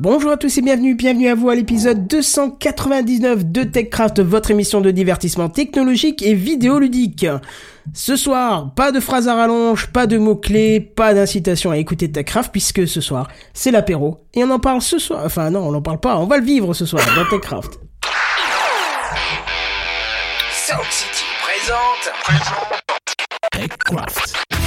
Bonjour à tous et bienvenue, bienvenue à vous à l'épisode 299 de TechCraft, votre émission de divertissement technologique et vidéoludique. Ce soir, pas de phrases à rallonge, pas de mots-clés, pas d'incitation à écouter TechCraft puisque ce soir, c'est l'apéro et on en parle ce soir. Enfin non, on n'en parle pas, on va le vivre ce soir dans TechCraft. Sound City présente. TechCraft.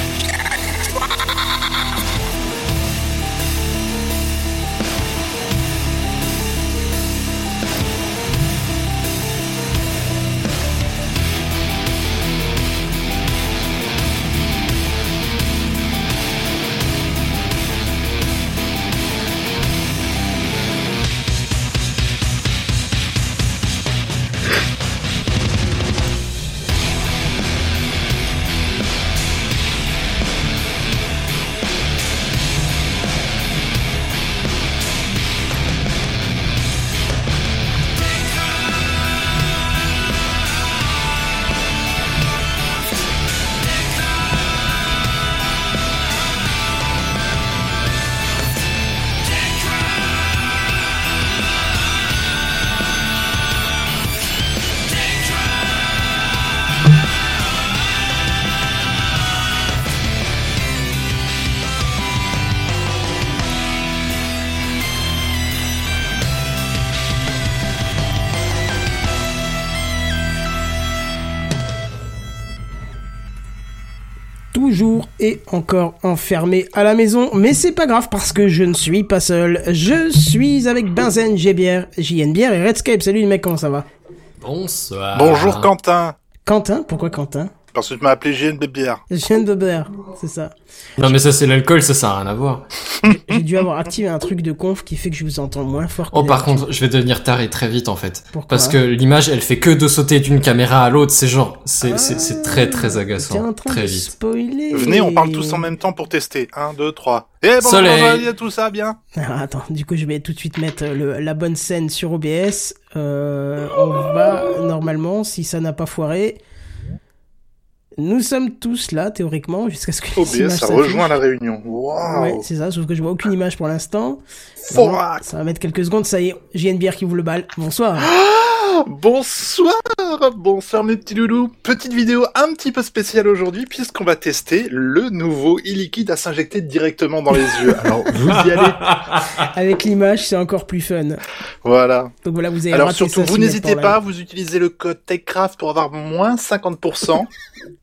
Et encore enfermé à la maison, mais c'est pas grave parce que je ne suis pas seul. Je suis avec Benzen, JBR, JNBR et Redscape. Salut les mecs, comment ça va? Bonsoir. Bonjour Quentin. Quentin? Pourquoi Quentin? Parce que tu m'as appelé JNBR. JNBR, c'est ça. Non mais ça c'est l'alcool, ça ça n'a rien à voir. J'ai dû avoir activé un truc de conf qui fait que je vous entends moins fort que Oh par contre, je vais devenir taré très vite en fait. Pourquoi Parce que l'image elle fait que de sauter d'une caméra à l'autre, c'est genre, c'est c'est- c'est très très T'es en agaçant. train Très de vite. spoiler. Venez, on parle tous en même temps pour tester. 1, 2, 3. Eh bon, Soleil. bon, bon, tout ça, bien. Ah, attends, du coup, je vais tout de suite mettre le- la bonne scène sur OBS. Euh, on va, normalement, si ça n'a pas foiré, nous sommes tous là, théoriquement, jusqu'à ce que les OBS, images ça s'affichent. rejoint la réunion. Waouh. Ouais, c'est ça, sauf que je vois aucune image pour l'instant. Ça va mettre quelques secondes, ça y est, j'ai une bière qui vous le balle. Bonsoir. Bonsoir, bonsoir mes petits loulous. Petite vidéo un petit peu spéciale aujourd'hui puisqu'on va tester le nouveau e-liquide à s'injecter directement dans les yeux. Alors vous y allez. Avec l'image, c'est encore plus fun. Voilà. Donc voilà, vous avez Alors surtout, ça vous si n'hésitez pas, vous utilisez le code TechCraft pour avoir moins 50%.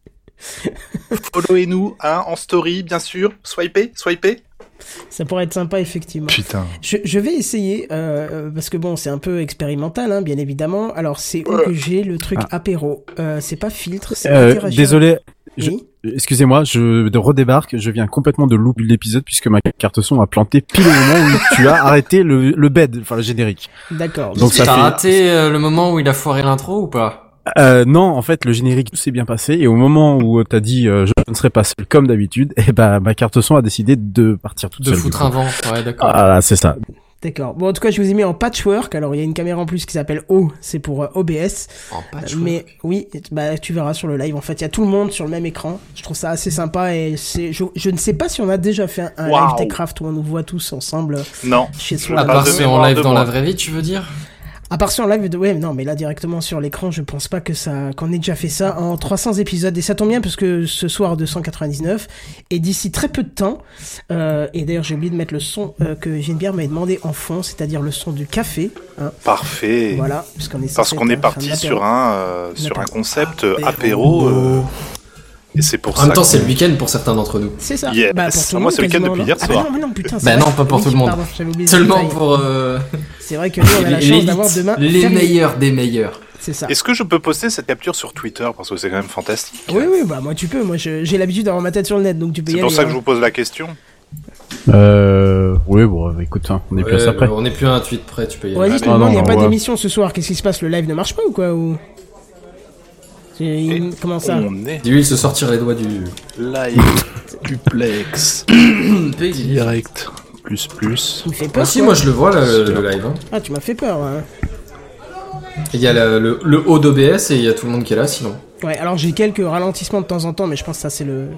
Followez-nous hein, en story, bien sûr. Swipez, swipez. Ça pourrait être sympa, effectivement. Putain. Je, je vais essayer, euh, parce que bon, c'est un peu expérimental, hein, bien évidemment. Alors, c'est où que j'ai le truc Ah. apéro. Euh, c'est pas filtre, c'est Euh, désolé, je- Oui. excusez-moi, je de redébarque, je viens complètement de louper l'épisode puisque ma carte son a planté pile au moment où tu as arrêté le, le bed, enfin le générique. D'accord. Donc ça T'as fait- raté euh, le moment où il a foiré l'intro ou pas? Euh, non, en fait, le générique tout s'est bien passé et au moment où t'as dit euh, je ne serai pas seul comme d'habitude, et ben ma carte son a décidé de partir toute De seule. foutre du un vent, ouais d'accord. Ah, c'est ça. D'accord. Bon, en tout cas, je vous ai mis en patchwork. Alors, il y a une caméra en plus qui s'appelle O, c'est pour euh, OBS. En patch, Mais oui, bah, tu verras sur le live. En fait, il y a tout le monde sur le même écran. Je trouve ça assez sympa et c'est, je, je ne sais pas si on a déjà fait un, un Waouh. live Techcraft où on nous voit tous ensemble euh, Non. chez Je soi. À Pas part de si en live de dans moi. la vraie vie, tu veux dire? À part en live, de... ouais, non, mais là directement sur l'écran, je pense pas que ça, qu'on ait déjà fait ça en 300 épisodes. Et ça tombe bien parce que ce soir 299 et d'ici très peu de temps. euh, et d'ailleurs, j'ai oublié de mettre le son euh, que Geneviève m'avait demandé en fond, c'est-à-dire le son du café. Hein, Parfait. voilà, parce qu'on est Parce qu'on parti sur un euh, sur un concept euh, Apéro. apéro euh, et c'est pour En ça. même temps, que- c'est le week-end pour certains d'entre nous. C'est ça. Yes. Bah, pour tout le Moi, c'est le week-end depuis non hier Ah, soir. bah non, non, putain. Bah non, pas pour Oui, tout le monde. pardon, Seulement pour euh, C'est vrai que nous, on a la chance d'avoir demain. les meilleurs des meilleurs. C'est ça. Est-ce que je peux poster cette capture sur Twitter parce que c'est quand même fantastique. Oui, oui, bah moi tu peux. Moi, j'ai l'habitude d'avoir ma tête sur le net, donc tu peux y C'est aller. pour ça que hein. je vous pose la question. Euh, oui, bon, bah, écoute, hein, on est plus à Ouais, ça près. on est plus à un tweet près, tu peux y Ouais, aller. Ah, il non, n'y a pas ouais. d'émission ce soir. Qu'est-ce qui se passe? Le live ne marche pas ou quoi ou... Une- Comment ça de se sortir les doigts du... live duplex direct plus plus. Tu me fais peur Ah si, quoi. moi je le vois le, le live. hein. Ah, tu m'as fait peur. hein. Il y a la- le, le haut d'OBS et il y a tout le monde qui est là sinon. Ouais, alors j'ai quelques ralentissements de temps en temps, mais je pense que ça c'est le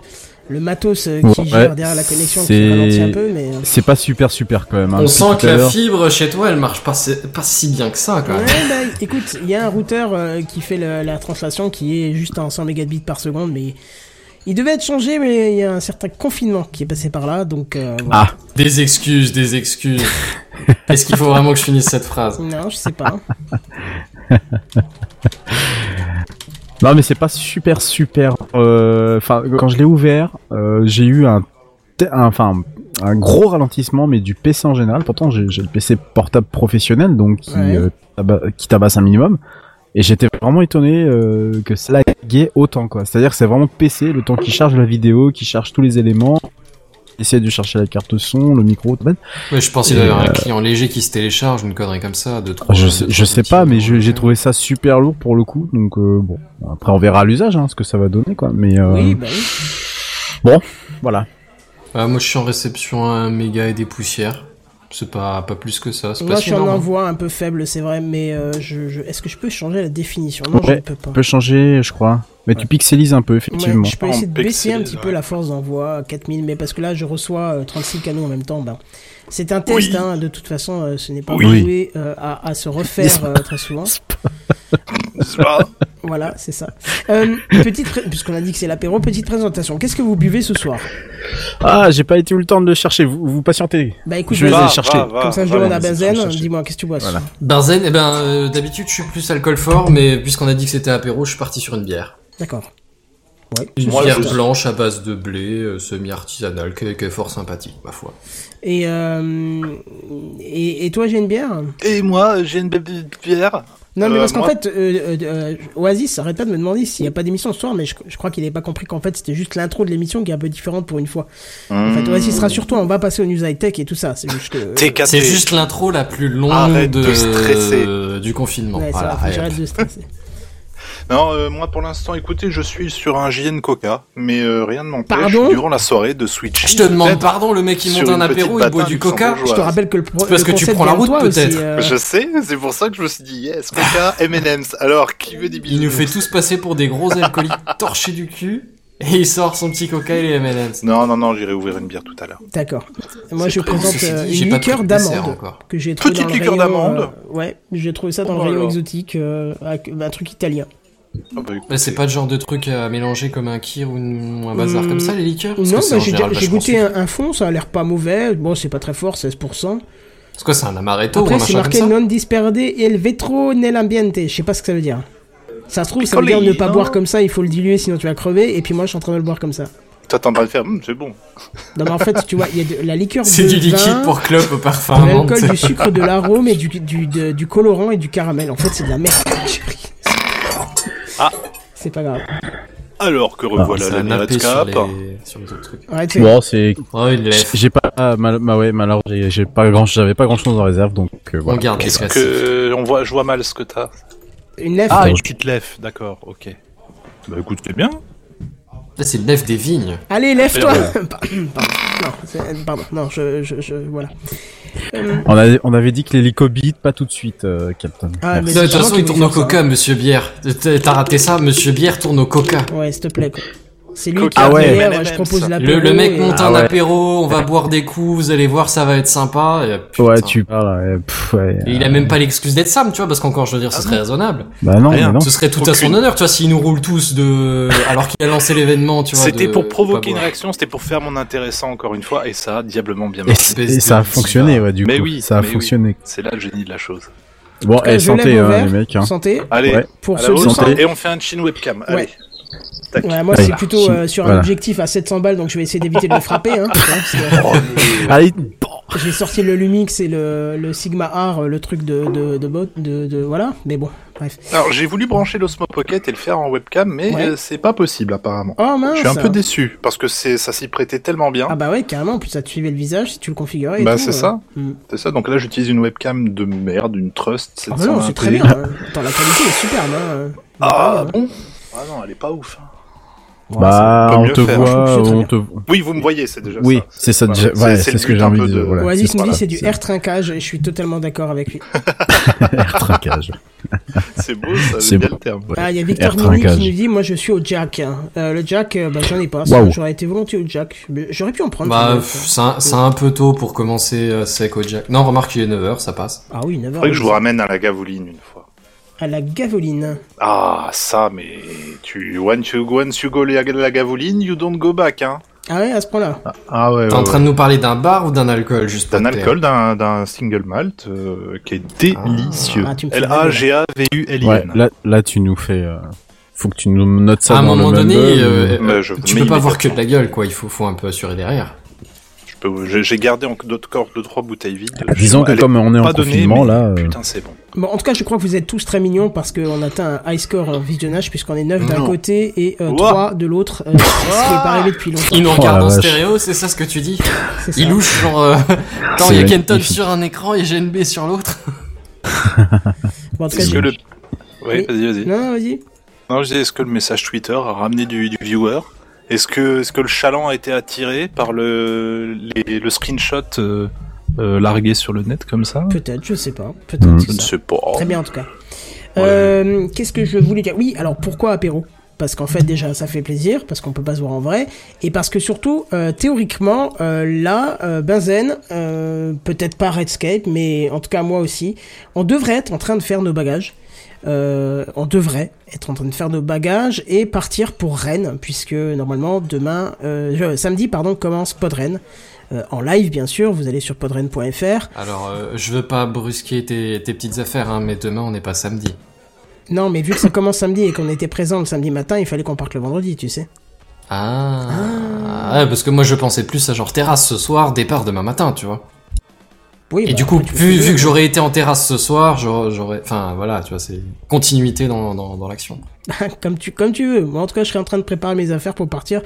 le matos euh, qui Ouais, gère derrière la connexion qui c'est- ralentit un peu, mais. euh, C'est pas super super quand même. hein. On sent que à la fibre chez toi, elle marche pas, si- pas si bien que ça, quand Ouais, même. bah, écoute, il y a un routeur euh, qui fait le- la translation qui est juste en 100 mégabits par seconde, mais il devait être changé, mais il y a un certain confinement qui est passé par là, donc euh, voilà. Ah, Des excuses, des excuses. Est-ce qu'il faut vraiment que je finisse cette phrase? Non, je sais pas. non mais c'est pas super super. euh, Enfin, quand je l'ai ouvert, euh, j'ai eu un, enfin un gros ralentissement, mais du PC en général. Pourtant, j'ai j'ai le PC portable professionnel, donc qui, Ouais. euh, taba- qui tabasse un minimum. Et j'étais vraiment étonné euh, que ça laguait autant quoi. C'est-à-dire que c'est vraiment PC, le temps qui charge la vidéo, qui charge tous les éléments, essaie de chercher la carte son, le micro, tout ça. Ouais, je pense qu'il y avoir un client léger qui se télécharge, une connerie comme ça, de trois. Je sais, je pas, mais euh, j'ai trouvé ça super lourd pour le coup. Donc euh, bon, après on verra à l'usage hein, ce que ça va donner quoi. Mais euh, Oui, bah oui. voilà. Ah, moi, je suis en réception à 1 méga et des poussières. C'est pas, pas plus que ça. C'est Moi, pas je suis hein. envoi un peu faible, c'est vrai, mais euh, je, je- est-ce que je peux changer la définition? Non, je ne peux pas. On peut changer, je crois. Mais tu pixelises un peu effectivement. Ouais, je peux essayer de baisser un petit peu la force d'envoi à 4000, mais parce que là, je reçois euh, 36 canaux en même temps. Ben, c'est un test, Oui. hein, de toute façon, euh, ce n'est pas Oui. voué euh, à, à se refaire euh, très souvent. Voilà, c'est ça. Euh, petite, puisqu'on a dit que c'est l'apéro, petite présentation. Qu'est-ce que vous buvez ce soir? Ah, j'ai pas été eu le temps de le chercher. Vous, vous patientez. Bah écoute, Je vais aller chercher. comme ça je demande à Benzen, dis-moi, qu'est-ce que tu bois Voilà. Benzen, eh ben, euh, d'habitude, je suis plus alcool fort, mais puisqu'on a dit que c'était apéro, je suis parti sur une bière. D'accord. Ouais. Une Moi, bière blanche à base de blé, euh, semi-artisanale, qui est fort sympathique, ma foi. Et, euh, et, et toi, j'ai une bière Et moi, j'ai une bière. Non, mais Euh, parce qu'en moi- fait, euh, Oasis arrête pas de me demander s'il n'y a pas d'émission ce soir, mais je, je crois qu'il n'avait pas compris qu'en fait c'était juste l'intro de l'émission qui est un peu différente pour une fois. En fait, Oasis rassure toi, on va passer aux news high tech et tout ça. C'est juste. C'est juste l'intro la plus longue Arrête de de, stresser. du confinement. Ouais, ça voilà, j'arrête de stresser. Non, euh, moi pour l'instant, écoutez, je suis sur un JN Coca, mais euh, rien ne m'empêche Pardon durant la soirée de switcher. Je te demande pardon, le mec qui sur monte un apéro, il boit du coca. Je te rappelle que le, pro- parce le que tu prends la route, peut-être. euh, Je sais, c'est pour ça que je me suis dit yes, Coca, M&M's. Alors, qui veut des bisous Il nous fait tous passer pour des gros alcooliques torchés du cul. Et il sort son petit coca et les M&M's. Non, non, non, j'irai ouvrir une bière tout à l'heure. D'accord. Moi, C'est je présente euh, dit, une liqueur d'amande que j'ai trouvé Petite dans le liqueur rayon, d'amande euh, Ouais, j'ai trouvé ça dans Oh le là rayon exotique, euh, un truc italien. Ah bah, c'est pas le genre de truc à mélanger comme un kir ou un bazar comme ça, les liqueurs Parce Non, que bah, j'ai goûté un, un fond, ça a l'air pas mauvais. Bon, c'est pas très fort, 16%. C'est quoi, c'est un amaretto ou un Après, c'est marqué non disperde el vetro nell'ambiente. Je sais pas ce que ça veut dire. Ça se trouve, ça veut dire ne pas non boire comme ça, il faut le diluer sinon tu vas crever. Et puis moi, je suis en train de le boire comme ça. T'attendras de le faire, Hum, c'est bon. Non, mais en fait, tu vois, il y a de la liqueur C'est du liquide vin, pour clope au parfum de l'alcool, du sucre, de l'arôme et du, du, de- du colorant et du caramel. En fait, c'est de la merde. Ah. C'est pas grave. Alors que revoilà Ça la nappé sur les, sur les autres trucs. C'est- Bon, c'est. Oh, une lèvre. J'ai pas. ah, mal, bah ouais, malheureusement, j'ai j'ai pas grand, j'avais pas grand chose en réserve, donc euh, On voilà. garde les Qu'est-ce que... On voit, je vois mal ce que t'as. Une lèvre. Ah, Ah, une petite lèvre, d'accord, ok. Bah écoute, c'est bien. Là, c'est le lèvre des vignes. Allez, lève-toi. Pardon. Non, pardon. Non, je, je, je voilà. Euh, On, a, on avait dit que l'hélico bite pas tout de suite, euh, Captain. Ah, mais De toute façon, il qu'il tourne au coca, monsieur Bière. T'as t'as raté ça, monsieur Bière tourne au coca. Ouais, s'il te plaît. quoi. C'est lui qui Ah ouais. je propose la Le, le mec monte Ah un ouais. apéro, on va boire des coups, vous allez voir, ça va être sympa. Et, putain. Ouais, tu parles. ouais, pff, ouais. Et il a même pas l'excuse d'être Sam, tu vois, parce qu'encore, je veux dire, ce serait raisonnable. Bah non, Rien. mais non. Ce serait tout à son honneur, tu vois, s'il nous roule tous de, alors qu'il a lancé l'événement, tu vois. C'était de pour provoquer une réaction, c'était pour faire mon intéressant encore une fois, et ça a diablement bien Et, marché. et ça a fonctionné, ouais, du Mais coup. oui, ça a mais oui. fonctionné. C'est là le génie de la chose. Bon, cas, et je santé, hein, les mecs. Hein. Santé. Allez, Ouais. Pour dossier. santé. et on fait un chin webcam. Allez. Ouais. Moi, c'est plutôt euh, sur un objectif à 700 balles, donc je vais essayer d'éviter de le frapper. Hein, Allez, J'ai sorti le Lumix et le, le Sigma R, le truc de, de, de bot, de, de, voilà. Mais bon, bref. Alors j'ai voulu brancher l'Osmo Pocket et le faire en webcam, mais Ouais. euh, c'est pas possible apparemment. Oh mince. Je suis un peu déçu parce que c'est ça s'y prêtait tellement bien. Ah bah ouais, carrément. En plus, ça te suivait le visage si tu le configurais. et Bah, c'est euh. ça. Mm. C'est ça. Donc là j'utilise une webcam de merde, une Trust Ah bah non, 720 c'est très bien. hein. Attends, la qualité est superbe. Hein. Ah hein. bon Ah non, elle est pas ouf. hein. Bah, on te faire. voit, suis on te. Oui, vous me voyez, c'est déjà Oui, ça. c'est ça. Déjà- Ouais, C'est- c'est c'est ce le que j'ai envie de. de- Voilà. Oasis nous voilà, dit c'est du air trinquage et je suis totalement d'accord avec lui. Air trinquage. C'est beau, ça, C'est bien beau. le terme. Ouais. Ah, il y a Victor Mini qui nous dit moi je suis au jack. Euh, le jack, euh, bah, j'en ai pas. Waouh. J'aurais été volontiers au jack. J'aurais pu en prendre. Bah, c'est un, c'est un peu tôt pour commencer euh, sec au jack. Non, remarque, il est 9h, ça passe. Ah oui, 9 Faudrait que je vous ramène à la gavouline une fois. À la gavoline. Ah, ça, mais tu once you, once you go la, la gavouline, you don't go back, hein. Ah ouais, à ce point-là. Ah ouais. T'es en train de nous parler d'un bar ou d'un alcool, juste D'un alcool, d'un d'un single malt euh, qui est délicieux. Ah, L-A-G-A-V-U-L-I-N. Ouais, là, là, tu nous fais. euh, Faut que tu nous notes ça À un dans moment le donné, euh, je- tu peux pas voir que de la gueule, quoi. Il faut, faut un peu assurer derrière. Peux- J'ai gardé en d'autres corps deux trois bouteilles vides. Bah, Disons que comme on est en pas donnée, confinement, mais là. euh, Putain, c'est bon. Bon, en tout cas, je crois que vous êtes tous très mignons parce qu'on atteint un high score en visionnage puisqu'on est 9 d'un côté et euh, Ouah. 3 de l'autre. euh, ce qui est pas arrivé depuis longtemps. Il nous Oh regarde la en stéréo, c'est ça ce que tu dis. Il louche genre... Euh... C'est il y a Kenton magnifique. sur un écran et GNB sur l'autre. Bon, en tout cas, Est-ce j'ai- que le... Oui. Oui, vas-y, vas-y. Non, non, vas-y. Non, je disais, est-ce que le message Twitter a ramené du, du viewer? Est-ce que, est-ce que le chaland a été attiré par le, les- le screenshot euh, euh, largué sur le net comme ça? Peut-être, je sais pas. Peut-être. Hmm. Je ne sais pas. Très bien en tout cas. Euh, Qu'est-ce que je voulais dire? Oui, alors pourquoi apéro? Parce qu'en fait déjà ça fait plaisir, parce qu'on peut pas se voir en vrai, et parce que surtout euh, théoriquement euh, là, euh, Benzen, peut-être pas Redscape, mais en tout cas moi aussi, on devrait être en train de faire nos bagages. Euh, on devrait être en train de faire nos bagages et partir pour Rennes, puisque normalement demain, euh, je- samedi pardon, commence Podren. Euh, en live bien sûr, vous allez sur podren.fr. Alors, euh, je veux pas brusquer tes, tes petites affaires, hein, mais demain, on n'est pas samedi. Non, mais vu que ça commence samedi et qu'on était présent le samedi matin, il fallait qu'on parte le vendredi, tu sais. Ah. Ouais, parce que moi, je pensais plus à genre terrasse ce soir, départ demain matin, tu vois. Oui. Et bah, du coup, après, vu, vu que j'aurais été en terrasse ce soir, j'aurais... Enfin, voilà, tu vois, c'est continuité dans, dans, dans l'action. comme tu comme tu veux. Moi, en tout cas, je serai en train de préparer mes affaires pour partir.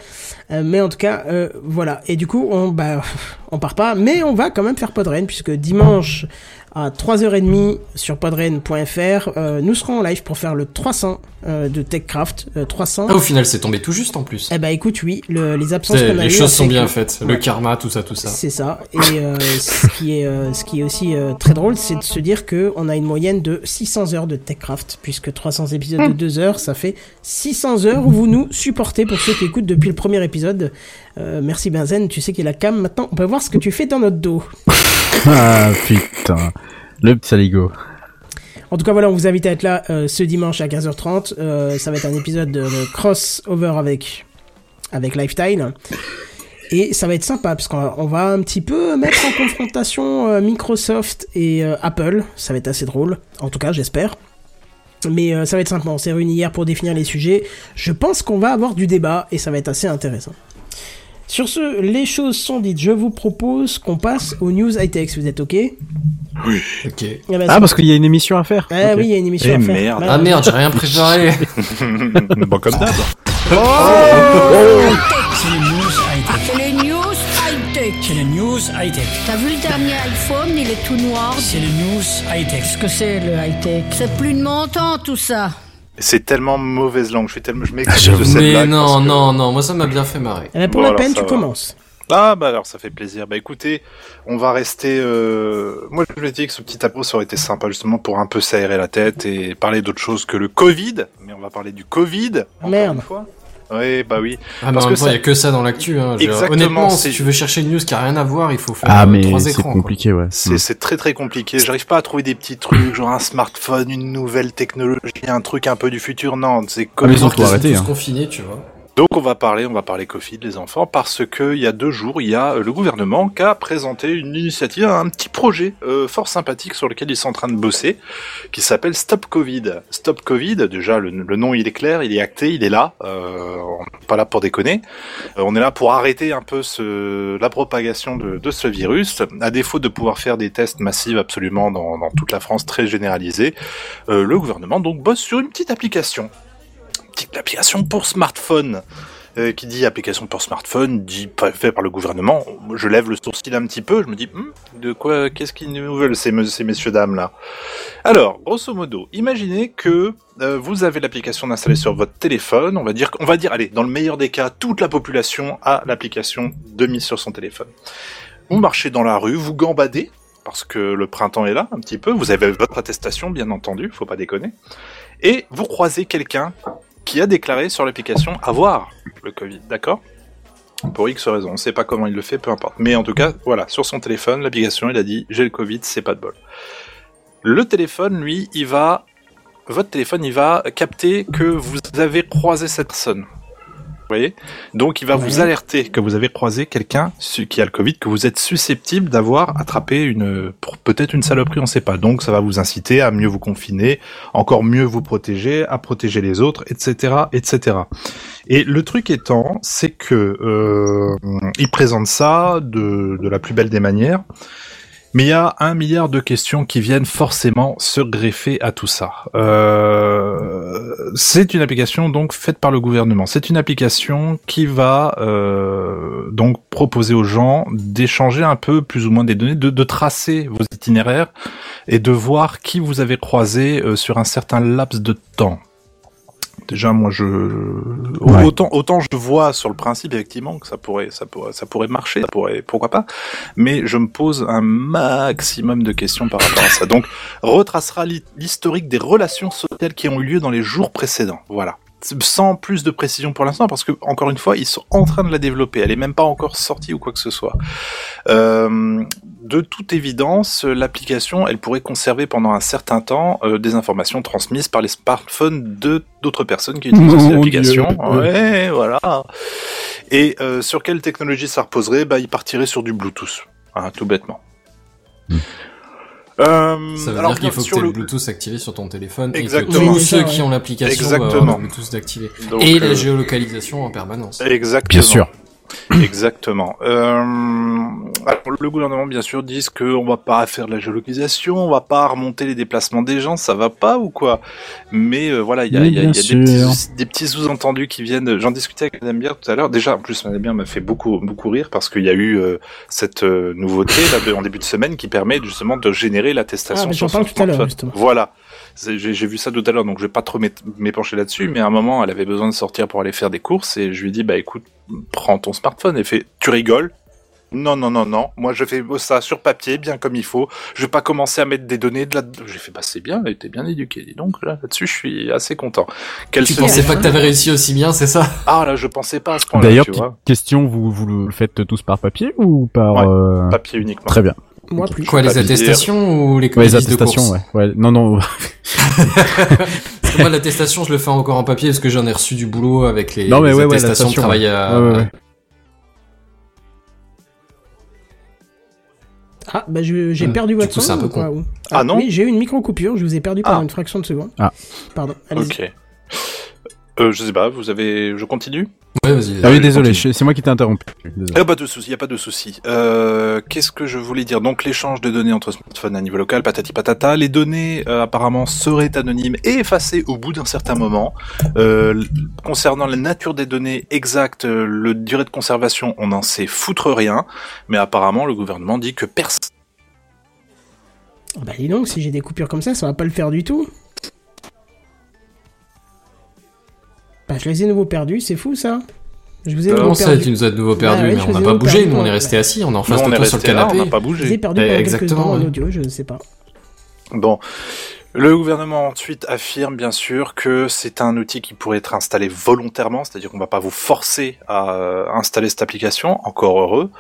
Euh, mais en tout cas, euh, voilà. Et du coup, on bah on part pas, mais on va quand même faire Podren puisque dimanche à 3h30 sur podren.fr, euh, nous serons en live pour faire le 300 euh, de TechCraft euh, 300. Ah, au final, c'est tombé tout juste en plus. Eh bah écoute, oui, le- les absences qu'on a les choses ont sont bien faites. Le karma, tout ça, tout ça. C'est ça. Et euh, ce qui est euh, ce qui est aussi euh, très drôle, c'est de se dire que on a une moyenne de 600 heures de TechCraft, puisque 300 épisodes de 2 heures, ça fait 600 heures où vous nous supportez pour ceux qui écoutent depuis le premier épisode. Euh, merci Benzen, tu sais qu'il y a la cam. Maintenant, on peut voir ce que tu fais dans notre dos. Ah putain. Le petit saligo. En tout cas, voilà, on vous invite à être là euh, ce dimanche à 15h30. Euh, ça va être un épisode de, crossover avec avec Lifestyle. Et ça va être sympa parce qu'on va, un petit peu mettre en confrontation euh, Microsoft et Apple. Ça va être assez drôle, en tout cas, j'espère. Mais ça va être sympa. On s'est réunis hier pour définir les sujets. Je pense qu'on va avoir du débat et ça va être assez intéressant. Sur ce, les choses sont dites. Je vous propose qu'on passe aux news high-tech. Vous êtes OK Ok. Eh ben, Ah, parce qu'il y a une émission à faire. Ok. oui, il y a une émission Eh à faire. merde. Voilà. Ah merde, j'ai rien préparé. bon, comme d'hab. C'est les news high-tech. C'est les news high-tech. C'est les news high-tech. T'as vu le dernier iPhone, il est tout noir. C'est les news high-tech. Qu'est-ce que c'est le high-tech? C'est plus de mon temps tout ça. C'est tellement mauvaise langue. Je suis tellement, je Ah, m'excuse j'avoue. de cette Mais blague non, que- non, non, moi ça m'a bien fait marrer. Eh ben, pour Bon, la alors, peine, tu va. commences. Ah bah alors ça fait plaisir. Bah écoutez, on va rester. Euh... Moi je me dis que ce petit apéro ça aurait été sympa justement pour un peu s'aérer la tête et parler d'autre chose que le Covid. Mais on va parler du Covid. encore Merde. Une fois. Oui bah oui. Ah, mais Parce en que même temps, il ça- y a que ça dans l'actu. Hein. Honnêtement, c'est- si tu veux chercher une news qui a rien à voir, il faut faire Ah, euh, mais trois c'est écrans. quoi. compliqué, ouais. C'est c'est très très compliqué. J'arrive pas à trouver des petits trucs genre un smartphone, une nouvelle technologie, un truc un peu du futur. Non, c'est Ah, mais ils ont complètement- tout Ils sont arrêté, tous hein. confinés, tu vois. Donc on va parler, on va parler Covid les enfants parce que il y a deux jours, il y a euh, le gouvernement qui a présenté une initiative, un petit projet euh, fort sympathique sur lequel ils sont en train de bosser, qui s'appelle Stop Covid. Stop Covid, déjà le, nom il est clair, il est acté, il est là. Euh, pas là pour déconner. On est là pour arrêter un peu la propagation de, de ce virus. À défaut de pouvoir faire des tests massifs absolument dans, dans toute la France très généralisés, le gouvernement donc bosse sur une petite application petite application pour smartphone euh, qui dit application pour smartphone, dit fait par le gouvernement. Je lève le sourcil un petit peu, je me dis, Hmm, de quoi, qu'est-ce qu'ils nous veulent ces messieurs dames là? Alors, grosso modo, imaginez que euh, vous avez l'application installée sur votre téléphone. On va dire, on va dire, allez, dans le meilleur des cas, toute la population a l'application de mise sur son téléphone. Vous marchez dans la rue, vous gambadez parce que le printemps est là un petit peu. Vous avez votre attestation, bien entendu, faut pas déconner. Et vous croisez quelqu'un qui a déclaré sur l'application avoir le Covid, d'accord? Pour X raison, on ne sait pas comment il le fait, peu importe. Mais en tout cas, voilà, sur son téléphone, l'application, il a dit j'ai le Covid, c'est pas de bol. Le téléphone, lui, il va, votre téléphone, il va capter que vous avez croisé cette personne. Vous voyez Donc, il va vous alerter que vous avez croisé quelqu'un qui a le Covid, que vous êtes susceptible d'avoir attrapé une, peut-être une saloperie, on ne sait pas. Donc, ça va vous inciter à mieux vous confiner, encore mieux vous protéger, à protéger les autres, etc., etc. Et le truc étant, c'est que euh, il présente ça de, de la plus belle des manières, mais il y a un milliard de questions qui viennent forcément se greffer à tout ça. Euh, c'est une application donc faite par le gouvernement. C'est une application qui va euh, donc proposer aux gens d'échanger un peu plus ou moins des données, de, tracer vos itinéraires et de voir qui vous avez croisé euh, sur un certain laps de temps. Déjà, moi, je Ouais. autant autant je vois sur le principe effectivement que ça pourrait ça pourrait ça pourrait marcher, ça pourrait pourquoi pas, mais je me pose un maximum de questions par rapport à ça. Donc, retracera l'hi- l'historique des relations sociales qui ont eu lieu dans les jours précédents. Voilà. Sans plus de précision pour l'instant, parce que encore une fois, ils sont en train de la développer. Elle est même pas encore sortie ou quoi que ce soit. Euh, de toute évidence, l'application, elle pourrait conserver pendant un certain temps euh, des informations transmises par les smartphones de d'autres personnes qui utilisent Mon cette application. Dieu. Ouais, voilà. Et euh, sur quelle technologie ça reposerait? Bah, il partirait sur du Bluetooth, hein, tout bêtement. Euh, Ça veut alors, dire qu'il faut que tu aies le Bluetooth activé sur ton téléphone Exactement. et que tous ceux qui ont l'application le Bluetooth d'activé. Donc, Et euh, la géolocalisation en permanence. Exactement. Bien sûr. Exactement. Euh, alors, le gouvernement, bien sûr, dit qu'on va pas faire de la géolocalisation, on va pas remonter les déplacements des gens, ça va pas ou quoi? Mais euh, voilà, il y a, y y des petits, des petits sous-entendus qui viennent. J'en discutais avec Madame Bière tout à l'heure. Déjà, en plus, Madame Bière m'a fait beaucoup, beaucoup rire parce qu'il y a eu euh, cette nouveauté là de- en début de semaine qui permet justement de générer l'attestation Ah, sur son tout à. Voilà. J'ai vu ça tout à l'heure, donc je vais pas trop m'é- m'épancher là-dessus, mais à un moment, elle avait besoin de sortir pour aller faire des courses, et je lui ai dit, bah écoute, prends ton smartphone, et fait, tu rigoles? Non, non, non, non. Moi, je fais ça sur papier, bien comme il faut. Je vais pas commencer à mettre des données de là. J'ai fait, bah, c'est bien, elle était bien éduquée. Dis donc, là, là-dessus, je suis assez content. Qu'elle Tu pensais pas que t'avais réussi aussi bien, c'est ça? Ah, là, je pensais pas à ce point-là, D'ailleurs, tu petite vois. question, vous, vous le faites tous par papier ou par... Ouais. euh, Papier uniquement. Très bien. Moi plus. Quoi, les attestations ou les Ouais, les listes de attestations, courses ouais. ouais. Non, non. Moi, l'attestation, je le fais encore en papier parce que j'en ai reçu du boulot avec les, Non, mais les ouais, ouais, attestations de travail à... Ouais, ouais, ouais. Ah, bah j'ai Hmm, perdu du votre son un peu ou quoi, ou- Ah, non Oui, j'ai eu une micro-coupure, je vous ai perdu pendant Ah. une fraction de seconde. Ah. Pardon, allez-y. Ok. Euh, je sais pas, vous avez, je continue? Ouais, vas-y. Ah oui, désolé, c'est moi qui t'ai interrompu. Eh, pas de souci, y a pas de souci. Euh, Qu'est-ce que je voulais dire Donc l'échange de données entre smartphones à niveau local, patati patata. Les données euh, apparemment seraient anonymes et effacées au bout d'un certain moment. Euh, concernant la nature des données exactes, euh, le durée de conservation, on n'en sait foutre rien. Mais apparemment, le gouvernement dit que personne. Bah dis donc, si j'ai des coupures comme ça, ça va pas le faire du tout. Bah je les ai nouveau perdus, c'est fou ça. Je vous ai Comment ça, perdus. tu nous as de nouveau perdu, Bah ouais, mais on n'a pas bougé, perdu, on est ouais. resté assis, on est en face de est toi sur le là, canapé. on n'a pas Je les ai bougé. perdus Eh, pendant exactement, en audio, je ne sais pas. Bon. Le gouvernement ensuite affirme bien sûr que c'est un outil qui pourrait être installé volontairement, c'est-à-dire qu'on va pas vous forcer à euh, installer cette application, encore heureux.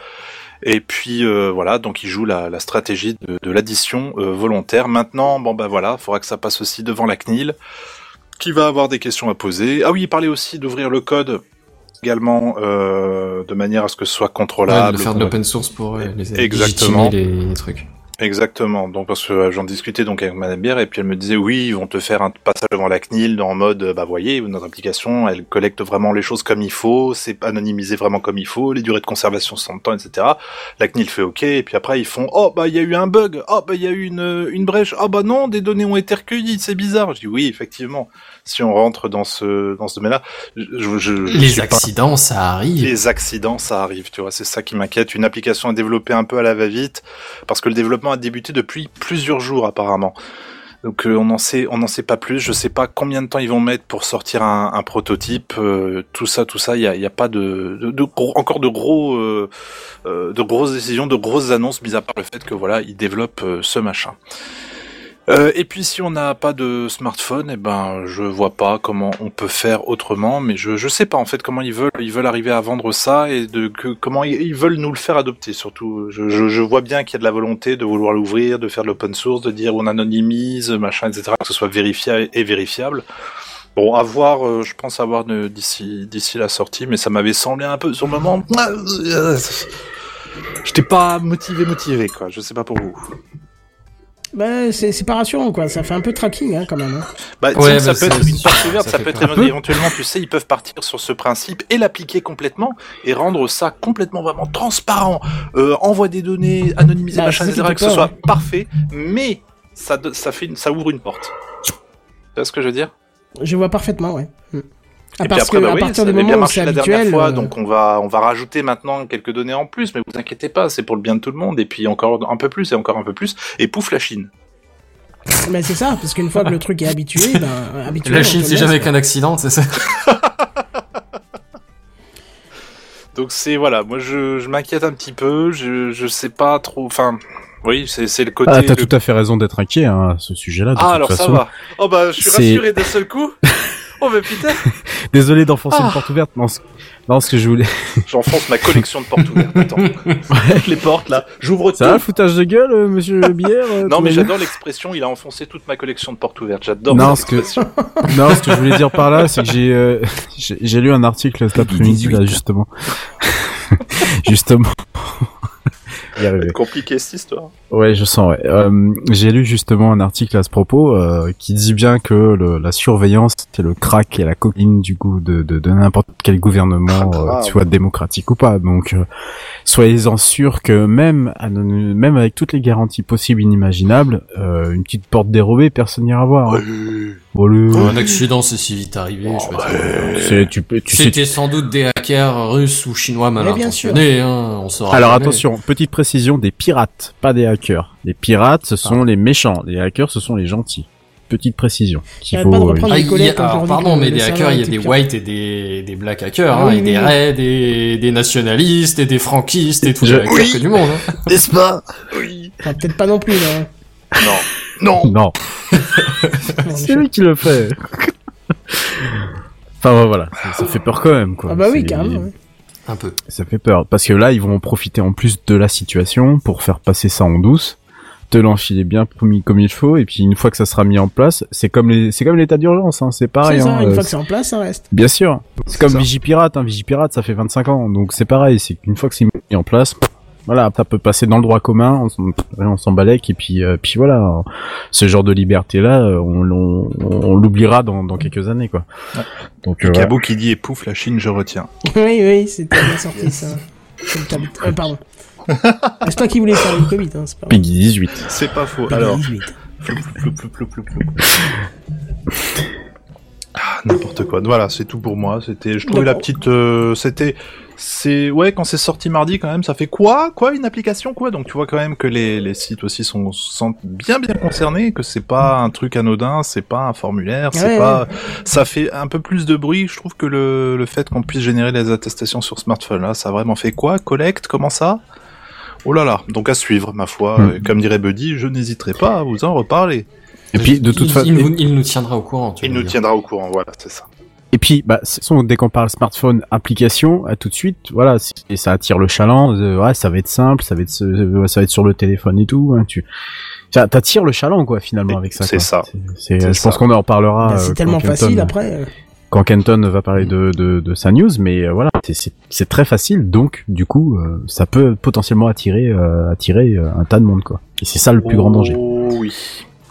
Et puis euh, voilà, donc il joue la, la stratégie de, de l'addition euh, volontaire. Maintenant, bon bah voilà, faudra que ça passe aussi devant la CNIL, qui va avoir des questions à poser. Ah oui, il parlait aussi d'ouvrir le code également euh, de manière à ce que ce soit Ouais, contrôlable. de faire de l'open source pour euh, les Exactement. les trucs. Exactement. Donc parce que euh, j'en discutais donc avec Madame Bière et puis elle me disait oui, ils vont te faire un passage devant la CNIL en mode euh, bah voyez notre application, elle collecte vraiment les choses comme il faut, c'est anonymisé vraiment comme il faut, les durées de conservation sont de temps, etc. La CNIL fait OK et puis après ils font oh bah il y a eu un bug, oh bah il y a eu une une brèche, oh bah non des données ont été recueillies, c'est bizarre. Je dis oui effectivement. Si on rentre dans ce dans ce domaine-là, je, je, je- Les pas- accidents, ça arrive. les accidents, ça arrive, tu vois, c'est ça qui m'inquiète. Une application à développer un peu à la va-vite, parce que le développement a débuté depuis plusieurs jours apparemment. Donc euh, on n'en sait, on n'en sait pas plus. Je sais pas combien de temps ils vont mettre pour sortir un, un prototype. euh, tout ça, tout ça, il y a, y a pas de, de, de gros- encore de gros, euh, euh, de grosses décisions, de grosses annonces, mis à part le fait que voilà, ils développent euh, ce machin. Euh, et puis si on n'a pas de smartphone, eh ben je vois pas comment on peut faire autrement, mais je je sais pas en fait comment ils veulent ils veulent arriver à vendre ça et de que comment ils, veulent nous le faire adopter surtout. Je, je, je vois bien qu'il y a de la volonté de vouloir l'ouvrir, de faire de l'open source, de dire on anonymise machin etc que ce soit vérifiable et vérifiable. Bon, à voir, euh, je pense avoir d'ici d'ici la sortie, mais ça m'avait semblé un peu sur le moment. J'étais pas motivé motivé quoi. Je sais pas pour vous. Bah, c'est c'est pas rassurant, quoi. Ça fait un peu tracking, hein, quand même. hein. Bah, Ouais, que ça bah, peut être une porte ouverte, ça peut être peur. éventuellement, tu sais, ils peuvent partir sur ce principe et l'appliquer complètement et rendre ça complètement vraiment transparent. Euh, envoie des données, anonymiser, Bah, machin, etc., fait que ce soit ouais. parfait, mais ça, do- ça fait, une- ça ouvre une porte. Tu vois ce que je veux dire? Je vois parfaitement, ouais. Hmm. Et puis parce après, que bah à oui, partir ça du avait bien moment où marché c'est la dernière habituel, fois, euh, donc on va, on va rajouter maintenant quelques données en plus, mais vous inquiétez pas, c'est pour le bien de tout le monde, et puis encore un peu plus, et encore un peu plus, et pouf la Chine. bah, c'est ça, parce qu'une fois que le truc est habitué, ben, habitué. La Chine, c'est jamais qu'un accident, c'est ça? Donc c'est voilà, moi je, je m'inquiète un petit peu, je, je sais pas trop, enfin, oui, c'est c'est le côté. Ah, t'as le- tout à fait raison d'être inquiet hein, à ce sujet-là. de Ah toute alors ça va. Oh bah je suis C'est- rassuré d'un seul coup. Oh mais putain, Désolé d'enfoncer Ah. une porte ouverte. Non, ce... non, ce que je voulais. j'enfonce ma collection de portes ouvertes. Attends, les portes là, j'ouvre tout. Ça va, foutage de gueule, euh, monsieur Bière euh, Non mais j'adore l'expression, il a enfoncé toute ma collection de portes ouvertes. J'adore Non, ce que-. Non, ce que je voulais dire par là, c'est que j'ai euh, j'ai j'ai lu un article cet après-midi là justement. justement. Y arriver. Compliqué cette histoire. Ouais, je sens. Ouais. Euh, j'ai lu justement un article à ce propos euh, qui dit bien que le, la surveillance c'est le crack et la cocaïne du coup de, de, de n'importe quel gouvernement, Ah, euh, soit démocratique ou pas. Donc, euh, soyez-en sûrs que même même avec toutes les garanties possibles et inimaginables, euh, une petite porte dérobée, personne n'ira voir. hein. Un accident, c'est si vite arrivé. je sais pas. c'est- tu peux, tu sais, C'était sans doute des hackers russes ou chinois mal Mais bien sûr. intentionnés, hein, on saura Alors jamais. attention, petite précision, des pirates, pas des hackers. Les pirates, ce sont les méchants. Les hackers, ce sont les gentils. Petite précision. pas de faut, euh, reprendre Ah, les il y a- collègues alors, aujourd'hui pardon, mais le des hackers, il y a des whites et des, des black hackers, Ah hein, oui, et des oui, raids, des, des nationalistes, et des franquistes, et tous Je- les hackers que du monde. Hein. N'est-ce pas? Oui. Enfin, peut-être pas non plus, là. Non. Non. Non, Non, c'est lui qui le fait. enfin voilà, ça, ça fait peur quand même quoi. Ah bah oui, carrément. ouais. Un peu. Ça fait peur parce que là, ils vont en profiter en plus de la situation pour faire passer ça en douce, te l'enfiler bien comme, comme il faut, et puis une fois que ça sera mis en place, c'est comme les, c'est comme l'état d'urgence, hein, c'est pareil. C'est ça, hein, une euh, fois que c'est en place, ça reste. Bien sûr. C'est C'est comme ça. Vigipirate, hein. Vigipirate, ça fait 25 ans, donc c'est pareil. C'est qu'une fois que c'est mis en place, voilà, ça peut passer dans le droit commun, on, s'en- balèque, et puis, euh, puis voilà, ce genre de liberté-là, euh, on, on, on l'oubliera dans, dans quelques années, quoi. Donc, euh, cabot qui dit et pouf la Chine, je retiens. oui, oui, c'était bien sorti, ça. Euh, pardon. c'est toi qui voulais faire le Covid, hein, c'est pas. Peggy 18. C'est pas faux. Peggy Alors, 18. Ploup, ploup, ploup, ploup, ploup, ploup. Ah, N'importe quoi. Voilà, c'est tout pour moi. C'était, je trouvais la petite, euh, c'était, c'est, ouais, quand c'est sorti mardi quand même, ça fait quoi, quoi, une application? Quoi? Donc tu vois quand même que les, les sites aussi sont, sont bien bien concernés, que c'est pas un truc anodin, c'est pas un formulaire, c'est Ouais, pas, ça fait un peu plus de bruit. Je trouve que le, le fait qu'on puisse générer les attestations sur smartphone là, ça a vraiment fait quoi, collecte, comment ça? Oh là là, donc à suivre, ma foi. Hmm. Comme dirait Buddy, je n'hésiterai pas à vous en reparler. Et puis, de toute il, façon, il, nous tiendra au courant. tu Il nous dire. tiendra au courant, voilà, c'est ça. Et puis, bah, dès qu'on parle smartphone, application, à tout de suite, voilà, et ça attire le chaland. euh, ouais, ça va être simple, ça va être, ce- ça va être sur le téléphone et tout. Hein, tu, t'attires le chaland, quoi, finalement, avec ça. c'est ça. Je pense qu'on en reparlera. Bah, euh, c'est quand tellement Kenton- facile après. euh. quand Kenton va parler de, de, de sa news, mais euh, voilà, c'est- très facile, donc du coup, euh, ça peut potentiellement attirer euh, attirer euh, un tas de monde quoi. Et c'est ça le plus grand danger. Oh oui.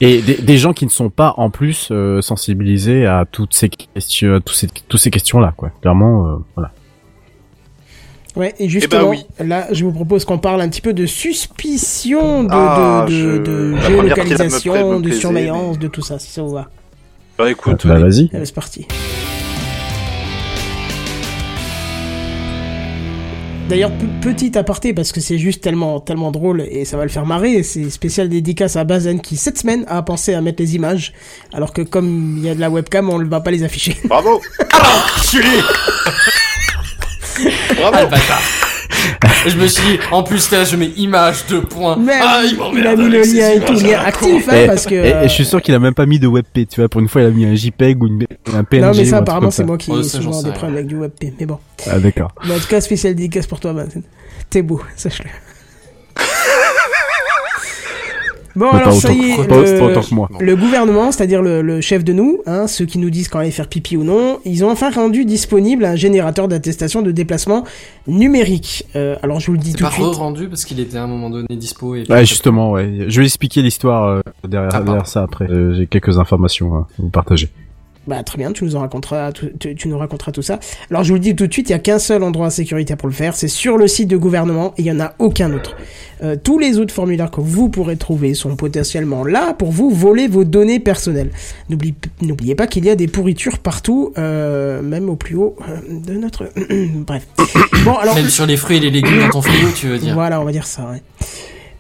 Et des, des gens qui ne sont pas en plus euh, sensibilisés à toutes ces questions, tous ces tous ces questions là quoi. Clairement, euh, voilà. Ouais, et justement, oui. là, je vous propose qu'on parle un petit peu de suspicion de, Ah, de, me géolocalisation, plaît- me de surveillance, de tout ça, si ça vous va. Bah écoute, Bah, vas-y. Allez, c'est parti. D'ailleurs, petit aparté, parce que c'est juste tellement, tellement drôle et ça va le faire marrer, c'est spécial dédicace à Bazen qui, cette semaine, a pensé à mettre les images, alors que comme il y a de la webcam, on ne va pas les afficher. bravo. Julie. Ah, le bâtard. je me suis dit, en plus là, je mets image de points. Mais ah, il il a mis le lien et tout, lien actif, hein, Et- parce que... Et, et euh, je suis sûr qu'il a même pas mis de WebP, tu vois. Pour une fois, il a mis un JPEG ou une, un PNG. Non, mais ça, apparemment, c'est moi qui ai souvent des problèmes avec du WebP, mais bon. Ah d'accord. En tout cas, spécial dédicace pour toi, Bazen. T'es beau, sache-le. Bon, Mais alors pas ça y est, que- pas- le- pas autant que moi. Le gouvernement, c'est-à-dire le, le chef de nous, hein, ceux qui nous disent quand aller faire pipi ou non, ils ont enfin rendu disponible un générateur d'attestation de déplacement numérique. Euh, alors je vous le dis tout pas de suite. re-rendu parce qu'il était à un moment donné dispo et Ouais, justement, ouais. Je vais expliquer l'histoire euh, derrière, Ah, derrière ça après. Euh, J'ai quelques informations à vous partager. Bah très bien, tu nous en raconteras, tout- tu, tu nous raconteras tout ça. Alors je vous le dis tout de suite, il y a qu'un seul endroit sécurité pour le faire, c'est sur le site de gouvernement et il y en a aucun autre. Euh, tous les autres formulaires que vous pourrez trouver sont potentiellement là pour vous voler vos données personnelles. N'oublie- N'oubliez pas qu'il y a des pourritures partout, euh, même au plus haut euh, de notre. Bref. Bon alors. Même sur les fruits et les légumes dans ton frigo, tu veux dire. Voilà, on va dire ça. Ouais.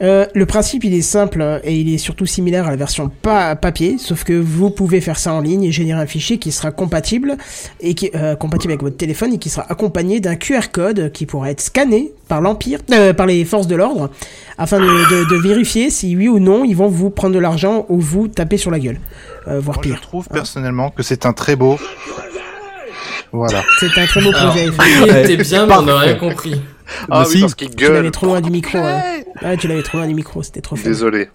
Euh, le principe, il est simple euh, et il est surtout similaire à la version pas papier, sauf que vous pouvez faire ça en ligne et générer un fichier qui sera compatible et qui euh, compatible avec votre téléphone et qui sera accompagné d'un QR code qui pourra être scanné par l'empire, euh, par les forces de l'ordre, afin de, de- de vérifier si oui ou non ils vont vous prendre de l'argent ou vous taper sur la gueule, euh, voire Moi, je pire. trouve personnellement que c'est un très beau. Voilà. C'est un très beau Alors, projet. il était bien, mais on n'a rien compris. Ah oui, si. parce qu'il Tu l'avais gueule. trop loin du micro. hein. Ouais, tu l'avais trop loin du micro, c'était trop fort. Désolé.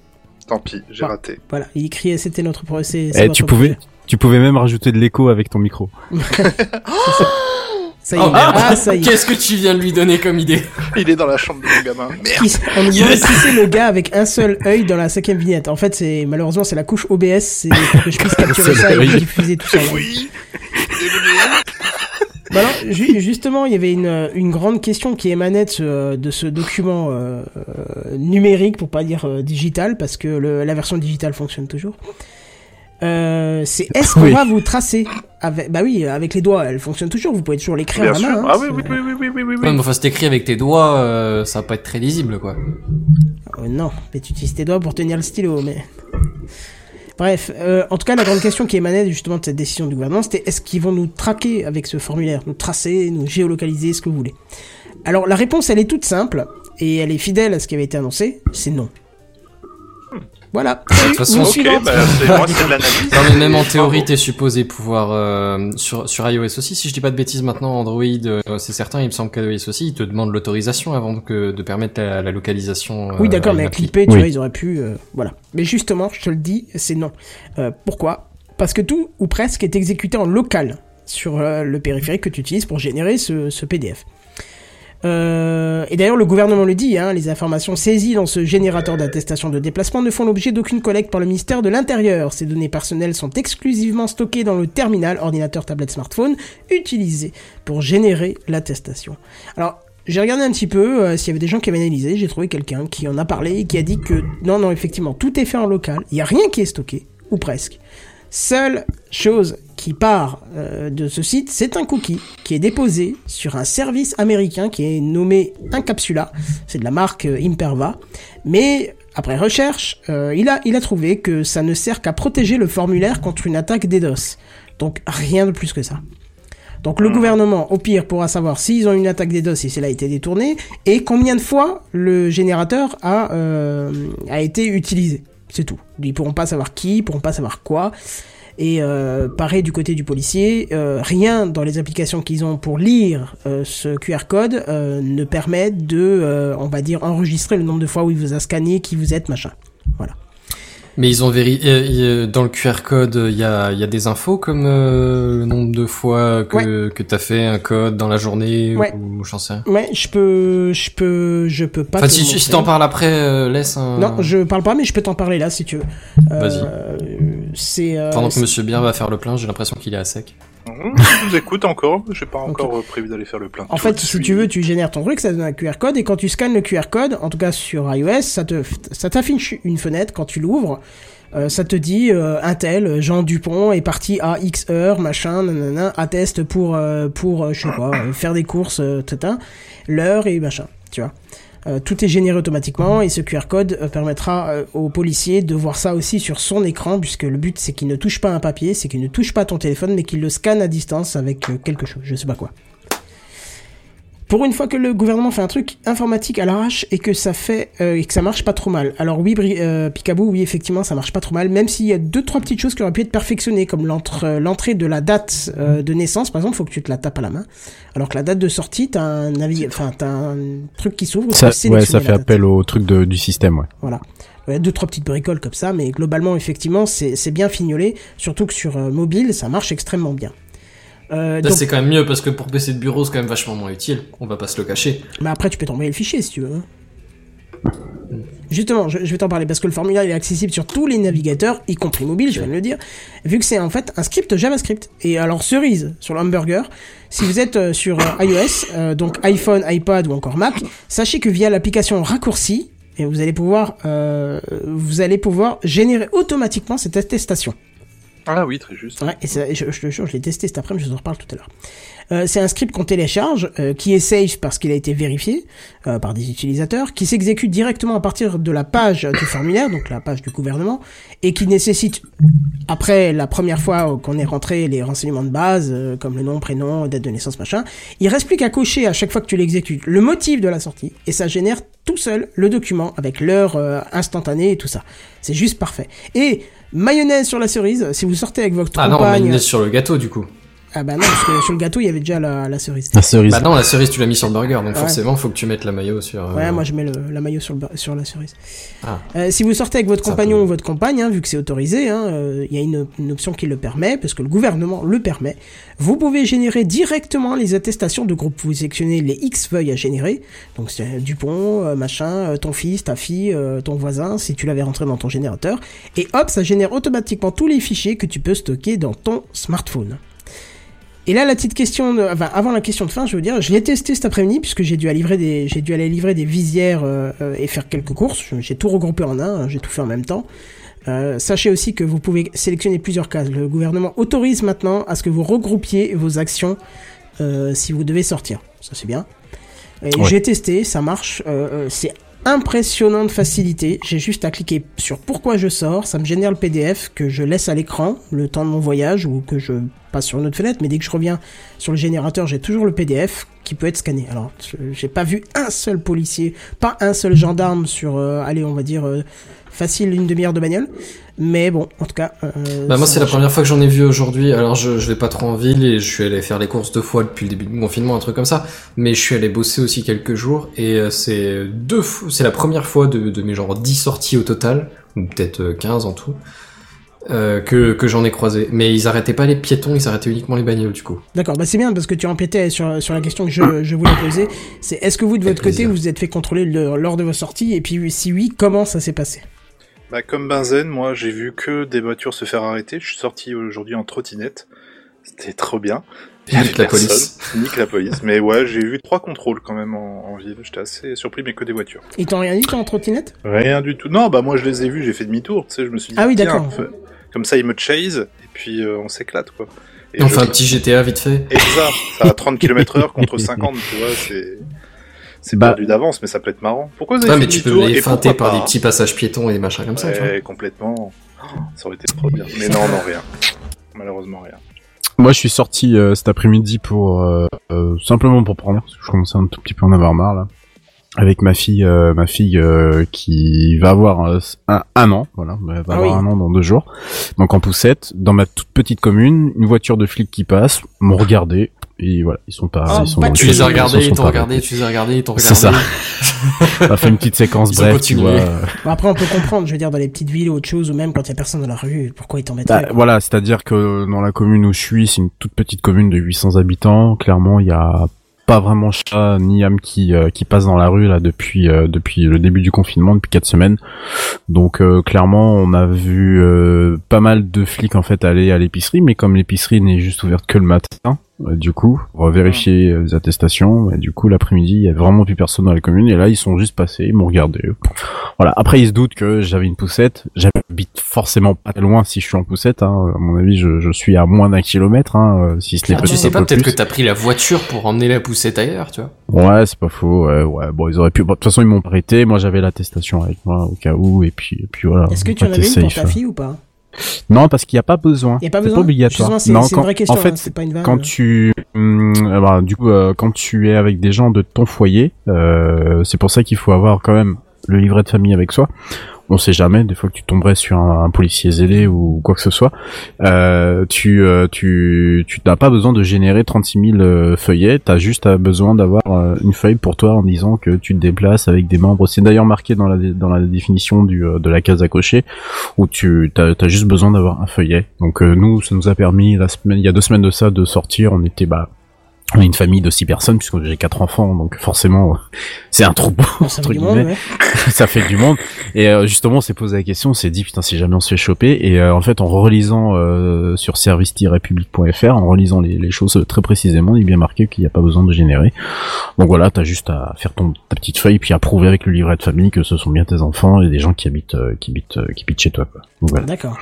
Tant pis, j'ai Ah. raté. Voilà, il criait, c'était notre projet. Eh, tu pouvais, tu pouvais même rajouter de l'écho avec ton micro. Ça y est, Oh merde ah, ça y est. Qu'est-ce que tu viens de lui donner comme idée Il est dans la chambre de mon gamin. Merde. On nous demande si c'est le gars avec un seul œil dans la cinquième vignette. En fait, c'est malheureusement c'est la couche OBS, c'est pour que je puisse capturer ça et diffuser tout ça. Oui. Bah alors, ju- justement, il y avait une, une grande question qui émanait de ce, de ce document euh, euh, numérique, pour pas dire euh, digital, parce que le- la version digitale fonctionne toujours. Euh, c'est est-ce qu'on Oui. va vous tracer avec Bah oui, avec les doigts, elle fonctionne toujours. Vous pouvez toujours l'écrire à la main. hein, Ah oui, c'est- oui, oui, oui, oui, oui, oui. Ouais, mais enfin, c'est écrit avec tes doigts, euh, ça va pas être très lisible, quoi. Euh, non, mais tu utilises tes doigts pour tenir le stylo, mais... Bref, euh, en tout cas, la grande question qui émanait justement de cette décision du gouvernement, c'était est-ce qu'ils vont nous traquer avec ce formulaire, nous tracer, nous géolocaliser, ce que vous voulez? Alors, la réponse, elle est toute simple, et elle est fidèle à ce qui avait été annoncé, c'est non. Voilà. De toute façon, News Ok, suivante. bah, c'est moi, c'est de l'analyse. Non, mais même en théorie, t'es supposé pouvoir euh, sur sur iOS aussi. Si je dis pas de bêtises, maintenant Android, euh, c'est certain. Il me semble qu'iOS aussi, il te demande l'autorisation avant que de permettre la, la localisation. euh, Oui, d'accord, mais à clipper, tu Oui. vois, ils auraient pu... euh, voilà. Mais justement, je te le dis, c'est non. Euh, pourquoi? Parce que tout, ou presque, est exécuté en local sur euh, le périphérique que tu utilises pour générer ce, ce PDF. Euh, et d'ailleurs, le gouvernement le dit, hein, les informations saisies dans ce générateur d'attestation de déplacement ne font l'objet d'aucune collecte par le ministère de l'Intérieur. Ces données personnelles sont exclusivement stockées dans le terminal, ordinateur, tablette, smartphone, utilisé pour générer l'attestation. Alors, j'ai regardé un petit peu euh, s'il y avait des gens qui avaient analysé, j'ai trouvé quelqu'un qui en a parlé et qui a dit que non, non, effectivement, tout est fait en local, il n'y a rien qui est stocké, ou presque. Seule chose qui part euh, de ce site, c'est un cookie qui est déposé sur un service américain qui est nommé Incapsula. C'est de la marque euh, Imperva. Mais après recherche, euh, il, a, il a trouvé que ça ne sert qu'à protéger le formulaire contre une attaque DDoS. Donc rien de plus que ça. Donc le gouvernement, au pire, pourra savoir s'ils ont une attaque DDoS et si elle a été détournée, et combien de fois le générateur a, euh, a été utilisé. C'est tout. Ils pourront pas savoir qui, ils pourront pas savoir quoi. Et euh, pareil du côté du policier, euh, rien dans les applications qu'ils ont pour lire euh, ce QR code euh, ne permet de, on va dire, enregistrer le nombre de fois où il vous a scanné, qui vous êtes, machin. Voilà. Mais ils ont vérifié dans le QR code, il y a, y a des infos comme euh, le nombre de fois que que t'as fait un code dans la journée Ouais. ou j'en sais. Ouais, je peux, je peux, je peux pas. Enfin, te si, si t'en parles après, euh, laisse un. Non, je parle pas, mais je peux t'en parler là si tu veux. Euh, Vas-y. C'est. euh, Pendant que Monsieur Bien va faire le plein, j'ai l'impression qu'il est à sec. Mmh, Je vous écoute encore. J'ai pas encore euh, prévu d'aller faire le plein. En fait, si tu veux, tu génères ton truc, ça donne un QR code, et quand tu scannes le QR code, en tout cas sur iOS, ça te, ça t'affiche une fenêtre quand tu l'ouvres. Euh, ça te dit euh, un tel Jean Dupont est parti à X heures machin nanana atteste pour euh, pour je sais pas faire des courses tata l'heure et machin tu vois Euh, tout est généré automatiquement et ce QR code euh, permettra euh, aux policiers de voir ça aussi sur son écran puisque le but c'est qu'il ne touche pas un papier c'est qu'il ne touche pas ton téléphone mais qu'il le scanne à distance avec quelque chose je sais pas quoi pour une fois que le gouvernement fait un truc informatique à l'arrache et que ça fait euh, et que ça marche pas trop mal. Alors oui, euh, Picaboo, oui effectivement, ça marche pas trop mal, même s'il y a deux trois petites choses qui auraient pu être perfectionnées, comme euh, l'entrée de la date euh, de naissance, par exemple, faut que tu te la tapes à la main, alors que la date de sortie, t'as un navi- enfin t'as un truc qui s'ouvre. Ça, ouais, ça fait appel au truc de, du système, ouais. Voilà. Il y a deux trois petites bricoles comme ça, mais globalement effectivement c'est c'est bien fignolé, surtout que sur euh, mobile ça marche extrêmement bien. Euh, donc, c'est quand même mieux parce que pour PC de bureau, c'est quand même vachement moins utile. On va pas se le cacher. Mais après, tu peux t'envoyer le fichier si tu veux. hein. Justement, je, je vais t'en parler parce que le formulaire il est accessible sur tous les navigateurs, y compris mobile, je viens de le dire, vu que c'est en fait un script JavaScript. Et alors cerise sur le hamburger, si vous êtes euh, sur euh, iOS, euh, donc iPhone, iPad ou encore Mac, sachez que via l'application raccourci, et vous allez pouvoir, euh, vous allez pouvoir générer automatiquement cette attestation. Ah oui, très juste. Et je, je l'ai testé cet après-midi, je vous en reparle tout à l'heure. Euh, c'est un script qu'on télécharge, euh, qui est safe parce qu'il a été vérifié euh, par des utilisateurs, qui s'exécute directement à partir de la page du formulaire, donc la page du gouvernement, et qui nécessite, après la première fois qu'on est rentré les renseignements de base, euh, comme le nom, prénom, date de naissance, machin, il reste plus qu'à cocher à chaque fois que tu l'exécutes le motif de la sortie, et ça génère tout seul le document avec l'heure euh, instantanée et tout ça. C'est juste parfait. Et mayonnaise sur la cerise, si vous sortez avec votre Ah non, compagne... mayonnaise sur le gâteau du coup. Ah bah non, parce que sur le gâteau, il y avait déjà la, la cerise. La cerise. Bah non, la cerise tu l'as mis sur le burger, donc Ouais. forcément faut que tu mettes la mayo sur. euh, Ouais, moi je mets le, la maillot sur, le, sur la cerise. Ah. Euh, si vous sortez avec votre Ça compagnon peut- ou votre compagne, hein, vu que c'est autorisé, hein, euh, il y a une, une option qui le permet, parce que le gouvernement le permet. Vous pouvez générer directement les attestations de groupe. Vous sélectionnez les X feuilles à générer. Donc c'est Dupont, euh, machin, euh, ton fils, ta fille, euh, ton voisin, si tu l'avais rentré dans ton générateur. Et hop, ça génère automatiquement tous les fichiers que tu peux stocker dans ton smartphone. Et là, la petite question, de, enfin, avant la question de fin, je veux dire, je l'ai testé cet après-midi puisque j'ai dû aller livrer des, j'ai dû aller livrer des visières euh, euh, et faire quelques courses. J'ai tout regroupé en un, hein, j'ai tout fait en même temps. Euh, sachez aussi que vous pouvez sélectionner plusieurs cases. Le gouvernement autorise maintenant à ce que vous regroupiez vos actions euh, si vous devez sortir. Ça c'est bien. Ouais. J'ai testé, ça marche. euh, c'est impressionnant de facilité. J'ai juste à cliquer sur pourquoi je sors. Ça me génère le PDF que je laisse à l'écran le temps de mon voyage ou que je passe sur une autre fenêtre. Mais dès que je reviens sur le générateur, j'ai toujours le PDF qui peut être scanné. Alors, j'ai pas vu un seul policier, pas un seul gendarme sur, euh, allez, on va dire, euh, facile une demi-heure de bagnole. Mais bon, en tout cas. euh, Bah moi c'est la première fois que j'en ai vu aujourd'hui. Alors je, je vais pas trop en ville et je suis allé faire les courses deux fois depuis le début du confinement, un truc comme ça. Mais je suis allé bosser aussi quelques jours et euh, c'est deux fois, c'est la première fois de, de mes genre 10 sorties au total, ou peut-être euh, 15 en tout, euh, que, que j'en ai croisé. Mais ils arrêtaient pas les piétons, ils arrêtaient uniquement les bagnoles du coup. D'accord, bah c'est bien parce que tu empiétais sur, sur la question que je, je voulais poser. C'est est-ce que vous de votre côté vous vous êtes fait contrôler le- lors de vos sorties? Et puis si oui, comment ça s'est passé? Bah, comme Benzen, moi, j'ai vu que des voitures se faire arrêter. Je suis sorti aujourd'hui en trottinette. C'était trop bien. Nique la police. Nique la police. Mais ouais, j'ai vu trois contrôles quand même en, en ville. J'étais assez surpris, mais que des voitures. Ils t'ont rien dit toi en trottinette? Rien du tout. Non, bah moi je les ai vus, j'ai fait demi-tour. Tu sais, je me suis dit. Ah oui, d'accord. fait- Comme ça, ils me chase et puis euh, on s'éclate quoi. Et on je- fait un petit GTA vite fait. Et ça, ça a 30 km heure contre 50, tu vois, c'est. C'est Bah- perdu d'avance, mais ça peut être marrant. Pourquoi vous avez Ouais, fait mais tu peux les feinter par des petits passages piétons et des machins comme ça. tu vois. Ouais, complètement. Oh, Ça aurait été trop bien. Mais non, non, rien. Malheureusement, rien. Moi, je suis sorti euh, cet après-midi pour euh, euh, simplement pour prendre, parce que je commençais un tout petit peu à en avoir marre là. Avec ma fille, euh, ma fille euh, qui va avoir euh, un, un an, voilà, elle va Ah avoir oui. un an dans deux jours. Donc en poussette, dans ma toute petite commune, une voiture de flic qui passe, m'ont regardé, Et voilà, ils sont pas. Ah, ils sont, pas Tu ils les as regardés, ils ils sont t'ont regardé, tu les as regardés, ils t'ont regardé. C'est ça. On a fait une petite séquence Ils bref, tu vois. Bon, après, on peut comprendre, je veux dire, dans les petites villes ou autre chose, ou même quand il y a personne dans la rue, pourquoi ils t'embêteraient. Bah, voilà, c'est-à-dire que dans la commune où je suis, c'est une toute petite commune de 800 habitants. Clairement, il y a pas vraiment chat ni âme qui euh, qui passe dans la rue là depuis euh, depuis le début du confinement depuis quatre semaines. Donc euh, clairement, on a vu euh, pas mal de flics en fait aller à l'épicerie, mais comme l'épicerie n'est juste ouverte que le matin, euh, du coup, on va vérifier les attestations. Et du coup, l'après-midi, il y a vraiment plus personne dans la commune. Et là, ils sont juste passés, ils m'ont regardé. Voilà. Après, ils se doutent que j'avais une poussette. J'habite forcément pas loin si je suis en poussette. Hein. À mon avis, je, je suis à moins d'un kilomètre, hein, si ce n'est peut-être Tu sais pas, peu peut-être que t'as pris la voiture pour emmener la poussette ailleurs, tu vois. Ouais, c'est pas faux. Ouais, ouais. Bon, ils auraient pu. bon, De toute façon, ils m'ont prêté. Moi, j'avais l'attestation avec moi au cas où. Et puis, et puis voilà. Est-ce que tu en va avais une pour ta fille ou pas? Non, parce qu'il n'y a pas besoin. Il a pas C'est besoin pas obligatoire. C'est non, c'est quand, une vraie question, en fait, hein, c'est pas une vanne. quand tu hum, euh, bah, du coup euh, quand tu es avec des gens de ton foyer euh, c'est pour ça qu'il faut avoir quand même le livret de famille avec soi on sait jamais des fois que tu tomberais sur un, policier zélé ou quoi que ce soit euh, tu euh, tu tu n'as pas besoin de générer 36 000 euh, feuillets t'as juste euh, besoin d'avoir euh, une feuille pour toi en disant que tu te déplaces avec des membres c'est d'ailleurs marqué dans la dans la définition de la case à cocher où tu as juste besoin d'avoir un feuillet. Donc nous, ça nous a permis il y a deux semaines de ça, de sortir. On était bah on est une famille de six personnes puisque j'ai quatre enfants, donc forcément c'est un troupeau ça fait entre monde, guillemets. ouais. ça fait du monde. Et euh, justement, on s'est posé la question, on s'est dit putain si jamais on se fait choper. Et euh, en fait, en relisant euh, sur service-public.fr, en relisant les, les choses très précisément, il est bien marqué qu'il n'y a pas besoin de générer. Donc voilà, t'as juste à faire ton ta petite feuille puis à prouver avec le livret de famille que ce sont bien tes enfants et des gens qui habitent euh, qui habitent euh, qui habitent chez toi. Quoi. Donc voilà. D'accord.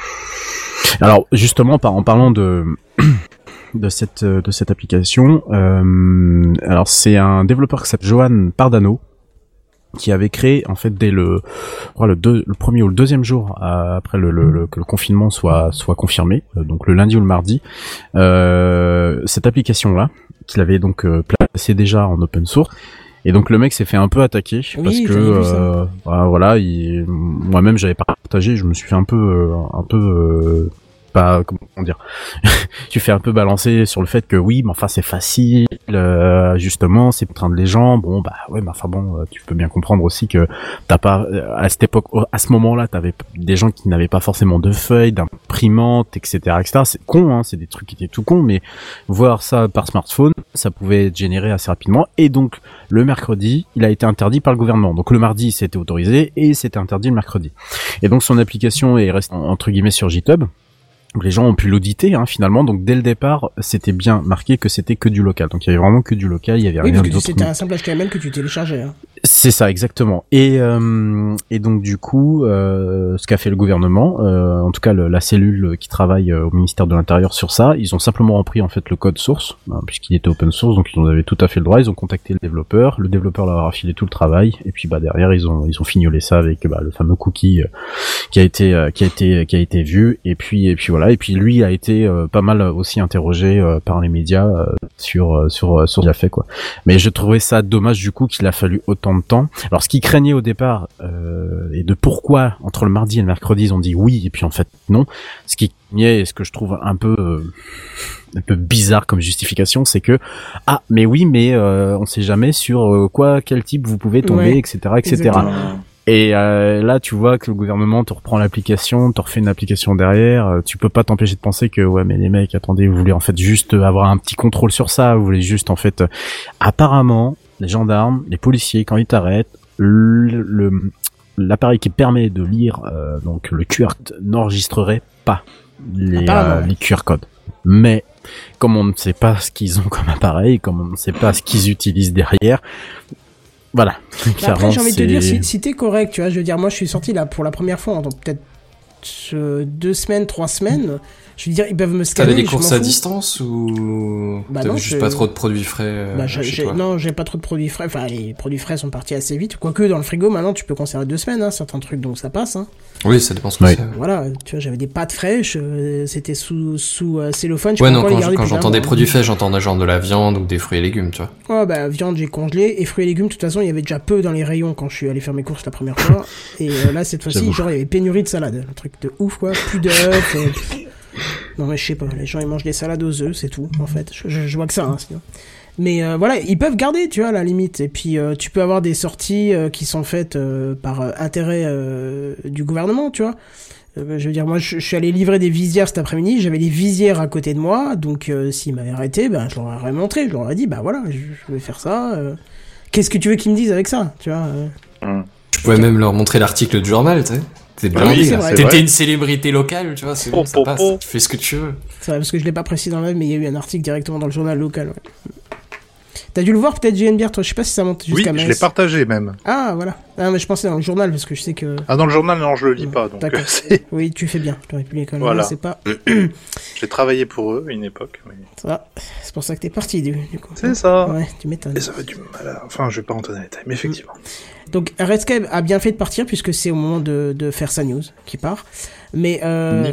Alors justement, par, en parlant de de cette euh, de cette application, euh, alors c'est un développeur qui s'appelle Johan Pardano qui avait créé en fait dès le le, deux- le premier ou le deuxième jour euh, après le, le- le- que le confinement soit soit confirmé, euh, donc le lundi ou le mardi, euh, cette application là qu'il avait donc euh, placée déjà en open source. Et donc le mec s'est fait un peu attaquer Oui, parce que euh, bah, voilà, il- moi-même j'avais partagé, je me suis fait un peu euh, un peu euh, pas comment dire tu fais un peu balancer sur le fait que oui mais enfin c'est facile euh, justement c'est train de les gens. Bon bah ouais mais enfin bon euh, tu peux bien comprendre aussi que t'as pas euh, à cette époque à ce moment-là t'avais des gens qui n'avaient pas forcément de feuilles d'imprimante etc etc c'est con hein c'est des trucs qui étaient tout con mais voir ça par smartphone ça pouvait être généré assez rapidement. Et donc le mercredi il a été interdit par le gouvernement. Donc le mardi c'était autorisé et c'était interdit le mercredi. Et donc son application est restée entre guillemets sur GitHub les gens ont pu l'auditer hein, finalement. Donc dès le départ, c'était bien marqué que c'était que du local. Donc il y avait vraiment que du local, il y avait Oui, rien parce que d'autre. c'était un simple HTML que tu téléchargeais. hein. C'est ça exactement. Et euh, et donc du coup, euh, ce qu'a fait le gouvernement, euh, en tout cas le- la cellule qui travaille euh, au ministère de l'Intérieur sur ça, ils ont simplement repris en fait le code source hein, puisqu'il était open source, donc ils en avaient tout à fait le droit. Ils ont contacté le développeur, le développeur leur a filé tout le travail, et puis bah derrière ils ont ils ont fignolé ça avec bah, le fameux cookie euh, qui a été euh, qui a été qui a été vu, et puis et puis voilà, et puis lui a été pas mal aussi interrogé par les médias sur sur sur ce qu'il a fait quoi. Mais je trouvais ça dommage du coup qu'il a fallu autant de temps. Alors ce qui craignait au départ euh, et de pourquoi entre le mardi et le mercredi ils ont dit oui et puis en fait non. Ce qui craignait et ce que je trouve un peu euh, un peu bizarre comme justification, c'est que ah mais oui mais euh, on sait jamais sur euh, quoi quel type vous pouvez tomber Ouais, etc etc. Exactement. Et euh, là, tu vois que le gouvernement te reprend l'application, te refait une application derrière. euh, tu peux pas t'empêcher de penser que ouais, mais les mecs, attendez, vous voulez en fait juste avoir un petit contrôle sur ça. Vous voulez juste en fait, euh, apparemment, les gendarmes, les policiers, quand ils t'arrêtent, l'appareil qui permet de lire euh, donc le QR code n'enregistrerait pas les, euh, les QR codes. Mais comme on ne sait pas ce qu'ils ont comme appareil, comme on ne sait pas ce qu'ils utilisent derrière, voilà. Après, j'ai envie de te dire, si, si t'es correct, tu vois, je veux dire, moi, je suis sorti là pour la première fois, donc peut-être euh, deux semaines, trois semaines. Je veux dire, ils peuvent me scanner. T'avais des courses à fous. distance ou Bah t'avais juste pas trop de produits frais euh, Bah, chez toi? non, j'ai pas trop de produits frais. Enfin, les produits frais sont partis assez vite. Quoique, dans le frigo, maintenant, tu peux conserver deux semaines, hein, certains trucs, donc ça passe. Hein. Oui, ça dépend ce que Oui. c'est. Voilà, tu vois, j'avais des pâtes fraîches, euh, c'était sous, sous euh, cellophane. je Ouais, non, quand, j'entends des mois. produits faits, j'entends genre de la viande ou des fruits et légumes, tu vois. Oh bah viande j'ai congelé et fruits et légumes de toute façon il y avait déjà peu dans les rayons quand je suis allé faire mes courses la première fois et euh, là cette fois-ci genre il y avait pénurie de salade un truc de ouf quoi plus d'œufs euh. Non mais je sais pas, les gens ils mangent des salades aux œufs, c'est tout en fait. Je, je- je vois que ça, hein, sinon. Mais euh, voilà, ils peuvent garder, tu vois, à la limite. Et puis euh, tu peux avoir des sorties euh, qui sont faites euh, par euh, intérêt euh, du gouvernement, tu vois. Euh, je veux dire, moi je, je suis allé livrer des visières cet après-midi, j'avais les visières à côté de moi, donc euh, s'ils m'avaient arrêté, ben je leur aurais montré, je leur aurais dit, bah voilà, je, je vais faire ça. euh. Qu'est-ce que tu veux qu'ils me disent avec ça, tu vois euh? Tu pouvais même leur montrer l'article du journal, tu sais. T'es Ah oui, là. vrai. T'étais une célébrité locale, tu vois, c'est bon, ça passe. Tu fais ce que tu veux. C'est vrai, parce que je l'ai pas précisé dans le live, mais il y a eu un article directement dans le journal local. Ouais. T'as dû le voir peut-être JNBR, toi, je sais pas si ça monte Oui, jusqu'à je Metz. l'ai partagé même. Ah, voilà. Ah, mais je pensais dans le journal, parce que je sais que... Ah, dans le journal, non, je le lis pas. Donc, D'accord. euh, c'est- Oui, tu fais bien. J'aurais pu l'école. Voilà. C'est pas... j'ai travaillé pour eux à une époque. mais- Ça. C'est pour ça que t'es parti, du, du coup. C'est ça. Ouais, tu m'étonnes. Et ça va du mal à... Enfin, je vais pas rentrer dans les détails, mais effectivement. Donc, Redscape a bien fait de partir, puisque c'est au moment de, de faire sa news qui part. Mais, euh,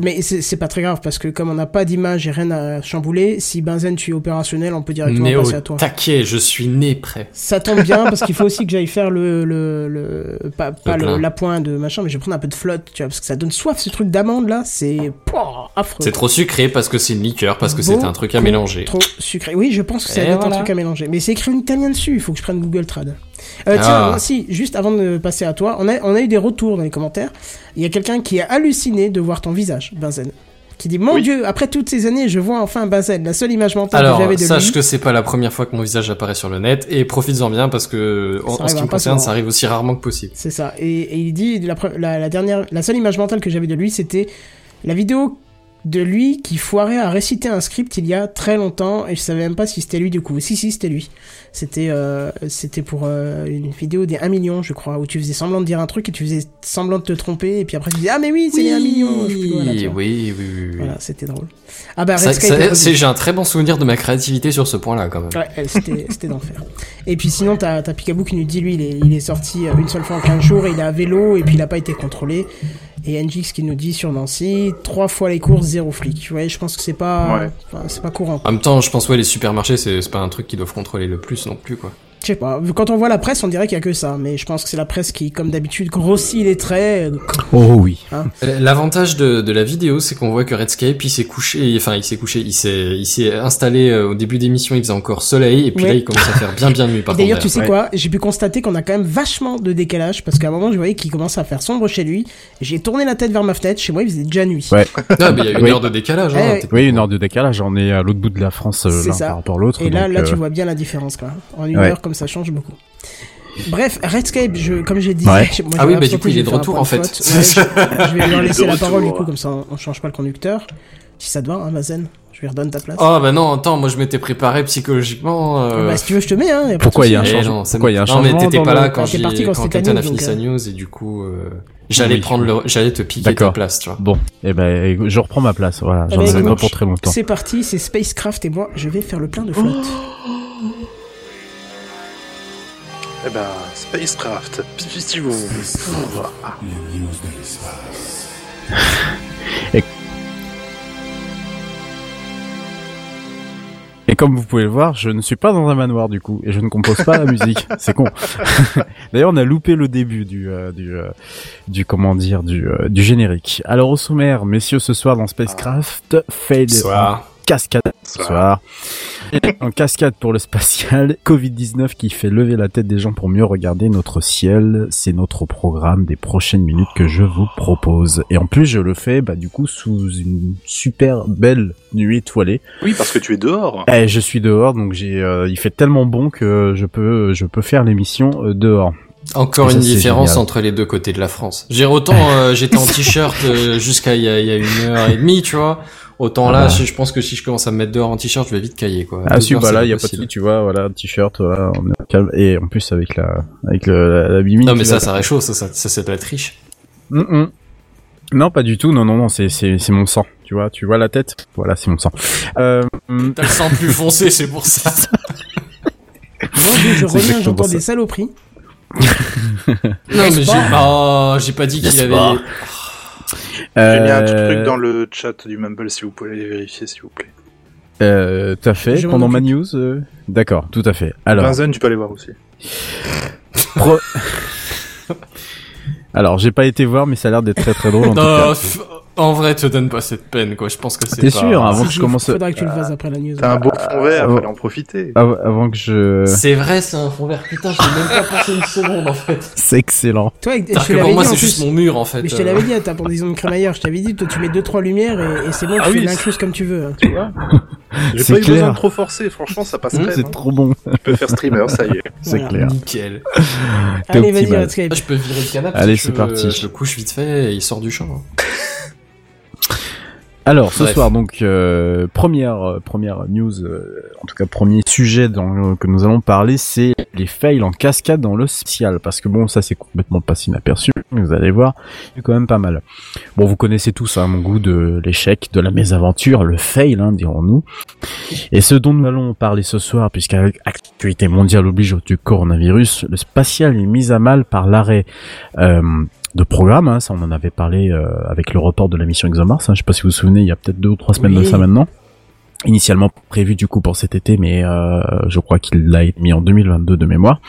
mais c'est c'est pas très grave, parce que comme on n'a pas d'image et rien à chambouler, si Benzen tu es opérationnel, on peut directement Mais passer à toi. taquet, je suis né prêt. Ça tombe bien parce qu'il faut aussi que j'aille faire le le le pas, pas Le plein. l'appoint de machin mais je vais prendre un peu de flotte tu vois parce que ça donne soif ce truc d'amande là c'est affreux. C'est trop sucré parce que c'est une liqueur, parce que c'est un truc à mélanger. Trop sucré. Oui, je pense que doit être un voilà. truc à mélanger mais c'est écrit en italien dessus, il faut que je prenne Google Trad. Euh, Ah. Tiens, non, si, juste avant de passer à toi, on a, on a eu des retours dans les commentaires. Il y a quelqu'un qui a halluciné de voir ton visage, Benzen. Qui dit Mon Oui. Dieu, après toutes ces années, je vois enfin Benzen. La seule image mentale que j'avais de sache lui. que c'est pas la première fois que mon visage apparaît sur le net, et profites-en bien parce que, en, Ça en ce qui me concerne, ça arrive aussi rarement que possible. C'est ça. Et, et il dit la, pre- la, la dernière, la seule image mentale que j'avais de lui, c'était la vidéo de lui qui foirait à réciter un script il y a très longtemps et je savais même pas si c'était lui du coup. Si si c'était lui. C'était euh, c'était pour euh, une vidéo des 1 million je crois où tu faisais semblant de dire un truc et tu faisais semblant de te tromper et puis après tu disais ah mais oui c'est les 1 million. Je plus là, oui, oui, oui, oui. Voilà c'était drôle. Ah bah J'ai un très bon souvenir de ma créativité sur ce point-là, quand même. Ouais, euh, c'était c'était d'enfer. Et puis sinon, t'as t'as Picaboo qui nous dit, lui, il est, il est sorti euh, une seule fois en 15 jours, et il est à vélo, et puis il a pas été contrôlé. Et NGX qui nous dit sur Nancy, trois fois les courses, zéro flic. Ouais, je pense que c'est pas, Ouais. enfin, c'est pas courant. En même temps, je pense, ouais, les supermarchés, c'est c'est pas un truc qu'ils doivent contrôler le plus non plus, quoi. Je sais pas. Quand on voit la presse, on dirait qu'il y a que ça. Mais je pense que c'est la presse qui, comme d'habitude, grossit les traits. euh, Oh oui. L'avantage de, de la vidéo, c'est qu'on voit que Redscape, il s'est couché, enfin, il s'est couché, il s'est, il s'est installé euh, au début d'émission, il faisait encore soleil, et puis Ouais. là, il commence à faire bien, bien nuit, par D'ailleurs, tu sais Ouais. quoi? J'ai pu constater qu'on a quand même vachement de décalage parce qu'à un moment, je voyais qu'il commençait à faire sombre chez lui. J'ai tourné la tête vers ma fenêtre. Chez moi, il faisait déjà nuit. Ouais. Mais il y a une Oui. heure de décalage, hein. Oui, une heure de décalage. On est à l'autre bout de la France euh, l'un par rapport à l'autre. Et là, donc, là, euh, tu vois bien la différence, quoi. En une Ouais. heure, comme ça change beaucoup. Bref, Redscape, je, comme j'ai dit, Ouais. je- moi, Ah oui, bah, du coup, il est de retour, en fait. Ouais, je, je vais est laisser la parole, du coup, comme ça, on, change pas le conducteur. Si ça te va, hein, Mazen Je lui redonne ta place. Oh, bah non, attends, moi, je m'étais préparé psychologiquement, euh... Bah, si tu veux, je te mets, hein. y de Pourquoi il y a un. Eh changement non, Pourquoi il y a un non, mais t'étais pas le- là quand, j'ai- parti quand Kenton a news, fini sa euh. news, et du coup, euh, j'allais Oui. prendre le, j'allais te piquer ta place, tu vois. Bon, eh ben, je reprends ma place. Voilà, Eh j'en ben, avais pas pour très longtemps. C'est parti, c'est Spacecraft et moi, je vais faire le plein de flotte. Eh ben, Spacecraft. Si vous. Et comme vous pouvez le voir, je ne suis pas dans un manoir du coup, et je ne compose pas la musique. C'est con. D'ailleurs, on a loupé le début du euh, du euh, du comment dire du euh, du générique. Alors au sommaire, messieurs, ce soir dans Spacecraft, fail Soir. cascade. Soir. En cascade pour le spatial, Covid-19 qui fait lever la tête des gens pour mieux regarder notre ciel, c'est notre programme des prochaines minutes que je vous propose. Et en plus, je le fais, bah, du coup, sous une super belle nuit étoilée. Oui, parce que tu es dehors. Eh, je suis dehors, donc j'ai, euh, il fait tellement bon que je peux, je peux faire l'émission euh, dehors. Encore Et ça, une différence génial. entre les deux côtés de la France. J'ai autant euh, j'étais en t-shirt euh, jusqu'à il y a, il y a une heure et demie, tu vois. Autant là, Ah. je, je pense que si je commence à me mettre dehors en t-shirt, je vais vite cailler quoi. Ah si, bah là, il y a pas de tu vois, voilà, t-shirt, voilà, on est calme. Et en plus avec la, avec le, la, la bimine Non mais ça, ça réchauffe, ça, ça, ça c'est de la triche. Mm, mm. Non, pas du tout. Non, non, non, c'est c'est c'est mon sang. Tu vois, tu vois la tête? Voilà, c'est mon sang. Euh, T'as le sang plus foncé, c'est pour ça. Moi, je reviens, j'entends des saloperies. Non mais j'ai oh, j'ai pas dit qu'il avait. pas J'ai mis un petit euh, truc dans le chat du Mumble si vous pouvez aller vérifier, s'il vous plaît. Euh, t'as fait Je m'en pendant ma news euh D'accord, tout à fait. Alors, Benzen, tu peux aller voir aussi. pro- Alors, j'ai pas été voir, mais ça a l'air d'être très très drôle en tout cas. En vrai, te donne pas cette peine, quoi. Je pense que c'est T'es pas... sûr, avant que je commence. Faudra que tu le fasses après la news. T'as un beau fond vert, euh, fallait en profiter. Av- Avant que je. C'est vrai, c'est un fond vert. Putain, j'ai même pas pensé une seconde, en fait. C'est excellent. Toi, je que pour moi, c'est juste mon mur, en fait. Mais je te euh. l'avais dit, t'as pour des ondes crémaillère, je t'avais dit, toi tu mets deux trois lumières et, et c'est bon, Ah tu oui, fais l'incluse comme tu veux. hein. Tu vois J'ai C'est pas eu besoin de trop forcer, franchement, ça passe crème. C'est hein. trop bon. Tu peux faire streamer, ça y est. C'est Voilà. clair. Nickel. Allez, vas-y. Ah, je peux virer le canapé. Allez, c'est je parti. Je le couche vite fait et il sort du champ. Alors ce Bref. soir donc euh, première euh, première news, euh, en tout cas premier sujet dans, que nous allons parler, c'est les fails en cascade dans le spécial parce que bon ça c'est complètement passé inaperçu, vous allez voir, c'est quand même pas mal. Bon vous connaissez tous hein, mon goût de l'échec, de la mésaventure, le fail hein, dirons-nous. Et ce dont nous allons parler ce soir, puisqu'avec actualité mondiale oblige du coronavirus, le spatial est mis à mal par l'arrêt euh, de programme, hein, ça on en avait parlé euh, avec le report de la mission ExoMars, hein, je sais pas si vous vous souvenez, il y a peut-être deux ou trois semaines de ça maintenant. Initialement prévu du coup pour cet été, mais euh, je crois qu'il a été mis en 2022 de mémoire.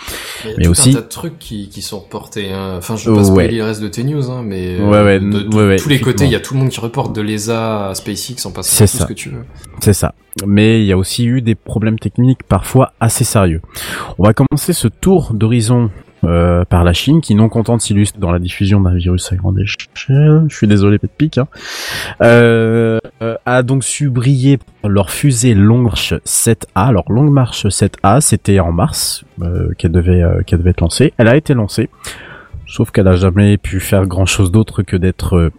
Mais, il y a Mais tout aussi- un tas de trucs qui, qui sont reportés. Hein. Enfin, je vais pas Ouais. spoiler le reste de tes news, hein, mais Ouais, ouais, de, de ouais, ouais, tous les côtés, il y a tout le monde qui reporte de l'ESA à SpaceX en passant tout ça. ce que tu veux. C'est ça. Mais il y a aussi eu des problèmes techniques parfois assez sérieux. On va commencer ce tour d'horizon euh, par la Chine, qui non content de s'illustrer dans la diffusion d'un virus à grande échelle, je suis désolé pique, hein, euh, euh, a donc su briller leur fusée Long March 7A. Alors Long March 7A, c'était en mars qu'elle devait qu'elle devait être lancée. Elle a été lancée, sauf qu'elle a jamais pu faire grand chose d'autre que d'être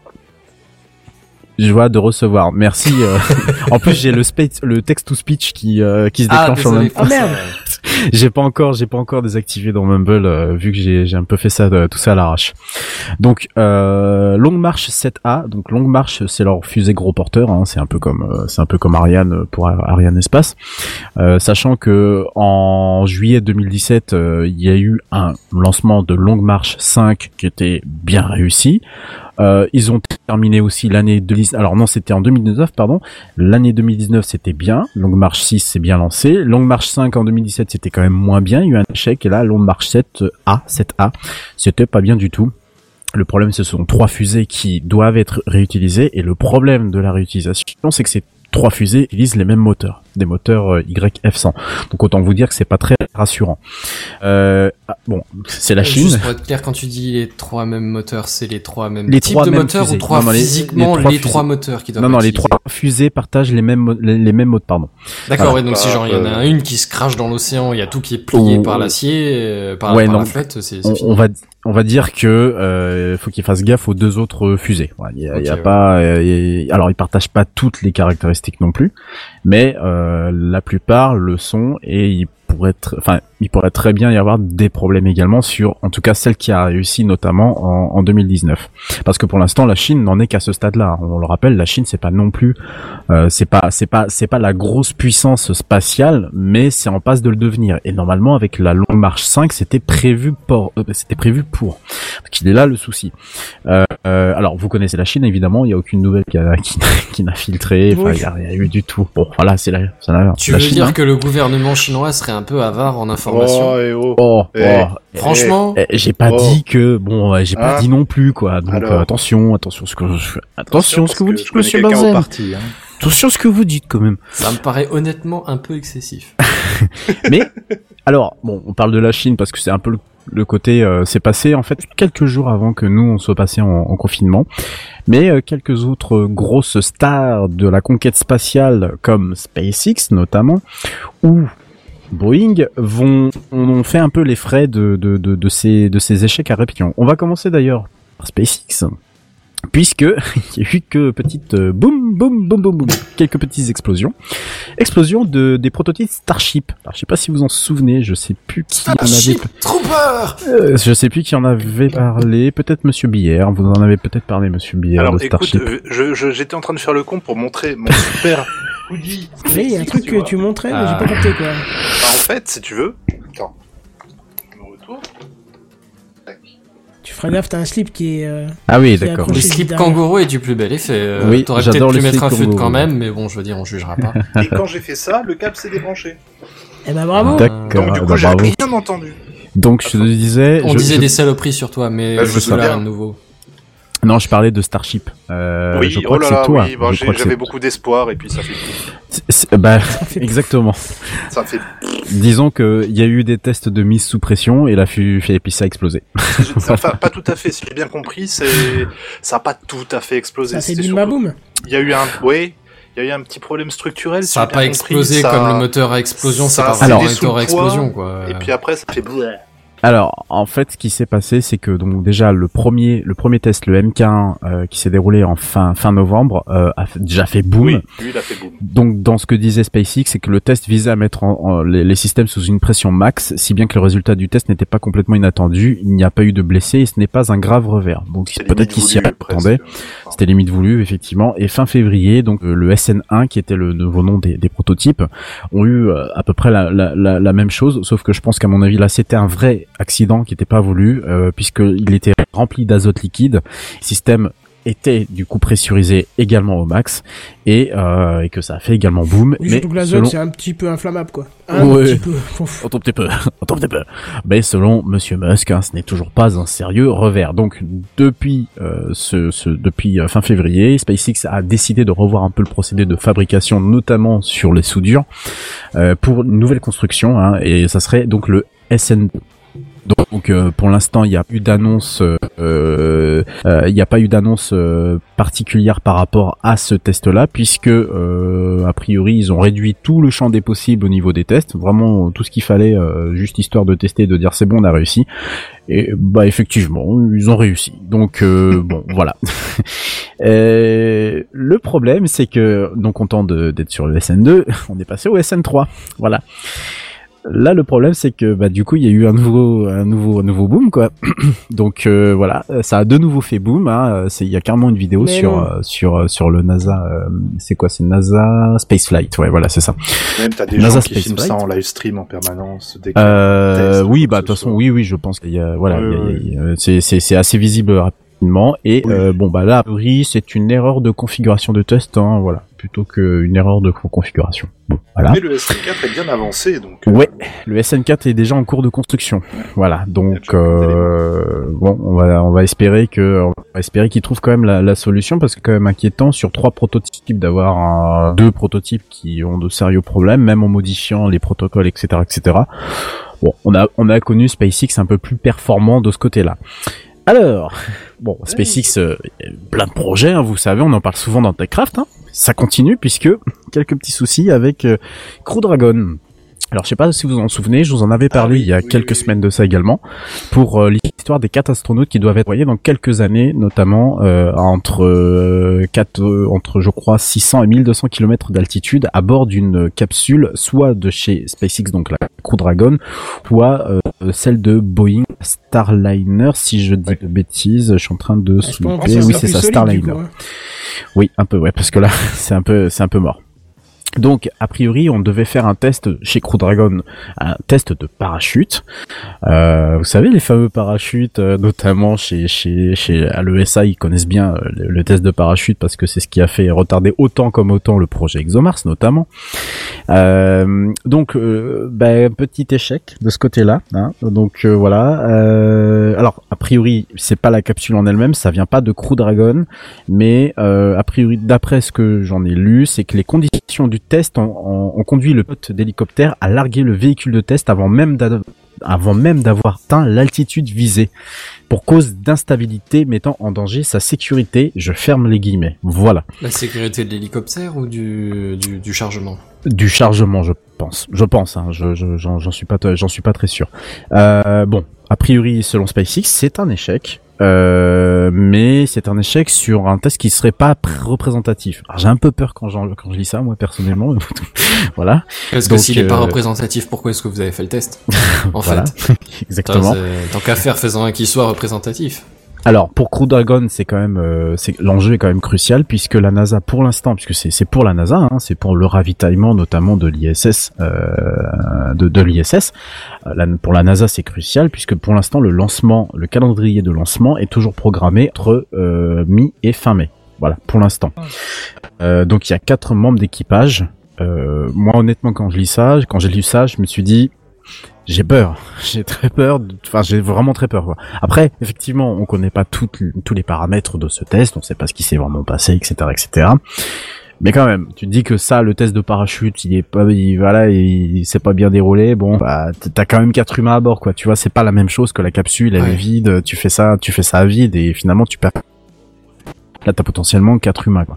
joie de recevoir. Merci. euh, en plus, j'ai le, le text to speech qui euh, qui se Ah, déclenche en même merde. j'ai pas encore, j'ai pas encore désactivé dans Mumble euh, vu que j'ai j'ai un peu fait ça euh, tout ça à l'arrache. Donc euh, Long March 7A, donc Long March c'est leur fusée gros porteur, hein, c'est un peu comme euh, c'est un peu comme Ariane pour Ar- Ariane Espace, Euh, sachant que en juillet 2017 euh, il y a eu un lancement de Long March 5 qui était bien réussi. Euh, ils ont terminé aussi l'année 2019. Alors non, c'était en 2019, pardon. L'année 2019, c'était bien. Long March 6, c'est bien lancé. Long March 5 en 2017, c'était quand même moins bien. Il y a eu un échec. Et là, Long March 7 A, 7A, c'était pas bien du tout. Le problème, ce sont trois fusées qui doivent être réutilisées. Et le problème de la réutilisation, c'est que ces trois fusées utilisent les mêmes moteurs, des moteurs euh, YF100. Donc autant vous dire que c'est pas très rassurant. Euh, ah, bon, c'est la Chine. Juste pour être clair, quand tu dis les trois mêmes moteurs, c'est les trois mêmes Les types trois de mêmes moteurs fusées. ou trois Non, non, les- physiquement les les trois trois, fusées. moteurs qui doivent Non, non, les être utilisés trois fusées partagent les mêmes, les, les mêmes modes, pardon. D'accord, Voilà. ouais, donc si genre il y en a euh, une qui se crache dans l'océan, il y a tout qui est plié Oh. par l'acier, euh, par, Ouais, par non. la flotte, c'est c'est On, fini. on va, on va dire que euh, faut qu'ils fassent gaffe aux deux autres fusées. Il y a, il y a Ok, ouais. pas, euh, il y a- alors ils partagent pas toutes les caractéristiques non plus, mais euh, la plupart le sont et il pourrait être, enfin, il pourrait très bien y avoir des problèmes également sur, en tout cas celle qui a réussi notamment en, en 2019. Parce que pour l'instant la Chine n'en est qu'à ce stade-là. On le rappelle, la Chine c'est pas non plus, euh, c'est pas, c'est pas, c'est pas la grosse puissance spatiale, mais c'est en passe de le devenir. Et normalement avec la Long March 5, c'était prévu pour, euh, c'était prévu pour. Donc il est là le souci. Euh, euh, alors vous connaissez la Chine évidemment, il y a aucune nouvelle qui a, qui, qui n'a filtré, enfin Oui. il y a rien eu du tout. Bon voilà, c'est la, la, Tu la veux Chine, dire hein. que le gouvernement chinois serait un peu avare en Oh, et oh. Oh, Eh, oh, Franchement, eh, j'ai pas Oh. dit que bon, ouais, j'ai pas Hein dit non plus quoi. Donc Alors euh, attention, attention ce que je fais. Attention ce que vous dites, Monsieur Benzen. parti, hein. Attention ce que vous dites quand même. ça me paraît honnêtement un peu excessif. Mais alors, bon, on parle de la Chine parce que c'est un peu le, le côté, euh, c'est passé en fait quelques jours avant que nous on soit passé en, en confinement. Mais euh, quelques autres grosses stars de la conquête spatiale comme SpaceX notamment ou Boeing vont ont fait un peu les frais de de, de, de ces de ces échecs à répétition. On va commencer d'ailleurs par SpaceX puisque il y a eu que petite euh, boum boum boum boum boum quelques petites explosions. Explosion de des prototypes Starship. Alors je sais pas si vous en souvenez je sais plus qui en avait Starship Trooper! euh, je sais plus qui en avait parlé. Peut-être monsieur Billère vous en avez peut-être parlé monsieur Billère Alors de écoute, Starship. euh, je- je- j'étais en train de faire le con pour montrer mon super Oui, il y a un truc que tu montrais, mais Ah. j'ai pas capté quoi. Bah, en fait, si tu veux. Attends. Je me retourne. Tac. Tu feras gaffe, t'as un slip qui est. euh, ah oui qui est d'accord Le accroché slip derrière. kangourou est du plus bel effet. Euh, Oui, T'aurais peut-être j'adore pu le mettre un feu kangourou. quand même, mais bon, je veux dire, on jugera pas. Et quand j'ai fait ça, le câble s'est débranché. Eh ben bravo. d'accord Donc du coup, bah, j'ai bravo. rien entendu. donc je te disais On je- disait je- des saloperies sur toi, mais Bah, je je me suis là à nouveau. Non, je parlais de Starship. Euh, oui, je crois oh là que là, c'est toi. oui, bah, Je j'ai- crois que j'avais c'est- beaucoup d'espoir et puis ça fait, c'est- c'est- bah, exactement. ça fait, Disons que il y a eu des tests de mise sous pression et la fu- et puis ça a explosé. enfin, pas tout à fait. Si j'ai bien compris, c'est, ça a pas tout à fait explosé. C'était bim baboum. Il y a eu un, oui, il y a eu un petit problème structurel. Ça a j'ai pas compris, explosé ça- comme le moteur à explosion, c'est ça pas a vraiment un moteur à explosion, quoi. Et puis après, ça fait. Alors, en fait, ce qui s'est passé, c'est que donc déjà le premier, le premier test, le MK1, euh, qui s'est déroulé en fin fin novembre, euh, a fait- déjà fait boom. Oui, lui, il a fait boum. Donc, dans ce que disait SpaceX, c'est que le test visait à mettre en, en- les, les systèmes sous une pression max, si bien que le résultat du test n'était pas complètement inattendu. Il n'y a pas eu de blessés et ce n'est pas un grave revers. Donc, C'est peut-être qu'il s'y attendait. C'était limite voulu, effectivement. Et fin février, donc euh, le SN1, qui était le nouveau nom des, des prototypes, ont eu euh, à peu près la, la, la, la même chose, sauf que je pense qu'à mon avis là, c'était un vrai accident qui n'était pas voulu, euh, puisqu'il était rempli d'azote liquide. Système était du coup pressurisé également au max et, euh, et que ça a fait également boom. Oui, mais surtout que l'azote, selon- c'est un petit peu inflammable, quoi. Un Ouais. petit peu. Tout petit peu, un tout petit peu. Mais selon Monsieur Musk, hein, ce n'est toujours pas un sérieux revers. Donc depuis euh, ce, ce- depuis euh, fin février, SpaceX a décidé de revoir un peu le procédé de fabrication, notamment sur les soudures, euh, pour une nouvelle construction. hein, et ça serait donc le SN. Donc euh, pour l'instant il n'y a eu d'annonce, euh, euh, il n'y a pas eu d'annonce euh, particulière par rapport à ce test-là, puisque euh, a priori ils ont réduit tout le champ des possibles au niveau des tests, vraiment tout ce qu'il fallait, euh, juste histoire de tester, de dire c'est bon on a réussi. Et bah effectivement ils ont réussi. Donc euh, bon voilà. Euh, le problème c'est que non content d'être sur le SN2, on est passé au SN3. Voilà. Là, le problème, c'est que bah du coup, il y a eu un nouveau, un nouveau, un nouveau boom, quoi. Donc euh, voilà, euh, ça a de nouveau fait boom. Hein. Euh, C'est, il y a carrément une vidéo Mais sur, euh, sur, euh, sur le NASA. euh, c'est quoi C'est NASA Spaceflight. Ouais, voilà, c'est ça. Même t'as des NASA gens qui Space filment Flight. ça en live stream en permanence. Dès Euh, oui, bah de toute façon, oui, oui, je pense qu'il y a, voilà, Ouais, il y a- ouais, il y a- c'est, c'est, c'est assez visible rapidement. Et Oui. euh, bon, bah là, c'est une erreur de configuration de test, hein, voilà, plutôt qu'une erreur de configuration. Bon, voilà. Mais le SN4 est bien avancé, donc. euh, Ouais, le SN4 est déjà en cours de construction. Voilà, donc euh, bon, on va on va espérer que on va espérer qu'ils trouvent quand même la, la solution parce que c'est quand même inquiétant sur trois prototypes d'avoir deux prototypes qui ont de sérieux problèmes, même en modifiant les protocoles, etc., etc. Bon, on a on a connu SpaceX un peu plus performant de ce côté-là. Alors, bon, SpaceX, euh, plein de projets, hein, vous savez, on en parle souvent dans TechCraft. Hein. Ça continue puisque quelques petits soucis avec euh, Crew Dragon. Alors, je sais pas si vous en souvenez, je vous en avais parlé oui, il y a oui, quelques oui, oui. semaines de ça également, pour euh, l'histoire des quatre astronautes qui doivent être envoyés dans quelques années, notamment euh, entre euh, quatre, euh, entre je crois 600 et 1200 km d'altitude à bord d'une capsule, soit de chez SpaceX, donc la Crew Dragon, soit euh, celle de Boeing Starliner, si je dis de bêtises, je suis en train de Ouais, que soulever, oui c'est ça, solide, Starliner. coup, hein. Oui, un peu, ouais, parce que là, c'est un peu, c'est un peu mort. Donc, a priori, on devait faire un test chez Crew Dragon, un test de parachute. Euh, vous savez, les fameux parachutes, euh, notamment chez, chez, chez à l'ESA, ils connaissent bien euh, le, test de parachute parce que c'est ce qui a fait retarder autant comme autant le projet ExoMars, notamment. Euh, donc, euh, ben, petit échec de ce côté-là. Hein. Donc voilà. Alors, a priori, c'est pas la capsule en elle-même, ça vient pas de Crew Dragon, mais a priori, d'après ce que j'en ai lu, c'est que les conditions du test ont, ont- ont conduit le pilote d'hélicoptère à larguer le véhicule de test avant même d'a- avant même d'avoir atteint l'altitude visée, pour cause d'instabilité mettant en danger sa sécurité. Je ferme les guillemets. Voilà. La sécurité de l'hélicoptère ou du, du, du chargement? Du chargement, je pense. Je pense. Hein, je, je- j'en, j'en suis pas, t- j'en suis pas très sûr. Euh, bon, a priori, selon SpaceX, c'est un échec. Euh, mais c'est un échec sur un test qui serait pas pr- représentatif. Alors, j'ai un peu peur quand, quand je lis ça, moi personnellement. voilà, Parce que s'il est pas euh, représentatif, pourquoi est-ce que vous avez fait le test En voilà, fait, exactement. Tant qu'à faire, faisant un qui soit représentatif. Alors pour Crew Dragon, c'est quand même, euh, l'enjeu est quand même crucial puisque la NASA, pour l'instant, puisque c'est pour la NASA, hein, c'est pour le ravitaillement notamment de l'ISS, euh, de, l'ISS. Euh, pour la NASA, c'est crucial puisque pour l'instant le lancement, le calendrier de lancement est toujours programmé entre euh, mi et fin mai. Voilà, pour l'instant. Euh, donc il y a quatre membres d'équipage. Moi honnêtement, quand je lis ça, quand j'ai lu ça, je me suis dit j'ai peur. J'ai très peur. de- Enfin, j'ai vraiment très peur. Quoi. Après, effectivement, on connaît pas toutes- tous les paramètres de ce test. On sait pas ce qui s'est vraiment passé, etc., etc. Mais quand même, tu te dis que ça, le test de parachute, il est pas, il, voilà, il, il s'est pas bien déroulé. Bon, bah, t'as quand même quatre humains à bord, quoi. Tu vois, c'est pas la même chose que la capsule, elle Ouais. est vide. Tu fais ça, tu fais ça à vide, et finalement, tu perds. Là, t'as potentiellement quatre humains, quoi.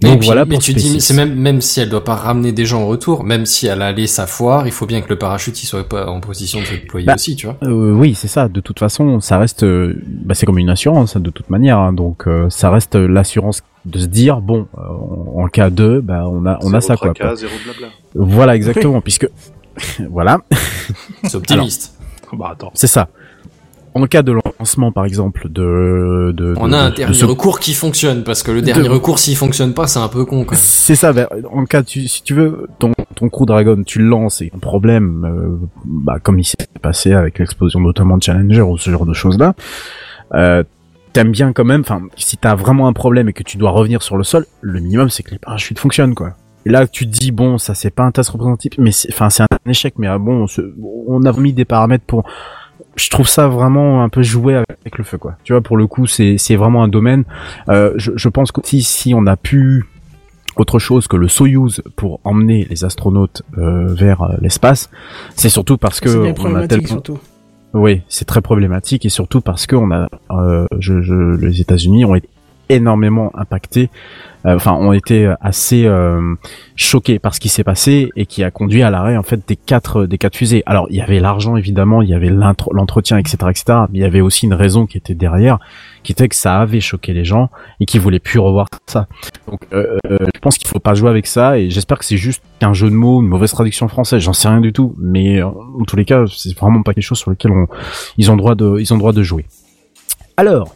Donc puis- voilà mais pour tu dis, c'est même, même si elle doit pas ramener des gens au retour, même si elle allait sa foire, il faut bien que le parachute il soit pas en position de se déployer Bah, aussi, tu vois. Euh, oui, c'est ça. De toute façon, ça reste, euh, bah, c'est comme une assurance hein, de toute manière. hein. donc, euh, ça reste l'assurance de se dire bon, euh, en en cas de, bah, on a, on a ça quoi. Tracas, zéro blabla. Voilà, exactement, puisque voilà, C'est optimiste. Bah attends. c'est ça. En cas de lancement, par exemple, de, de, On de- a un de dernier ce- recours qui fonctionne, parce que le dernier De- recours s'il fonctionne pas, c'est un peu con. C'est ça. bah, en cas, tu, si tu veux, ton, ton Crew Dragon, tu le lances et un problème, euh, bah, comme il s'est passé avec l'explosion notamment de Challenger ou ce genre de choses-là, euh, t'aimes bien quand même. Enfin, si t'as vraiment un problème et que tu dois revenir sur le sol, le minimum c'est que les parachutes fonctionnent, quoi. Et là, tu te dis bon, ça c'est pas un test représentatif, mais c'est, enfin, c'est un échec. Mais ah, bon, ce- on a mis des paramètres pour. Je trouve ça vraiment un peu joué avec le feu, quoi. Tu vois, pour le coup, c'est c'est vraiment un domaine. Euh, je, je pense que si si on a pu autre chose que le Soyuz pour emmener les astronautes euh, vers euh, l'espace, c'est surtout parce que C'est on a tellement surtout. oui, c'est très problématique et surtout parce que on a, euh, je, je, les États-Unis ont été énormément impactés, euh, enfin ont été assez euh, choqués par ce qui s'est passé et qui a conduit à l'arrêt en fait des quatre des quatre fusées. Alors il y avait l'argent évidemment, il y avait l'entretien, etc., etc. Mais il y avait aussi une raison qui était derrière, qui était que ça avait choqué les gens et qui voulaient plus revoir ça. Donc euh, euh, je pense qu'il faut pas jouer avec ça et j'espère que c'est juste un jeu de mots, une mauvaise traduction française, j'en sais rien du tout, mais euh, en tous les cas, c'est vraiment pas quelque chose sur lequel on, ils ont droit de, ils ont droit de jouer. Alors,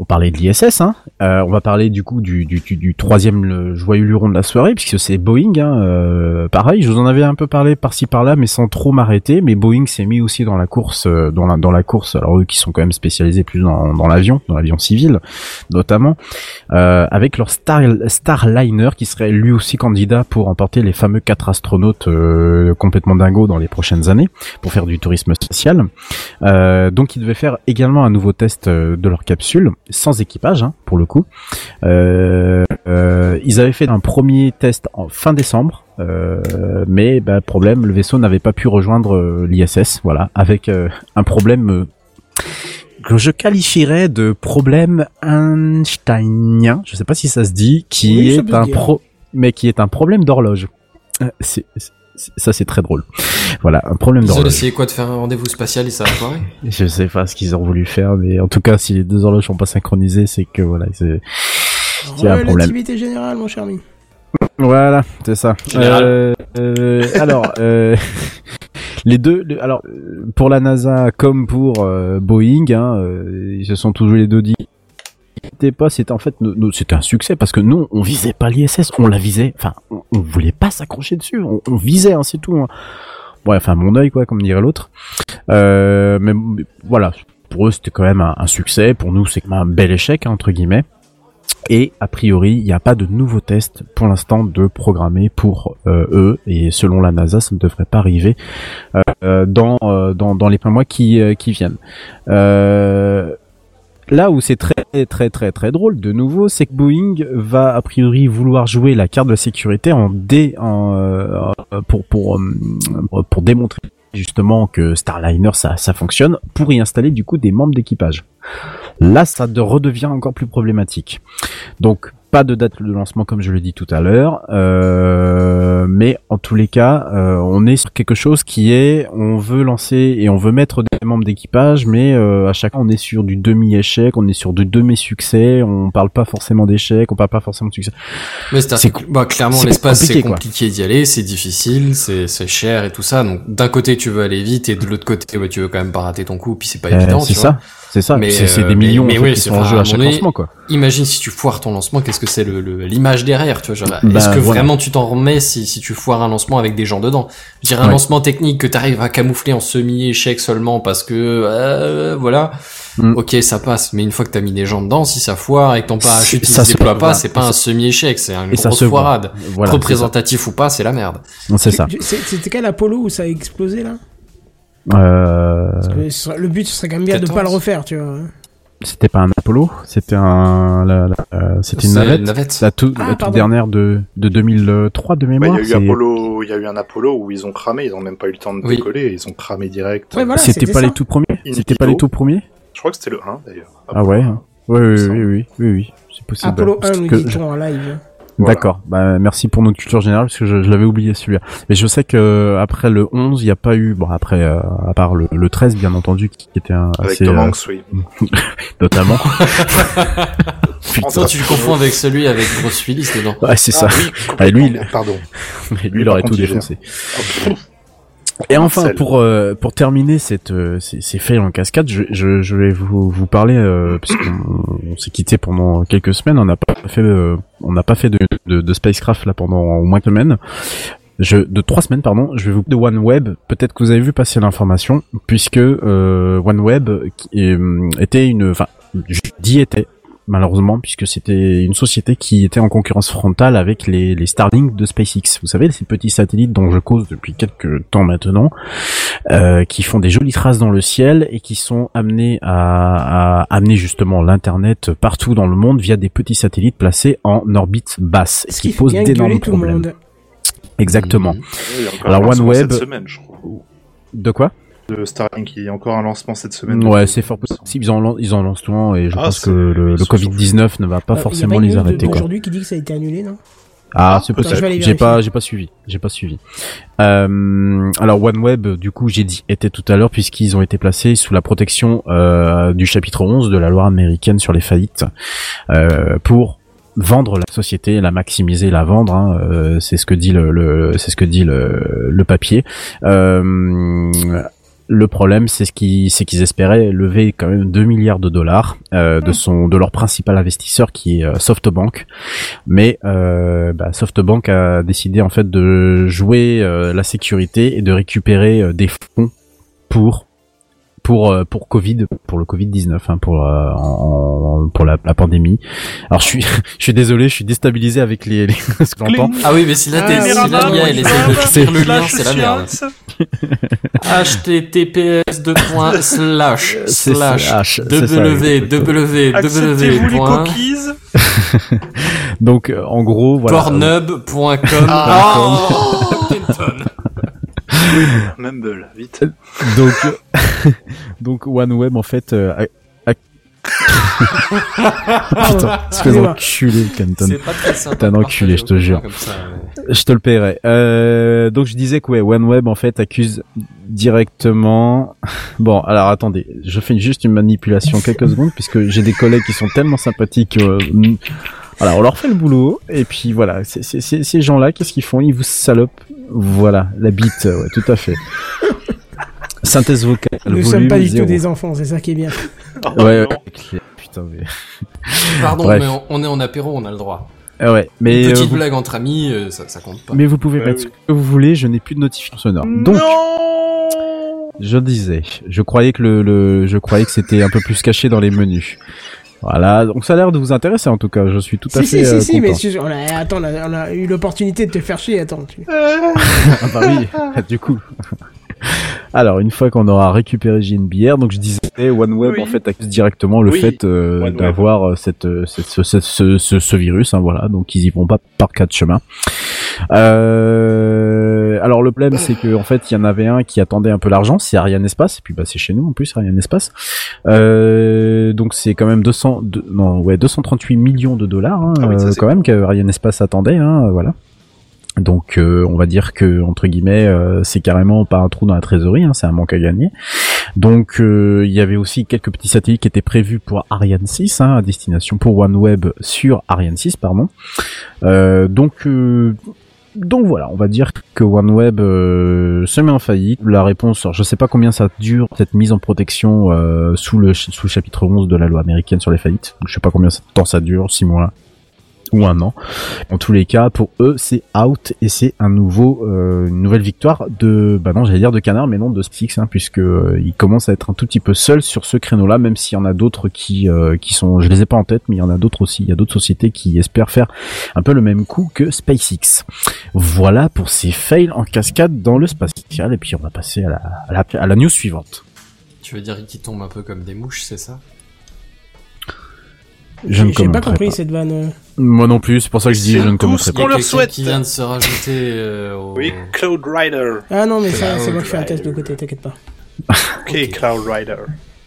on parlait de l'ISS, hein. Euh, on va parler du coup du, du, du, troisième joyeux luron de la soirée, puisque c'est Boeing. Hein, euh, pareil, je vous en avais un peu parlé par-ci par-là, mais sans trop m'arrêter. Mais Boeing s'est mis aussi dans la course, euh, dans la dans la course. Alors eux qui sont quand même spécialisés plus dans, l'avion, dans l'avion civil, notamment, avec leur Star Starliner qui serait lui aussi candidat pour emporter les fameux quatre astronautes complètement dingos dans les prochaines années pour faire du tourisme spatial. Donc ils devaient faire également un nouveau test de leur capsule sans équipage hein, pour le coup. Euh, euh, ils avaient fait un premier test en fin décembre, euh, mais bah, problème, le vaisseau n'avait pas pu rejoindre euh, l'ISS, voilà, avec euh, un problème euh, que je qualifierais de problème einsteinien, je sais pas si ça se dit, qui Oui, est un pro, mais qui est un problème d'horloge. C'est- c'est- ça c'est très drôle. Voilà, un problème Ils ont essayé quoi de faire un rendez-vous spatial et ça a foiré Je sais pas ce qu'ils ont voulu faire, mais en tout cas, si les deux horloges sont pas synchronisées, c'est que voilà, c'est Il y a un problème. Relativité générale, mon cher ami. voilà, c'est ça. Euh, euh, alors, euh, les deux, le- alors pour la NASA comme pour euh, Boeing, hein, euh, ils se sont tous les deux dit. Pas, c'était en fait, c'était un succès parce que nous, on visait pas l'ISS, on la visait. Enfin, on, on voulait pas s'accrocher dessus, on, visait, hein, c'est tout. Hein. Ouais, enfin mon œil quoi, comme dirait l'autre. Euh, mais, voilà, pour eux c'était quand même un, succès. Pour nous, c'est quand même un bel échec hein, entre guillemets. Et a priori, il n'y a pas de nouveaux tests pour l'instant de programmer pour euh, eux. Et selon la NASA, ça ne devrait pas arriver euh, dans, les mois qui viennent. Là où c'est très très très très drôle de nouveau, c'est que Boeing va a priori vouloir jouer la carte de la sécurité en dé euh, pour pour euh, pour démontrer justement que Starliner ça ça fonctionne pour y installer du coup des membres d'équipage. Là, ça de- redevient encore plus problématique. Donc pas de date de lancement comme je l'ai dit tout à l'heure, euh, mais en tous les cas, euh, on est sur quelque chose qui est, on veut lancer et on veut mettre des membres d'équipage, mais euh, à chaque fois on est sur du demi-échec, on est sur du demi-succès, on parle pas forcément d'échec, on parle pas forcément de succès. Mais c'est bah, clairement l'espace c'est compliqué, d'y aller, c'est difficile, c'est c'est cher et tout ça. Donc d'un côté tu veux aller vite et de l'autre côté bah, tu veux quand même pas rater ton coup, puis c'est pas Euh, évident. c'est ça, vois. C'est ça. Mais, C'est des millions mais en fait, oui, qui c'est- sont en enfin, jeu à chaque donné, lancement quoi. Imagine si tu foires ton lancement, qu'est-ce que c'est le- le- l'image derrière, tu vois Bah, Est-ce que voilà. vraiment tu t'en remets si, si tu foires un lancement avec des gens dedans? Je dirais un Ouais. lancement technique que t'arrives à camoufler en semi-échec seulement parce que euh, voilà. Mm. Ok, ça passe, mais une fois que t'as mis des gens dedans, si ça foire et que ton parachute il Ça se déploie voit. pas, c'est pas un semi-échec, c'est une Et ça grosse se voit. foirade. Voilà. Représentatif ou pas, c'est la merde. C'est ça. Tu- c'est- C'était quel Apollo où ça a explosé là? Euh, Parce que ce serait- le but, ce serait quand même bien de 14. pas le refaire, tu vois. c'était pas un Apollo, c'était un, la- la- euh, c'était une navette. une navette. La, tout- Ah, la toute dernière de, de 2003 de mémoire. il y a eu Apollo, il y a eu un Apollo où ils ont cramé, ils ont même pas eu le temps de Oui. décoller, ils ont cramé direct. Ouais, voilà, c'était pas ça. les tout premiers? C'était pas les tout premiers? Je crois que c'était le 1 d'ailleurs. Ah ouais hein. Oui, oui, oui, oui, oui, oui, c'est possible. Apollo Parce 1, nous dit-on en live. Voilà. D'accord. Bah, merci pour notre culture générale parce que je, je l'avais oublié celui-là. Mais je sais que après le 11, il n'y a pas eu bon après euh, à part le, le 13 bien entendu qui était un Avec assez Tom euh, Hanks, oui. notamment. Attends, tu le confonds avec celui avec Bruce Willis dedans. Ouais, c'est ça. Ah oui, Ah, lui, il- Pardon. Et lui, il aurait tout défoncé. Et enfin, pour euh, pour terminer cette euh, ces, ces en cascade, je, je, je vais vous vous parler euh, parce qu'on on s'est quitté pendant quelques semaines, on n'a pas fait euh, on n'a pas fait de, de de spacecraft là pendant au moins une semaine. Je, de trois semaines pardon, je vais vous de OneWeb. Peut-être que vous avez vu passer l'information puisque euh, OneWeb hum, était une, enfin, je dis était malheureusement puisque c'était une société qui était en concurrence frontale avec les, les Starlink de SpaceX. Vous savez ces petits satellites dont je cause depuis quelques temps maintenant, euh, qui font des jolies traces dans le ciel et qui sont amenés à, à amener justement l'internet partout dans le monde via des petits satellites placés en orbite basse, ce Ce qui pose d'énormes problèmes. Exactement. Alors, OneWeb-. De quoi? De Starlink, il y a encore un lancement cette semaine. Ouais, c'est fort possible. Ils en, lan- ils en lancent souvent et je Ah, pense c'est- que le, ils le sont Covid-19 ne va pas Euh, forcément y a pas une les arrêter. Quoi. Aujourd'hui qui dit que ça a été annulé, non? Ah, c'est vais aller possible. J'ai pas, j'ai pas suivi. J'ai pas suivi. Euh, alors OneWeb, du coup, j'ai dit était tout à l'heure puisqu'ils ont été placés sous la protection euh, du chapitre 11 de la loi américaine sur les faillites euh, pour vendre la société, la maximiser, la vendre. hein, euh, c'est ce que dit le, le- c'est ce que dit le, le papier. Euh, le problème, c'est ce qu'ils, c'est qu'ils espéraient lever quand même 2 milliards de dollars euh, de son, de leur principal investisseur qui est euh, SoftBank. Mais euh, bah, SoftBank a décidé en fait de jouer euh, la sécurité et de récupérer des fonds pour pour euh, pour Covid pour le Covid 19 hein, pour euh, en- pour la, la pandémie. Alors je suis je suis désolé, je suis déstabilisé avec les, les ce que j'entends. Ah oui, mais si t'es, Ah, si là, l'IA, elle essaie de faire le lien, Slash c'est la merde. https deux points slash slash w w w point cookies Donc euh, en gros voilà. pornhub.com Ah. Oh. Mumble, vite. Donc donc OneWeb en fait euh, a- a- Putain, espèce excusez-moi. d'enculé Canton. C'est pas très sympa. T'es un enculé, je te jure. comme ça, ouais. Je te le paierai. Euh, donc je disais que ouais, OneWeb en fait accuse directement. Bon, alors attendez, je fais juste une manipulation quelques secondes puisque j'ai des collègues qui sont tellement sympathiques. euh, voilà, on leur fait le boulot et puis voilà, ces gens-là, qu'est-ce qu'ils font? Ils vous salopent. Voilà, la bite, ouais, tout à fait. Synthèse vocale. Nous ne volume sommes pas du zéro. tout des enfants, c'est ça qui est bien. Oh, Ouais, ouais, putain, mais. Pardon, Bref. mais on- on est en apéro, on a le droit. Ah ouais, mais Une euh, petite vous, blague entre amis, euh, ça, ça compte pas. mais vous pouvez Ouais, mettre oui. ce que vous voulez. Je n'ai plus de notification sonore. Donc, Non Je disais, je croyais que le, le je croyais que c'était un peu plus caché dans les menus. Voilà, donc ça a l'air de vous intéresser en tout cas. Je suis tout à Si, fait si, euh, si, si, mais on a, attends, on a, on a eu l'opportunité de te faire chier, attends. Tu... Ah bah oui, du coup. Alors une fois qu'on aura récupéré JNBR, donc je disais OneWeb Oui. en fait accuse directement le Oui, fait euh, d'avoir euh, cette, euh, cette- ce, ce, ce, virus, hein, voilà, donc ils y vont pas par quatre chemins. Euh, alors le problème c'est que en fait il y en avait un qui attendait un peu l'argent, c'est Ariane Espace, et puis bah c'est chez nous en plus Ariane Espace. Euh, donc c'est quand même 200, de- non ouais 238 millions de dollars hein, Ah oui, quand même que Ariane Espace attendait, hein, voilà. Donc euh, on va dire que entre guillemets euh, c'est carrément pas un trou dans la trésorerie, hein, c'est un manque à gagner. Donc euh, il y avait aussi quelques petits satellites qui étaient prévus pour Ariane 6, hein, à destination pour OneWeb sur Ariane 6, pardon. Euh, donc euh, donc voilà, on va dire que OneWeb euh, se met en faillite. La réponse, alors, je sais pas combien ça dure cette mise en protection euh, sous le sous le chapitre 11 de la loi américaine sur les faillites. Je sais pas combien de temps ça dure, 6 mois, ou un an. En tous les cas, pour eux, c'est out et c'est un nouveau, euh, une nouvelle victoire de, bah non, j'allais dire de Canard, mais non de Spix, hein, puisque euh, il commence à être un tout petit peu seul sur ce créneau-là, même s'il y en a d'autres qui, euh, qui sont, je les ai pas en tête, mais il y en a d'autres aussi. Il y a d'autres sociétés qui espèrent faire un peu le même coup que SpaceX. Voilà pour ces fails en cascade dans le spatial, et puis on va passer à la, à la, à la news suivante. Tu veux dire qu'ils tombent un peu comme des mouches, c'est ça? Je ne J'ai pas compris pas. cette vanne. Moi non plus, c'est pour ça que je dis C'est je ne ce pas. qu'on leur souhaite. qui vient de se rajouter euh, au... Oui, Cloud Rider. Ah non, mais ça, c'est moi qui fais un test de côté, t'inquiète pas. Ok, Cloud Rider.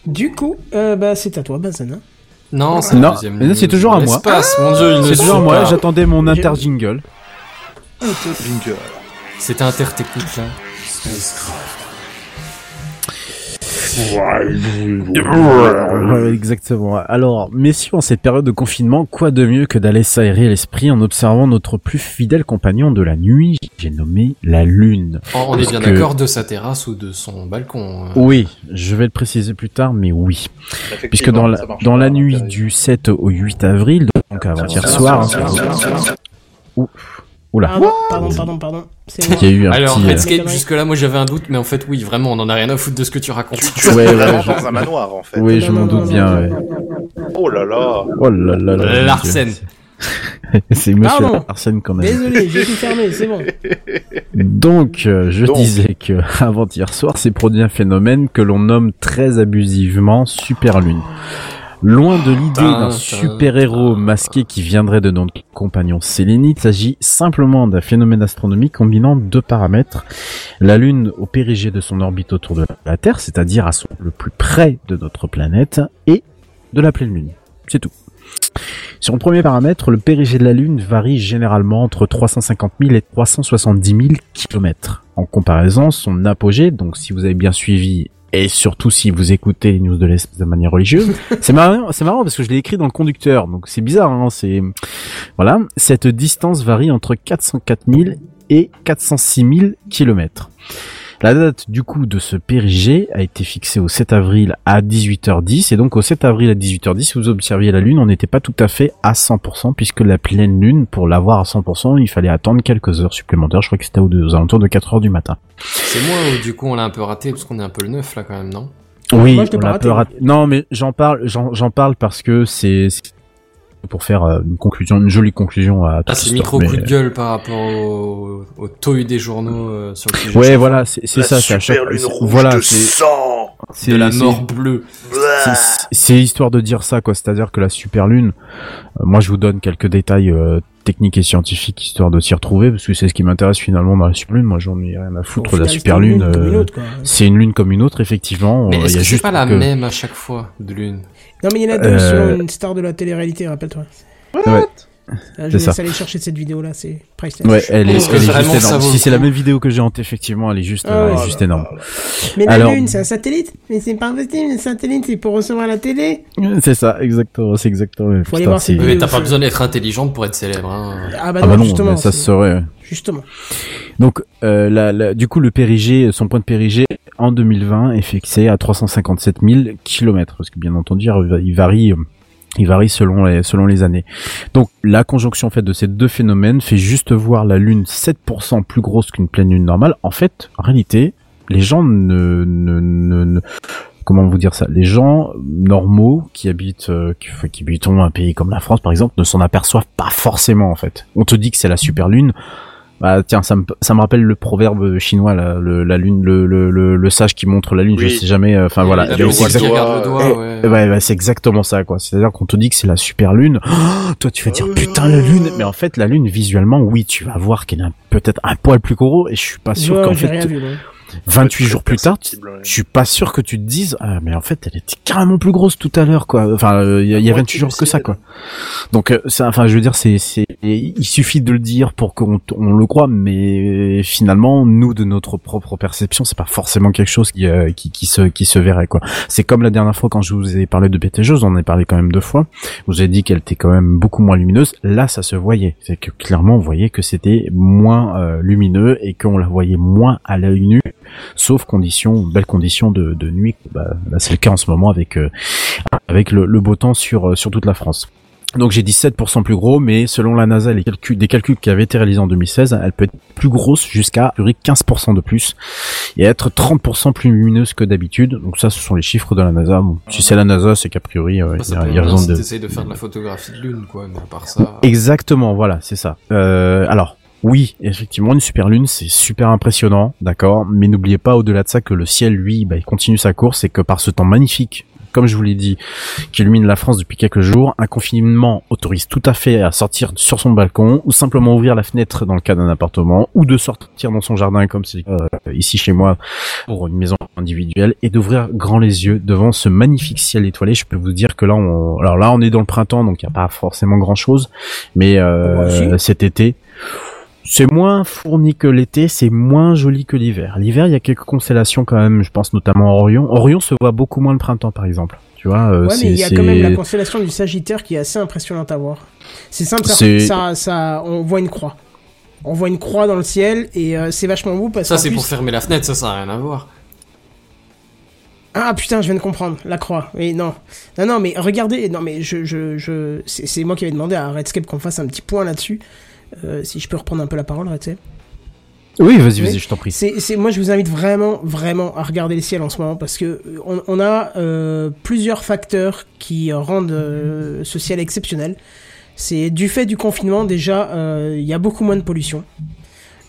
Du coup, euh, bah, c'est à toi, Benzen. hein. Non, c'est Non, la deuxième mais non, c'est toujours à moi. Mon dieu, C'est toujours suit moi, j'attendais mon inter-jingle. Jingle. C'était intertechnique là. Ouais, exactement. Alors, messieurs, en cette période de confinement, quoi de mieux que d'aller s'aérer l'esprit en observant notre plus fidèle compagnon de la nuit, j'ai nommé la Lune. Oh, on est bien que- d'accord de sa terrasse ou de son balcon. euh. Oui, je vais le préciser plus tard, mais oui. Puisque dans la, dans la nuit du 7 au 8 avril, donc avant-hier soir, hein, Ouh. Oula, Pardon, pardon, pardon, pardon. Il y a eu un Alors, petit... euh, Redscape, jusque-là, moi j'avais un doute, mais en fait, oui, vraiment, on en a rien à foutre de ce que tu racontes. Tu Ouais, ouais, vraiment je- dans un manoir en fait. Oui, je m'en doute bien. ouais. Oh là là. Oh là là là. Larsen. C'est Monsieur Pardon. Larsen qu'on a. Désolé, j'ai tout fermé, c'est bon. Donc, euh, je Donc. disais que avant-hier soir s'est produit un phénomène que l'on nomme très abusivement super lune. Loin de l'idée Tin, d'un super-héros masqué qui viendrait de notre compagnon Sélénite, il s'agit simplement d'un phénomène astronomique combinant deux paramètres. La Lune au périgée de son orbite autour de la Terre, c'est-à-dire à son le plus près de notre planète, et de la pleine Lune. C'est tout. Sur le premier paramètre, le périgée de la Lune varie généralement entre 350 000 et 370 000 kilomètres. En comparaison, son apogée, donc si vous avez bien suivi et surtout si vous écoutez les news de l'espace de manière religieuse, c'est marrant, c'est marrant parce que je l'ai écrit dans le conducteur, donc c'est bizarre, hein, c'est voilà. Cette distance varie entre 404 000 et 406 000 kilomètres. La date du coup de ce périgée a été fixée au 7 avril à 18h10 et donc au 7 avril à 18h10 si vous observiez la lune on n'était pas tout à fait à 100% puisque la pleine lune pour l'avoir à 100% il fallait attendre quelques heures supplémentaires je crois que c'était aux, aux alentours de 4 heures du matin. C'est moi ou du coup on l'a un peu raté parce qu'on est un peu le neuf là quand même, non? Oui, moi, je t'ai on pas l'a raté. peu raté. Non, mais j'en parle, j'en j'en parle parce que c'est pour faire euh, une conclusion, une jolie conclusion à Ah, tout c'est ça. micro mais- coup de gueule par rapport au, au des journaux euh, sur le sujet. Ouais, voilà, c'est c'est ça, c'est à chaque c'est- Voilà, c'est c'est la c'est- mort bleue. c'est- C'est histoire de dire ça, quoi. C'est-à-dire que la super lune, euh, moi, je vous donne quelques détails euh, techniques et scientifiques histoire de s'y retrouver, parce que c'est ce qui m'intéresse finalement dans la super lune. Moi, j'en ai rien à foutre de la super lune. comme une euh, autre, quoi. c'est une lune comme une autre, effectivement. Mais est-ce il y a que c'est juste pas la que- même à chaque fois de lune? Non, mais il y en a deux Euh, sur une star de la télé-réalité, rappelle-toi. Ouais. Ah, je laisse aller chercher cette vidéo-là, c'est priceless. Ouais, elle est, elle juste énorme. Si c'est la même vidéo que j'ai en tête, effectivement, elle est juste, Ah euh, elle est juste énorme. Mais la Alors- Lune, c'est un satellite Mais c'est pas possible, le satellite, c'est pour recevoir la télé C'est ça, exactement, c'est exactement. Faut aller voir Mais vidéo. t'as pas besoin d'être intelligente pour être célèbre. Hein. Ah bah Ah non, bah non, justement. ça se saurait. Justement. Donc, euh, la, la- du coup, le périgée, son point de périgée en 2020 est fixé à 357 000 kilomètres, parce que bien entendu, il varie, il varie selon les, années. Donc, la conjonction faite de ces deux phénomènes fait juste voir la Lune 7% plus grosse qu'une pleine Lune normale. En fait, en réalité, les gens ne, ne, ne, comment vous dire ça? Les gens normaux qui habitent, euh, qui, qui habitent un pays comme la France, par exemple, ne s'en aperçoivent pas forcément, en fait. On te dit que c'est la super Lune. Bah tiens, ça me, ça me rappelle le proverbe chinois, là, le, la lune, le, le, le, le sage qui montre la lune. Oui. Je sais jamais. euh, Enfin voilà. Il Eh, ouais. eh ouais, c'est exactement ça, quoi. C'est-à-dire qu'on te dit que c'est la super lune. Oh, toi, tu vas dire putain la lune, mais en fait, la lune visuellement, oui, tu vas voir qu'elle est peut-être un poil plus gros, et je suis pas sûr Ouais, qu'en fait, rien vu, moi. 28 jours plus tard, tu- ouais. je suis pas sûr que tu te dises, ah, mais en fait, elle était carrément plus grosse tout à l'heure, quoi. Enfin, euh, il y a, y a Ouais, 28 jours tu que ça, quoi. Donc, euh, ça, enfin, je veux dire, c'est, c'est, il suffit de le dire pour qu'on on le croit, mais finalement, nous, de notre propre perception, c'est pas forcément quelque chose qui, euh, qui, qui se, qui se verrait, quoi. C'est comme la dernière fois quand je vous ai parlé de BTG, on en ai parlé quand même deux fois. Vous avez dit qu'elle était quand même beaucoup moins lumineuse. Là, ça se voyait. C'est que clairement, on voyait que c'était moins euh, lumineux et qu'on la voyait moins à l'œil nu, sauf conditions, belles conditions de, de nuit. Bah, là, c'est le cas en ce moment avec euh, avec le, le beau temps sur euh, sur toute la France. Donc j'ai dit 7% plus gros, mais selon la NASA, les calculs, des calculs qui avaient été réalisés en 2016, elle peut être plus grosse jusqu'à a priori, 15% de plus et être 30% plus lumineuse que d'habitude. Donc ça, ce sont les chiffres de la NASA. Bon, si c'est la NASA, c'est qu'a priori, euh, il y a, raison si de... de faire de la photographie de lune, quoi, mais à part ça... Exactement, voilà, c'est ça. Euh, alors, oui, effectivement, une super lune, c'est super impressionnant, d'accord, mais n'oubliez pas au-delà de ça que le ciel, lui, bah, il continue sa course et que par ce temps magnifique, comme je vous l'ai dit, qui illumine la France depuis quelques jours, un confinement autorise tout à fait à sortir sur son balcon ou simplement ouvrir la fenêtre dans le cas d'un appartement ou de sortir dans son jardin comme c'est euh, ici chez moi pour une maison individuelle et d'ouvrir grand les yeux devant ce magnifique ciel étoilé. Je peux vous dire que là, on, alors là, on est dans le printemps, donc il n'y a pas forcément grand chose, mais euh, cet été, c'est moins fourni que l'été, c'est moins joli que l'hiver. L'hiver, il y a quelques constellations quand même, je pense notamment Orion. Orion se voit beaucoup moins le printemps, par exemple. Tu vois, euh, Ouais, mais il y a quand même la constellation du Sagittaire qui est assez impressionnante à voir. C'est simple, ça, ça, ça- on voit une croix. On voit une croix dans le ciel et euh, c'est vachement beau parce Ça, qu'en c'est plus- pour fermer la fenêtre, ça, ça n'a rien à voir. Ah putain, je viens de comprendre, la croix. Oui, non. Non, non, mais regardez, non, mais je, je, je, c'est c'est moi qui avais demandé à Redscape qu'on fasse un petit point là-dessus. Euh, si je peux reprendre un peu la parole, Redscape. Oui, vas-y, vas-y, je t'en prie. C'est, c'est, moi, je vous invite vraiment, vraiment à regarder le ciel en ce moment parce que euh, on, on a euh, plusieurs facteurs qui rendent euh, ce ciel exceptionnel. C'est du fait du confinement déjà, euh, il y a beaucoup moins de pollution.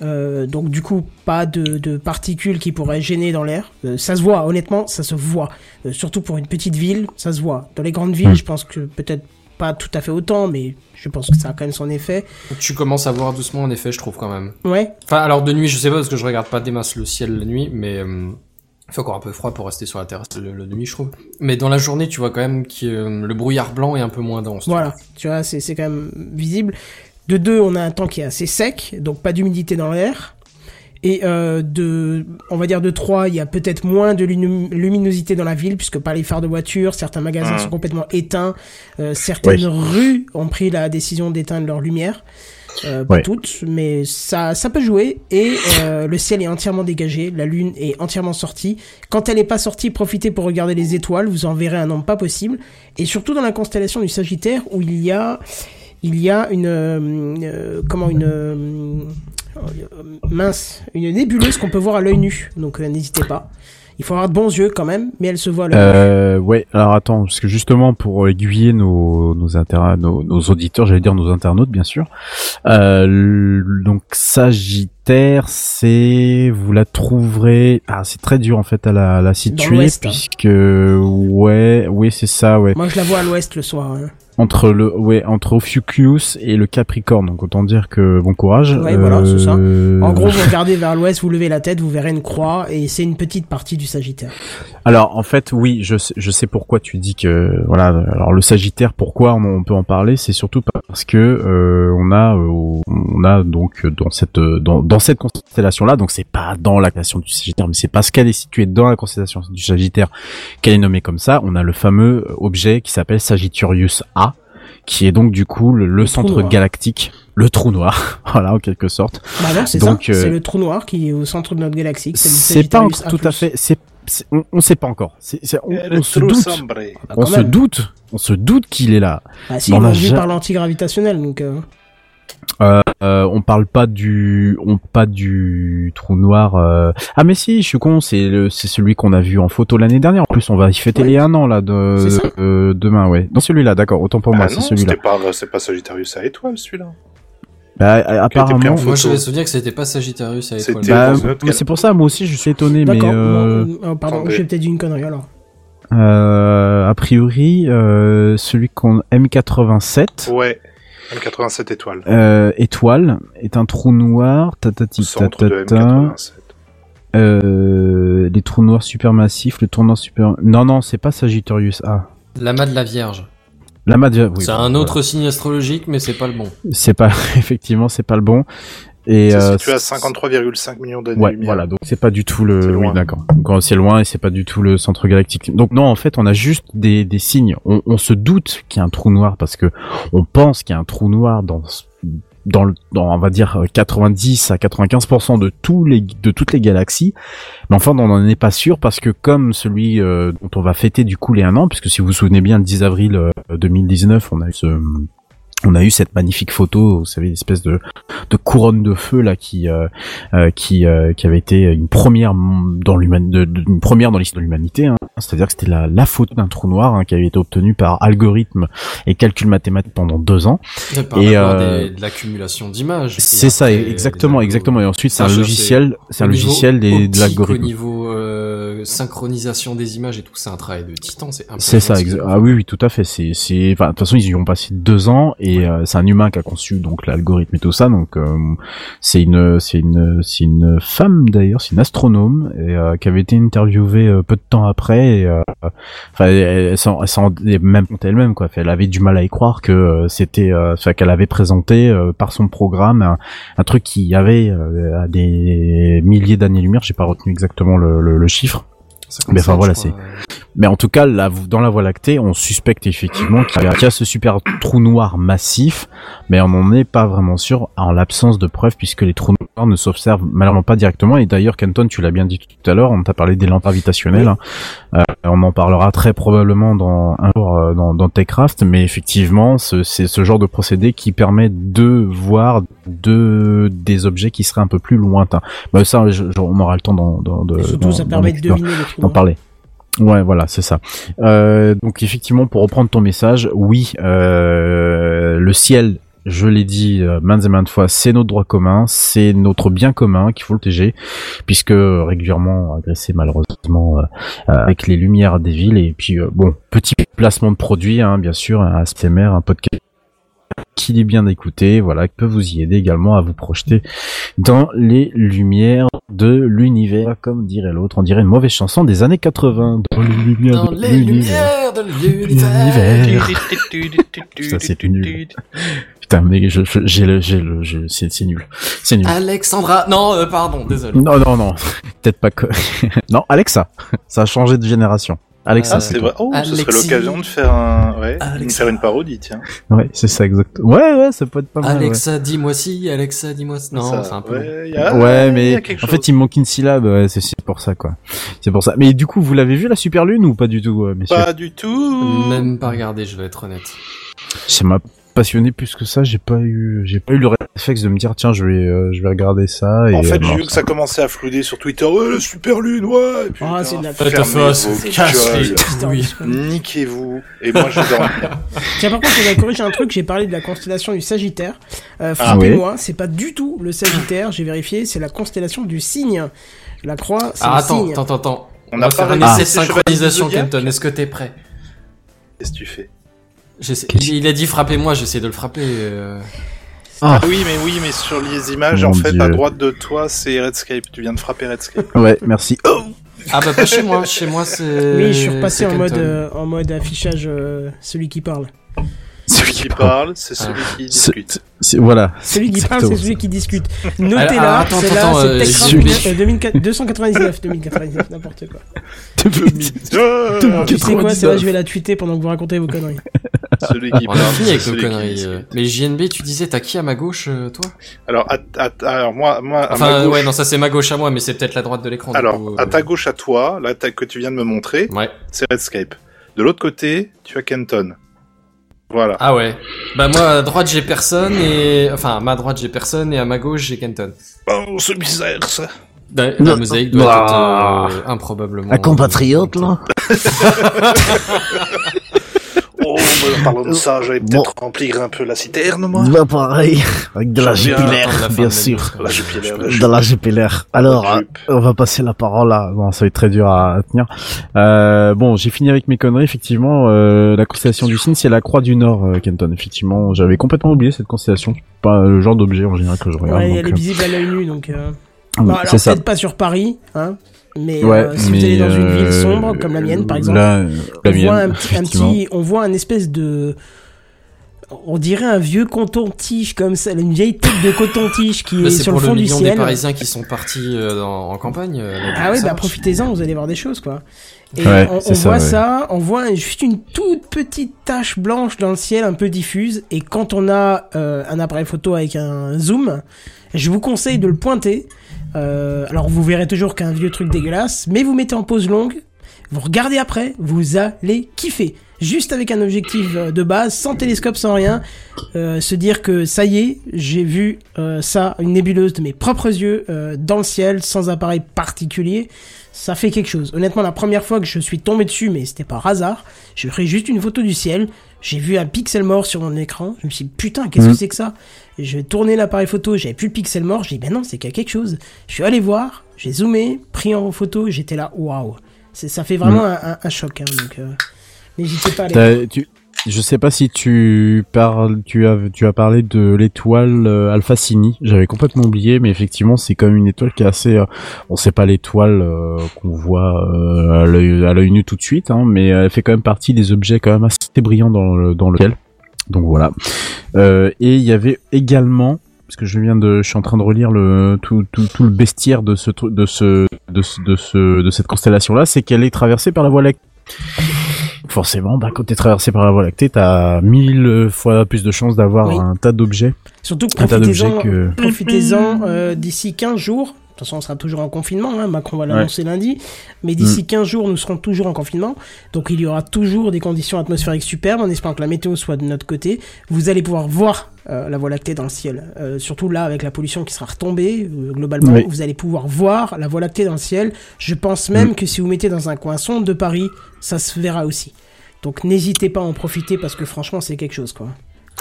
Donc du coup, pas de, de particules qui pourraient gêner dans l'air. Ça se voit, honnêtement, ça se voit. Surtout pour une petite ville, ça se voit. Dans les grandes villes, Mm. je pense que peut-être pas tout à fait autant, mais je pense que ça a quand même son effet. Tu commences à voir doucement, en effet, je trouve, quand même. Ouais, Enfin, alors, de nuit, je sais pas, parce que je regarde pas des masses le ciel la nuit, mais... euh, il fait encore un peu froid pour rester sur la terrasse le, le nuit, je trouve. Mais dans la journée, tu vois quand même que euh, le brouillard blanc est un peu moins dense. Voilà, tu vois, c'est c'est quand même visible. De deux, on a un temps qui est assez sec, donc pas d'humidité dans l'air. Et euh, de, on va dire de trois, il y a peut-être moins de lumi- luminosité dans la ville, puisque pas les phares de voiture, certains magasins Mhm. sont complètement éteints, euh, certaines rues ont pris la décision d'éteindre leur lumière. Euh, pas Ouais. toutes, mais ça, ça peut jouer. Et euh, le ciel est entièrement dégagé, la lune est entièrement sortie. Quand elle n'est pas sortie, profitez pour regarder les étoiles, vous en verrez un nombre pas possible. Et surtout dans la constellation du Sagittaire, où il y a, il y a une, euh, euh, comment une euh, mince, une nébuleuse qu'on peut voir à l'œil nu. Donc euh, n'hésitez pas. Il faut avoir de bons yeux quand même, mais elle se voit à l'œil nu. Euh, ouais, alors attends, parce que justement pour aiguiller nos nos, nos, nos auditeurs, j'allais dire nos internautes bien sûr. Euh, donc Sagittaire, c'est vous la trouverez. Ah, c'est très dur en fait à la, à la situer hein. puisque ouais, oui c'est ça, ouais. Moi je la vois à l'ouest le soir. hein. Entre le ouais entre Ophiuchus et le Capricorne, donc autant dire que bon courage. Ouais, voilà, c'est ça. Euh, En gros, vous regardez vers l'ouest, vous levez la tête, vous verrez une croix, et c'est une petite partie du Sagittaire. Alors en fait oui, je sais, je sais pourquoi tu dis que voilà. Alors le Sagittaire, pourquoi on, on peut en parler, c'est surtout parce que euh, on a euh, on a donc dans cette dans, dans cette constellation là, donc c'est pas dans la constellation du Sagittaire, mais c'est parce qu'elle est située dans la constellation du Sagittaire qu'elle est nommée comme ça. On a le fameux objet qui s'appelle Sagittarius A, qui est donc du coup le, le centre noir. galactique, le trou noir, voilà en quelque sorte. Bah non, c'est Donc, ça. euh, C'est le trou noir qui est au centre de notre galaxie. C'est le C'est pas encore tout à fait, c'est c'est- on, on sait pas encore. C'est, c'est- on, Et on se doute. On quand se même. doute, on se doute qu'il est là. Bah si, on on vu ja- par l'antigravitationnel, donc... euh, Euh, euh, on parle pas du, on pas du trou noir. euh. Ah mais si, je suis con, c'est le, c'est celui qu'on a vu en photo l'année dernière. En plus, on va y fêter Ouais. les un an là de, C'est euh, demain, ouais. Non, celui-là, d'accord. Autant pour moi, Ah c'est non, celui-là. c'était pas, c'est pas Sagittarius à étoile, celui-là. Bah, apparemment. Moi, j'avais souvenir que c'était pas Sagittarius à C'était- étoile. Bah, dans c'est pour ça, moi aussi, je suis étonné, mais pardon, j'ai peut-être dit une connerie alors. euh, a priori, euh, celui qu'on M87. Ouais. M87 étoiles. Euh, étoile est un trou noir, tatati Centre de tatata. M87. Euh, les trous noirs supermassifs, le noir super. Non, non, c'est pas Sagittarius A. L'amas de la Vierge. La Madja, oui. c'est bon, un voilà. autre signe astrologique, mais c'est pas le bon. C'est pas, effectivement, c'est pas le bon. Et C'est euh, situé à c'est- 53,5 millions Ouais, d'années-lumière. voilà, donc c'est pas du tout le. Oui, d'accord. Donc c'est loin et c'est pas du tout le centre galactique. Donc non, en fait, on a juste des, des signes. On, on se doute qu'il y a un trou noir parce que on pense qu'il y a un trou noir dans dans, le, dans on va dire 90 à 95% de tous les de toutes les galaxies. Mais enfin, on n'en est pas sûr parce que comme celui euh, dont on va fêter du coup les un an, puisque si vous vous souvenez bien, le 10 avril euh, 2019, on a eu ce on a eu cette magnifique photo, vous savez, l'espèce de, de couronne de feu là qui euh, euh, qui euh, qui avait été une première dans l'human de, de- une première dans l'histoire de l'humanité. Hein. C'est-à-dire que c'était la, la photo d'un trou noir hein, qui avait été obtenue par algorithme et calcul mathématique pendant deux ans. Par Et, euh, des- de l'accumulation d'images. C'est ça, exactement, exactement. Et ensuite, c'est un logiciel, c'est un logiciel des, de l'algorithme. Au niveau euh, synchronisation des images et tout, c'est un travail de titan. C'est C'est ça, ah oui, oui, tout à fait. C'est, c'est, enfin, de toute façon, ils y ont passé deux ans et euh, c'est un humain qui a conçu donc l'algorithme et tout ça. Donc, euh, c'est une, c'est une, c'est une femme d'ailleurs, c'est une astronome et euh, qui avait été interviewée peu de temps après. Et, enfin, elle, elle s'en, elle s'en rendait même compte elle-même quoi. Elle avait du mal à y croire que c'était, qu'elle avait présenté par son programme un, un truc qui avait à des milliers d'années-lumière. J'ai pas retenu exactement le, le, le chiffre. 57, Mais enfin, voilà, crois. Mais en tout cas, là, dans la Voie lactée, on suspecte effectivement qu'il y, a- qu'il y a ce super trou noir massif, mais on n'en est pas vraiment sûr en l'absence de preuves, puisque les trous noirs ne s'observent malheureusement pas directement. Et d'ailleurs, Canton, tu l'as bien dit tout à l'heure, on t'a parlé des lampes gravitationnelles. hein. Euh, on en parlera très probablement dans un jour euh, dans, dans Techcraft, mais effectivement, ce- c'est ce genre de procédé qui permet de voir de des objets qui seraient un peu plus lointains. Mais ça, je- je- on aura le temps d'en de, surtout, ça de deviner les trous noirs. parler. Ouais, voilà, c'est ça. Euh, donc effectivement, pour reprendre ton message, oui, euh, le ciel, je l'ai dit euh, maintes et maintes fois, c'est notre droit commun, c'est notre bien commun qu'il faut le protéger, puisque régulièrement agressé malheureusement euh, euh, avec les lumières des villes. Et puis bon, petit placement de produit, hein, bien sûr, un ASMR, un podcast qu'il est bien d'écouter, voilà, qui peut vous y aider également à vous projeter dans les lumières de l'univers, comme dirait l'autre, on dirait une mauvaise chanson des années 80. Dans les lumières Dans de l'univers. lumières de l'univers. Putain, c'est nul. Putain, mais je, je- j'ai le, j'ai le, je- c'est, c'est nul. C'est nul. Alexandra. Non, euh, pardon, désolé. Non, non, non. Peut-être pas que. non, Alexa. Ça a changé de génération. Alexa, Ah, c'est C'est vrai. Oh, ce serait l'occasion de faire un, ouais, de faire une parodie, tiens. Ouais, c'est ça, exact. Ouais, ouais, ça peut être pas mal. ouais. Alexa, dis-moi si. Alexa, dis-moi si. Non, Ça, c'est un peu. ouais, y a- Ouais, y a mais en fait, il me manque une syllabe. ouais, c'est c'est pour ça, quoi. C'est pour ça. Mais du coup, vous l'avez vu la super lune ou pas du tout, euh, messieurs Pas du tout. Même pas regardé, je vais être honnête. Ça m'a passionné plus que ça. J'ai pas eu, j'ai pas eu le réflexe de me dire tiens, je vais, euh, je vais regarder ça. Et, En fait, j'ai vu que ça commençait à flouder sur Twitter. Ouais, super lune, ouais. Et puis, Ah, putain, c'est de la- couilles. Niquez-vous. Et moi, je dors. Tiens, par contre, je vais corriger un truc. J'ai parlé de la constellation du Sagittaire. Euh, Ah Frappez-moi, c'est pas du tout le Sagittaire. J'ai vérifié, c'est la constellation du Cygne. La croix, c'est Ah, le attends, cygne. attends, attends, attends. On On n'a va faire pas un réalisé essai synchronisation, Kenton. Est-ce que t'es prêt? Qu'est-ce que tu fais? Il, il a dit frappez-moi, j'essaie de le frapper. euh. Ah. Oui, mais oui, mais sur les images, Mon en fait, Dieu. à droite de toi, c'est Redscape. Tu viens de frapper Redscape. Ouais, merci. Oh Ah bah pas chez moi, chez moi c'est... Oui, je suis repassé en mode, euh, en mode affichage celui celui qui parle. Celui qui parle, c'est celui qui C'est- discute. c'est- voilà. Celui qui parle, c'est celui qui discute. Alors, Notez alors, là, attends, c'est là, c'est euh, Techcraft celui- euh, 2004 299, 2099, n'importe quoi. Ah, Tu sais quoi, c'est là, 99. je vais la tweeter pendant que vous racontez vos conneries. Celui qui On a parle, fini avec qui conneries. euh. Mais JNB, tu disais, t'as qui à ma gauche, euh, toi? Alors, alors moi, moi, Enfin, ouais, non, ça c'est ma gauche à moi, mais c'est peut-être la droite de l'écran. alors, à euh. ta gauche à toi, là, que tu viens de me montrer, c'est Redscape. De l'autre côté, tu as Kenton. Voilà. Ah ouais. Bah moi, à droite, j'ai personne, et... Enfin, à ma droite, j'ai personne, et à ma gauche, j'ai Kenton. Oh, c'est bizarre, ça. La, la Non. mosaïque doit Bah. être euh, improbablement... Un compatriote, là Oh, bah, en parlant de ça, j'allais peut-être remplir un peu la citerne, moi. Bah pareil, avec de la jupilaire, bien sûr. La jupilaire, la De la jupilaire. Alors, euh, on va passer la parole là. Bon, ça va être très dur à, à tenir. Euh, bon, j'ai fini avec mes conneries. Effectivement, euh, la constellation du cygne, c'est la croix du Nord, euh, Kenton. Effectivement, j'avais complètement oublié cette constellation. Pas le genre d'objet en général que je regarde. Ouais, donc, elle est euh, visible à l'œil nu, donc. Euh... oui, Bon, alors peut-être pas sur Paris, hein. Mais Ouais, euh, si mais, vous allez dans une ville euh, sombre comme la mienne, par exemple, on voit un petit, un effectivement. petit, on voit un espèce de, on dirait un vieux coton-tige comme ça, une vieille tête de coton-tige qui Bah, est c'est sur pour le le fond du million des ciel. Parisiens qui sont partis euh, dans- en campagne. Ah oui, bah profitez-en, vous allez voir des choses quoi. Et Ouais, on, on c'est ça, voit ouais. ça, on voit juste une toute petite tache blanche dans le ciel, un peu diffuse. Et quand on a euh, un appareil photo avec un zoom, je vous conseille de le pointer. Euh, alors vous verrez toujours qu'un vieux truc dégueulasse, mais vous mettez en pause longue, vous regardez après, vous allez kiffer. Juste avec un objectif euh, de base, sans télescope, sans rien, euh, se dire que ça y est, j'ai vu euh, ça, une nébuleuse de mes propres yeux, dans le ciel, sans appareil particulier, ça fait quelque chose. Honnêtement, la première fois que je suis tombé dessus, mais c'était par hasard, j'ai pris juste une photo du ciel, j'ai vu un pixel mort sur mon écran, je me suis dit, putain, qu'est-ce que Mhm. c'est que ça? Je tourner l'appareil photo, j'avais plus le pixel mort, j'ai dit, ben non, c'est qu'il y a quelque chose. Je suis allé voir, j'ai zoomé, pris en photo, j'étais là, waouh. Ça fait vraiment un, un- un choc, hein, donc euh, n'hésitez pas à aller tu- je sais pas si tu parles, tu as, tu as parlé de l'étoile euh, Alpha Cini. J'avais complètement oublié, mais effectivement, c'est quand même une étoile qui est assez. euh, on sait pas l'étoile euh, qu'on voit euh, à l'œil à l'œil nu tout de suite, hein, mais elle fait quand même partie des objets quand même assez brillants dans le dans lequel. Donc voilà. Euh, et il y avait également parce que je viens de, je suis en train de relire le tout, tout, tout le bestiaire de ce truc, de ce, de ce, de ce, de cette constellation là, c'est qu'elle est traversée par la Voie lactée. Forcément, bah, quand t'es traversé par la Voie lactée, t'as mille fois plus de chances d'avoir Oui. un tas d'objets, Surtout un tas profitez-en d'objets que. profitez-en euh, d'ici 15 jours. De toute façon, on sera toujours en confinement. Hein. Macron va Ouais. l'annoncer lundi. Mais d'ici 15 jours, nous serons toujours en confinement. Donc, il y aura toujours des conditions atmosphériques superbes en espérant que la météo soit de notre côté. Vous allez pouvoir voir euh, la Voie lactée dans le ciel. Euh, surtout là, avec la pollution qui sera retombée, euh, globalement, Oui. vous allez pouvoir voir la Voie lactée dans le ciel. Je pense même Mm. que si vous mettez dans un coin sombre de Paris, ça se verra aussi. Donc, n'hésitez pas à en profiter parce que franchement, c'est quelque chose, quoi.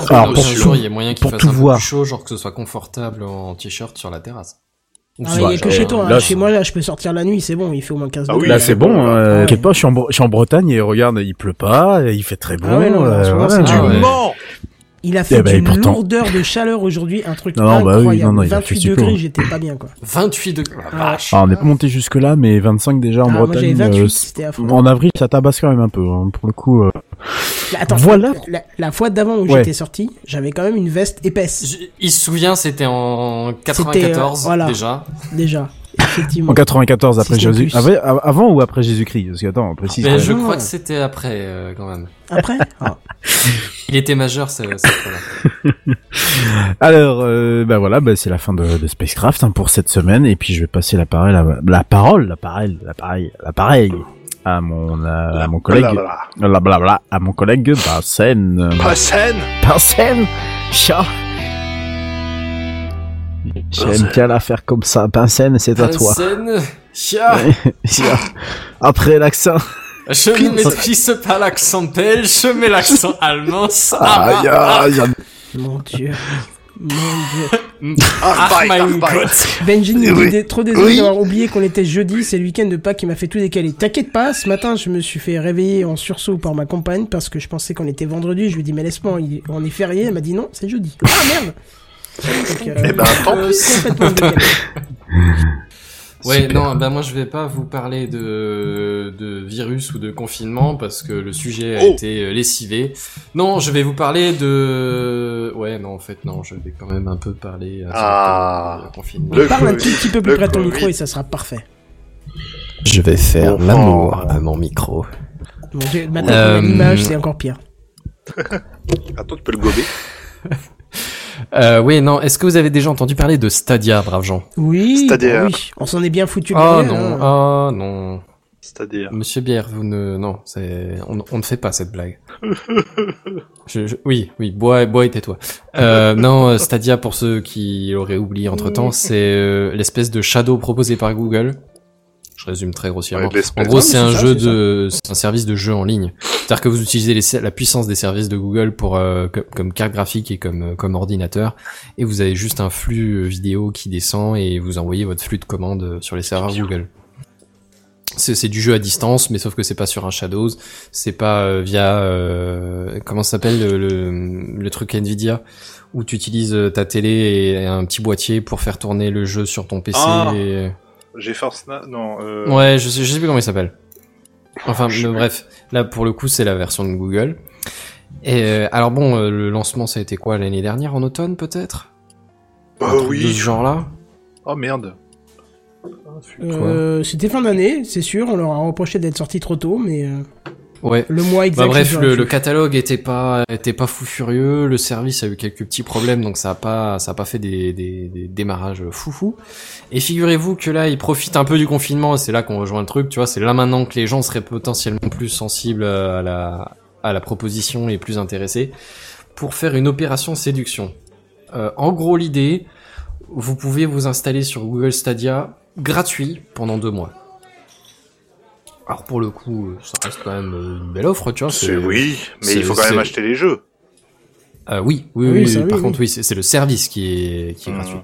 Alors, Dans pour ce tout- il y a moyen qu'il pour fasse tout un peu voir. plus chaud, genre que ce soit confortable en t-shirt sur la terrasse. Ah, il y a Ouais, que chez toi, hein. là, chez moi là je peux sortir la nuit, c'est bon, il fait au moins 15 Ah degrés. oui, Là, là, c'est bon, euh, là. t'inquiète pas, je suis, en, je suis en Bretagne et regarde, il pleut pas, il fait très bon. Ah ouais, non, ce moment, c'est ouais. du Ah ouais. Mens Il a fait Eh ben, et une pourtant- lourdeur de chaleur aujourd'hui, un truc Non, non, bah oui, incroyable. non, non, il a 28 fait super. degrés, j'étais pas bien quoi. 28 degrés. Ah, vache. Ah, on n'est pas monté jusque là, mais 25 déjà en Ah, moi Bretagne. 28, euh, en avril, ça tabasse quand même un peu. hein, pour le coup, euh. Attends, Voilà. La, la fois d'avant où Ouais. j'étais sorti, j'avais quand même une veste épaisse, Je- Il se souvient, c'était en C'était, 94 euh, voilà. déjà. déjà. Effectivement. En 94 après Jésus. Avant, avant ou après Jésus-Christ? Parce que attends, précise. Mais quand je crois que c'était après euh, quand même. Après? Ah. Il était majeur ce- cette fois-là. Alors, euh, bah voilà, bah c'est la fin de, de Spacecraft hein, pour cette semaine, et puis je vais passer la parole, à, la parole, l'appareil, l'appareil, l'appareil à mon à, à mon collègue, Blablabla. la blabla, à mon collègue Barsène. Pas scène Barsène, chat. J'aime bien la faire comme ça. Pincène, c'est à toi. Chat. Après l'accent. Je ne maîtrise pas l'accent belge, je mets l'accent allemand. Ça Aïe, va. aïe, aïe. Mon dieu. Mon dieu. Ah. Benji nous Oui. dit dé- trop désolé Oui. d'avoir oublié qu'on était jeudi, c'est le week-end de Pâques qui m'a fait tout décaler. T'inquiète pas, ce matin je me suis fait réveiller en sursaut par ma compagne parce que je pensais qu'on était vendredi. Je lui ai dit mais laisse-moi, on est férié. Elle m'a dit non, c'est jeudi. Ah merde. Eh ben, tant Euh. Ouais, Super. non, ben moi je vais pas vous parler de, de virus ou de confinement parce que le sujet a Oh. été euh, lessivé. Non, je vais vous parler de... Ouais, non, en fait, non, je vais quand même un peu parler euh, Ah. de confinement. Le Parle un tout petit peu plus le près de ton Covid. micro et ça sera parfait. Je vais faire l'amour à mon micro. Dieu, maintenant Euh, l'image, c'est encore pire. Attends, tu peux le gober Euh, oui, non, est-ce que vous avez déjà entendu parler de Stadia, braves gens? Oui, bah oui, on s'en est bien foutu. Oh gueule, non, hein. oh non. C'est-à-dire Monsieur Bière, vous ne... Non, c'est... On, on ne fait pas cette blague. Je, je- Oui, oui, bois, bois et tais-toi. Euh, non, euh, Stadia, pour ceux qui l'auraient oublié entre-temps, c'est euh, l'espèce de Shadow proposé par Google. Je résume très grossièrement. Ouais, en gros, c'est un ça, jeu de... C'est un service de jeu en ligne. C'est-à-dire que vous utilisez les- la puissance des services de Google pour euh, co- comme carte graphique et comme, euh, comme ordinateur. Et vous avez juste un flux euh, vidéo qui descend et vous envoyez votre flux de commandes sur les serveurs Google. C'est c'est du jeu à distance, mais sauf que c'est pas sur un Shadows, c'est pas euh, via euh, comment ça s'appelle le, le, le truc Nvidia où tu utilises ta télé et un petit boîtier pour faire tourner le jeu sur ton PC. Ah. et- GeForce Na... Non, euh... Ouais, je sais, je sais plus comment il s'appelle. Enfin, Je mais plus. bref, là pour le coup c'est la version de Google. Et euh, alors bon, euh, le lancement ça a été quoi l'année dernière en automne peut-être? Bah oui. De ce genre-là? Oh merde. Euh, C'était fin d'année, c'est sûr. On leur a reproché d'être sorti trop tôt, mais euh, Ouais. le mois exact. Bah bref, le, catalogue était pas était pas fou furieux, le service a eu quelques petits problèmes, donc ça a pas ça a pas fait des, des, des démarrages foufou. Et figurez-vous que là, ils profitent un peu du confinement, et c'est là qu'on rejoint le truc, tu vois, c'est là maintenant que les gens seraient potentiellement plus sensibles à la à la proposition et plus intéressés pour faire une opération séduction. Euh, en gros, l'idée, vous pouvez vous installer sur Google Stadia gratuit pendant deux mois. Alors pour le coup, euh, ça reste quand même euh, une belle offre, tu vois. C'est oui, mais il faut quand même acheter les jeux. Euh, oui, oui, Oui, oui, ça, oui, oui, par oui. contre, oui, c'est c'est le service qui est, qui est Mhm. gratuit.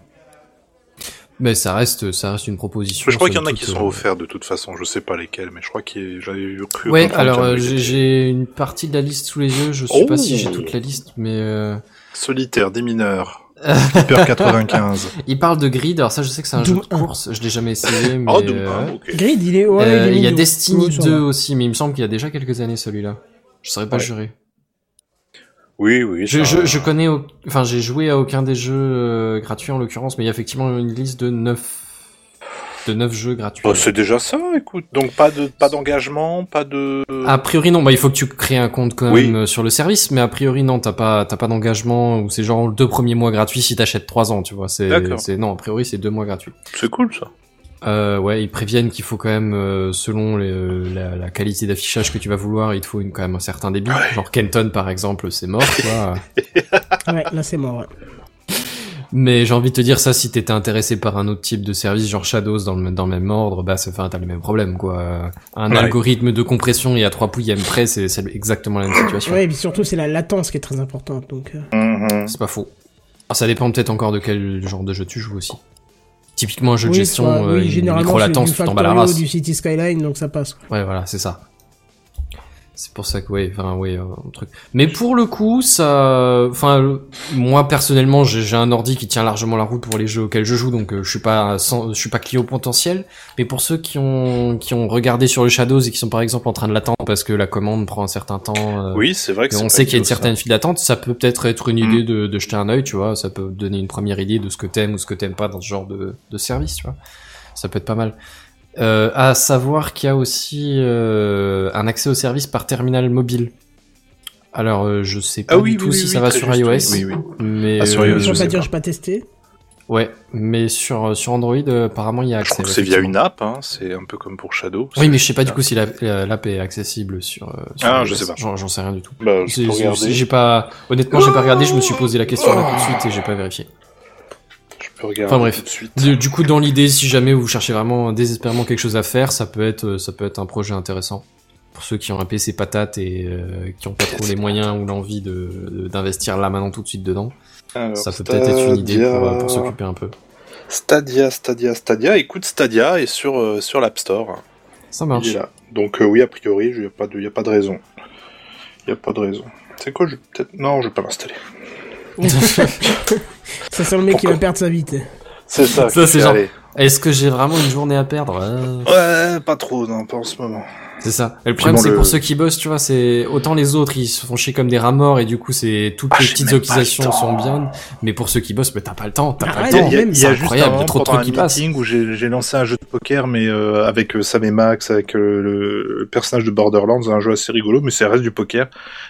Mais ça reste, ça reste une proposition. Je crois qu'il y en a qui sont euh, offerts de toute façon, je sais pas lesquels, mais je crois qu'il j'avais eu cru. Ouais, alors euh, j'ai une partie de la liste sous les yeux. Je sais pas si j'ai Oh. toute la liste, mais euh, Solitaire, des mineurs. Hyper 95. il parle de Grid. Alors ça, je sais que c'est un jeu de course. Je l'ai jamais essayé, mais Oh, Doom euh, 1, ok. Grid, il est. Ouais, euh, il y a. Destiny Ouais, ça 2 va. aussi, mais il me semble qu'il y a déjà quelques années celui-là. Je saurais pas Ouais. jurer. Oui, oui. Je, ça- je, je connais, au- enfin j'ai joué à aucun des jeux euh, gratuits en l'occurrence, mais il y a effectivement une liste de 9 de 9 jeux gratuits. Bah, c'est déjà ça, écoute. Donc pas de pas d'engagement, pas de. A priori non, bah il faut que tu crées un compte quand même euh, sur le service, mais a priori non, t'as pas t'as pas d'engagement ou c'est genre le deux premiers mois gratuits si t'achètes 3 ans, tu vois. C'est D'accord. c'est non, a priori c'est deux mois gratuits. C'est cool ça. Euh, ouais, ils préviennent qu'il faut quand même euh, selon les, euh, la, la qualité d'affichage que tu vas vouloir, il te faut une, quand même un certain débit. Ouais. Genre Kenton par exemple, c'est mort quoi. Ouais, là c'est mort. ouais. Mais j'ai envie de te dire ça, si t'étais intéressé par un autre type de service, genre Shadows dans le, dans le même ordre, bah c'est, enfin, t'as le même problème, quoi. Un Ouais. algorithme de compression et à 3 pouillèmes près, c'est, c'est exactement la même situation. Ouais, et puis surtout c'est la latence qui est très importante. Donc, euh, Mhm. C'est pas faux. Alors, ça dépend peut-être encore de quel genre de jeu tu joues aussi. Typiquement un jeu de oui, gestion, toi, euh, oui, une généralement micro-latence, c'est tu t'en bats la race. du City Skyline, donc ça passe. Ouais, voilà, c'est ça. C'est pour ça que, ouais, enfin, ouais, euh, un truc. Mais pour le coup, ça, enfin, moi personnellement, j'ai un ordi qui tient largement la route pour les jeux auxquels je joue, donc euh, je suis pas, sans, je suis pas client potentiel. Mais pour ceux qui ont, qui ont regardé sur le Shadows et qui sont par exemple en train de l'attendre parce que la commande prend un certain temps. euh, Oui, c'est vrai que on sait qu'il y a une certaine file d'attente, ça peut peut-être être une Mm. idée de, de jeter un œil, tu vois, ça peut donner une première idée de ce que t'aimes ou ce que t'aimes pas dans ce genre de, de service, tu vois. Ça peut être pas mal. Euh, à savoir qu'il y a aussi euh, un accès au service par terminal mobile. Alors, euh, je sais pas Ah oui, du tout oui, si oui, ça oui, va sur iOS, oui, oui. mais Ah, sur euh, iOS, Je je sais pas dire, pas. j'ai pas testé. ouais, mais sur sur Android, euh, apparemment il y a Je accès. c'est via une app, hein. c'est un peu comme pour Shadow. Oui, mais je sais pas du coup si la- la- l'app est accessible sur. euh, sur Ah, iOS. je sais pas. J'en sais rien du tout. Bah, je. J'ai pas, honnêtement, j'ai pas regardé. Je me suis posé la question là tout de suite et j'ai pas vérifié. Enfin, bref. tout de suite. Du, du coup, dans l'idée, si jamais vous cherchez vraiment désespérément quelque chose à faire, ça peut être, euh, ça peut être un projet intéressant pour ceux qui ont un PC patate et euh, qui ont pas trop les moyens ou l'envie de d'investir là maintenant tout de suite dedans. Alors, ça peut peut-être être une idée pour, euh, pour s'occuper un peu. Stadia, Stadia, Stadia. Écoute, Stadia est sur, euh, sur l'App Store. Ça marche. là. Donc, euh, oui, a priori, il n'y a, pas de- y a pas de raison. Il n'y a pas de raison. C'est quoi, je peut-être. Non, je vais pas l'installer. Ça sent le mec qui va perdre sa vie. C'est ça. C'est genre-. Est-ce que j'ai vraiment une journée à perdre Euh, Ouais, pas trop, non, pas en ce moment. C'est ça. Et le problème, bon, c'est le- pour ceux qui bossent, tu vois, c'est autant les autres, ils se font chier comme des rats morts et du coup, c'est toutes Ah, les petites utilisations sont bien. Mais pour ceux qui bossent, mais t'as pas le temps, t'as Ah pas le non, temps. Il y a, même, il y a c'est juste incroyable, un moment, trop de trucs qui passent. où j'ai j'ai lancé un jeu de poker, mais euh, avec euh, Sam et Max, avec euh, le, personnage de Borderlands, un jeu assez rigolo, mais ça reste du poker,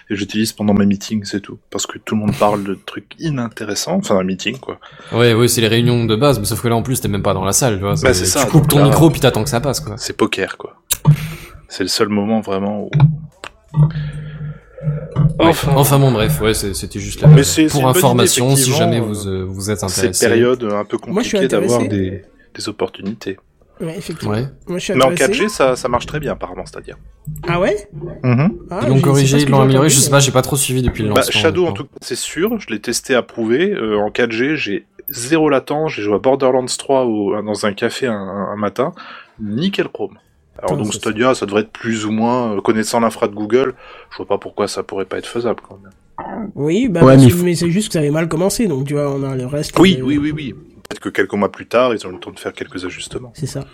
et j'utilise pendant mes meetings, c'est tout. Parce que tout le monde parle de trucs inintéressants, enfin un meeting, quoi. Ouais, ouais, c'est les réunions de base, mais sauf que là, en plus, t'es même pas dans la salle, tu vois. Bah, c'est ça, Tu coupes ton là- micro puis t'attends que ça passe, quoi. C'est poker, quoi. C'est le seul moment vraiment où... Ouais. Enfin, bon, bref, ouais, c'est- c'était juste là. Mais c'est- c'est pour information, idée, si jamais vous, euh, vous êtes cette intéressé. période un peu Moi, je suis compliquée d'avoir des, des opportunités. Ouais, effectivement. Ouais. Moi, je suis Mais en intéressé. 4G, ça, ça marche très bien, apparemment, c'est-à-dire. Ah ouais Mhm. Ah, Ils l'ont corrigé, ils l'ont amélioré, je sais pas, j'ai pas trop suivi depuis le Bah, lancement. Shadow, en tout cas, c'est sûr. Je l'ai testé, approuvé. Euh, en 4G, j'ai zéro latence. J'ai joué à Borderlands 3 au- dans un café un, un matin. Nickel chrome. Alors Putain, donc Stadia, ça devrait être plus ou moins, euh, connaissant l'infra de Google, je vois pas pourquoi ça pourrait pas être faisable quand même. Oui, bah, Ouais, mais mais c'est juste que ça avait mal commencé, donc tu vois, on a le reste. Oui, euh, oui, oui, oui. Peut-être que quelques mois plus tard, ils ont le temps de faire quelques ajustements. C'est ça.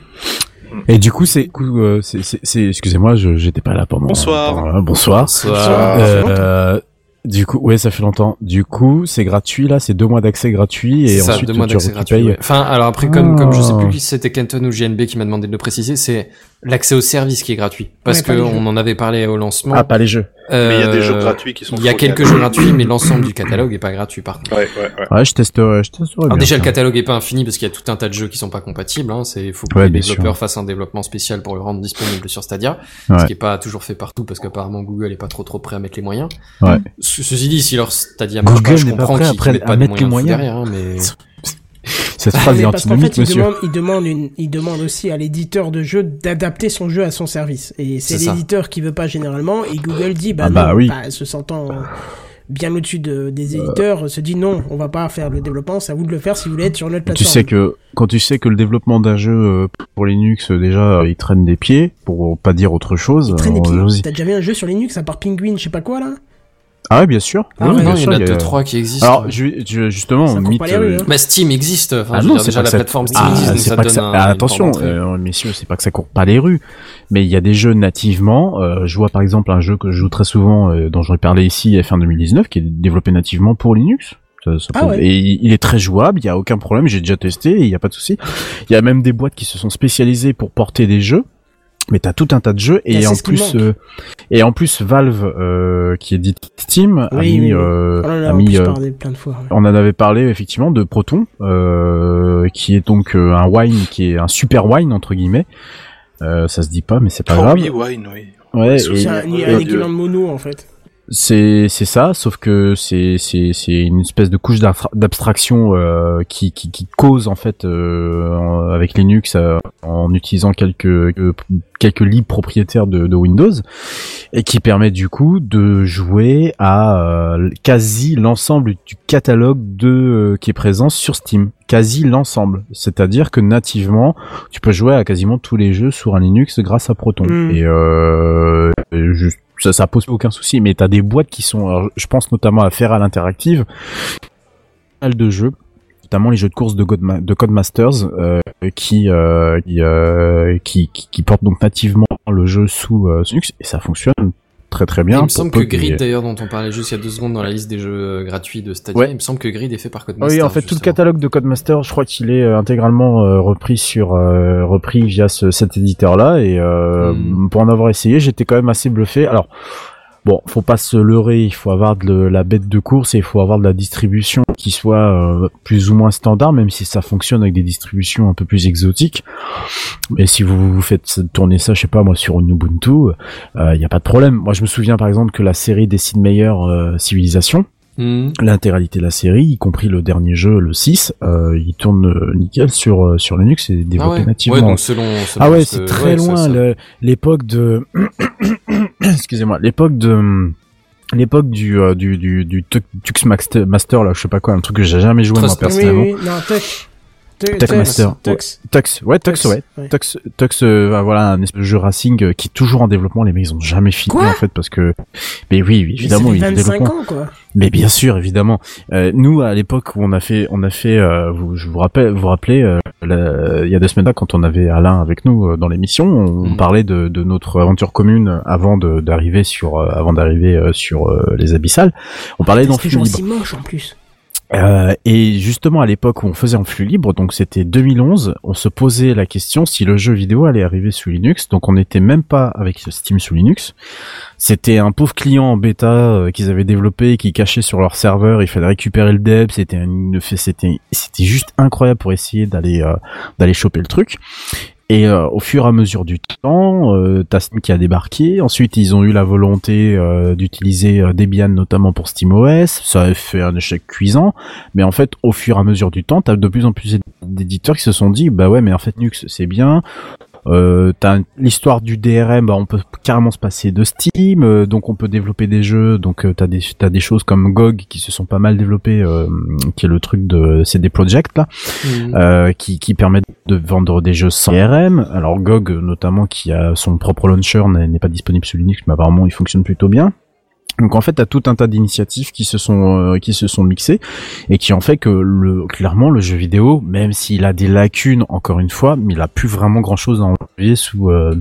Et du coup, c'est, euh, c'est, c'est, c'est- excusez-moi, je, j'étais pas là pendant. Bonsoir. pendant- euh, bonsoir. Bonsoir. Euh, Du coup, ouais, ça fait longtemps. Du coup, c'est gratuit là, c'est deux mois d'accès gratuit et C'est ça, ensuite deux mois tu, gratuit. payes. ouais. Enfin, alors après, comme, comme je sais Ah. plus si c'était Kenton ou JNB qui m'a demandé de le préciser, c'est l'accès au service qui est gratuit. Parce jeux. on en avait parlé au lancement. Ah, pas les jeux. Mais il y a des jeux Euh, gratuits qui sont Il y a quelques jeux gratuits, mais l'ensemble du catalogue est pas gratuit par contre. Ouais, ouais, ouais. Ouais, je testerai, je testerai. Alors déjà ça. le catalogue est pas infini parce qu'il y a tout un tas de jeux qui sont pas compatibles. Hein. C'est faut que Ouais, les développeurs sûr. fassent un développement spécial pour le rendre disponible sur Stadia, Ouais. ce qui est pas toujours fait partout parce qu'apparemment Google est pas trop trop prêt à mettre les moyens. Ouais. Ce- ceci dit, si leur Stadia marche Google pas, je n'est pas comprends prêt qu'ils mettent à pas de mettre les moyens, moyens. derrière, hein, mais Cette Ah, phrase mais est parce antinomique, fait, il demande, il demande une, il demande aussi à l'éditeur de jeu d'adapter son jeu à son service. Et c'est l'éditeur qui veut pas généralement. Et Google dit, bah, Ah bah non, oui. bah, se sentant bien au-dessus de- des éditeurs, se dit non, on va pas faire le développement, c'est à vous de le faire si vous voulez être sur notre Tu plateforme. sais que quand tu sais que le développement d'un jeu euh, pour Linux euh, déjà euh, il traîne des pieds pour pas dire autre chose. Il traîne des euh, pieds. T'as déjà vu un jeu sur Linux à part Penguin, je sais pas quoi là? Ah ouais, bien sûr. Ah Oui, ouais. bien non, il y sûr, en a deux trois qui existent. Alors, justement, mythe, euh, hein. Bah Steam existe. Enfin, Ah non, c'est déjà pas la que ça- plateforme Steam Ah, existe, donc c'est ça pas te que donne ça... un, ah, attention, euh, messieurs, c'est pas que ça court pas les rues, mais il y a des jeux nativement. euh, je vois par exemple un jeu que je joue très souvent, euh, dont j'aurais parlé ici, F1 2019, qui est développé nativement pour Linux. Ça- ça Ah ouais. Et il est très jouable, il y a aucun problème, j'ai déjà testé, et il y a pas de souci. Il y a même des boîtes qui se sont spécialisées pour porter des jeux. Mais t'as tout un tas de jeux et en plus euh, et en plus Valve euh, qui est dit Steam a Oui, mis, oui, oui. euh, Oh là là, a on mis euh, parler plein de fois. ouais. on en avait parlé effectivement de Proton, euh, qui est donc euh, un wine, qui est un super wine entre guillemets. Euh, ça se dit pas, mais c'est pas Oh grave. oui, wine, oui. Ouais, C'est un, équivalent de mono en fait. c'est c'est ça, sauf que c'est c'est c'est une espèce de couche d'abstra- d'abstraction euh, qui, qui qui cause en fait euh, en- avec Linux euh, en utilisant quelques euh, quelques libres propriétaires de, de Windows et qui permet du coup de jouer à euh, quasi l'ensemble du catalogue de euh, qui est présent sur Steam, quasi l'ensemble. C'est-à-dire que nativement, tu peux jouer à quasiment tous les jeux sur un Linux grâce à Proton. Mm. Et euh, et juste ça, ça pose aucun souci, mais t'as des boîtes qui sont, alors, je pense notamment à Feral Interactive, de jeux, notamment les jeux de course de, Godma- de Codemasters, euh, qui, euh, qui, euh, qui, qui, qui portent donc nativement le jeu sous euh, Linux, et ça fonctionne très très bien. il me semble que Grid, d'ailleurs, dont on parlait juste il y a deux secondes dans la liste des jeux gratuits de Stadia, Ouais. il me semble que Grid est fait par Codemaster. Oui, en fait, tout le catalogue de Codemaster, je crois qu'il est intégralement repris sur euh, repris via ce, cet éditeur-là. Et euh, Hmm. pour en avoir essayé, j'étais quand même assez bluffé. Alors, bon, faut pas se leurrer. Il faut avoir de la bête de course et il faut avoir de la distribution qui soit euh, plus ou moins standard, même si ça fonctionne avec des distributions un peu plus exotiques. Mais si vous vous faites tourner ça, je sais pas moi, sur une Ubuntu, il y a pas de problème. Moi, je me souviens par exemple que la série des Sid Meier euh, Civilisation Hmm. l'intégralité de la série, y compris le dernier jeu, le 6, euh, il tourne euh, nickel sur euh, sur Linux et Ah développé ouais. nativement. Ouais, donc selon, selon ah ouais, ce c'est très ouais, loin l'époque de excusez-moi, l'époque de l'époque du euh, du du du Tux Master, là, je sais pas quoi, un truc que j'ai jamais joué moi Trust- Oui, personnellement. oui, non, Tux. Tux, Tux ouais, Tux, ouais. Tux, Tux, euh, voilà, un espèce de jeu racing euh, qui est toujours en développement. Les mecs, ils ont jamais fini en fait parce que, mais oui, évidemment, ils fait ont 25 développement. ans quoi. Mais bien sûr, évidemment. Euh, nous, à l'époque où on a fait, on a fait, euh, vous, je vous rappelle, vous rappelez, euh, il y a deux semaines là, quand on avait Alain avec nous euh, dans l'émission, on Mhm. parlait de, de notre aventure commune avant d'arriver sur, euh, avant d'arriver euh, sur euh, les abyssales. On parlait dans C'était flux toujours libre. si moche en plus. Euh, et justement, à l'époque où on faisait en flux libre, donc c'était 2011, on se posait la question si le jeu vidéo allait arriver sous Linux. Donc on n'était même pas avec Steam sous Linux. C'était un pauvre client en bêta euh, qu'ils avaient développé, qui cachait sur leur serveur. Il fallait récupérer le dev. C'était c'était, c'était juste incroyable pour essayer d'aller, euh, d'aller choper le truc. Et euh, au fur et à mesure du temps, euh, t'as Steam qui a débarqué. Ensuite, ils ont eu la volonté euh, d'utiliser euh, Debian notamment pour SteamOS. Ça a fait un échec cuisant. Mais en fait, au fur et à mesure du temps, t'as de plus en plus d'éditeurs qui se sont dit, bah ouais, mais en fait, Nux, c'est bien. Euh, t'as l'histoire du DRM, bah on peut carrément se passer de Steam, euh, donc on peut développer des jeux. Donc euh, t'as des t'as des choses comme GOG qui se sont pas mal développées, euh, qui est le truc de CD Projekt là, euh, qui qui permettent de vendre des jeux sans DRM. Alors GOG notamment qui a son propre launcher n'est n'est pas disponible sur Linux, mais apparemment il fonctionne plutôt bien. Donc en fait, t'as tout un tas d'initiatives qui se sont euh, qui se sont mixées et qui ont fait que le clairement le jeu vidéo, même s'il a des lacunes encore une fois, mais il a plus vraiment grand chose à enlever sous. euh,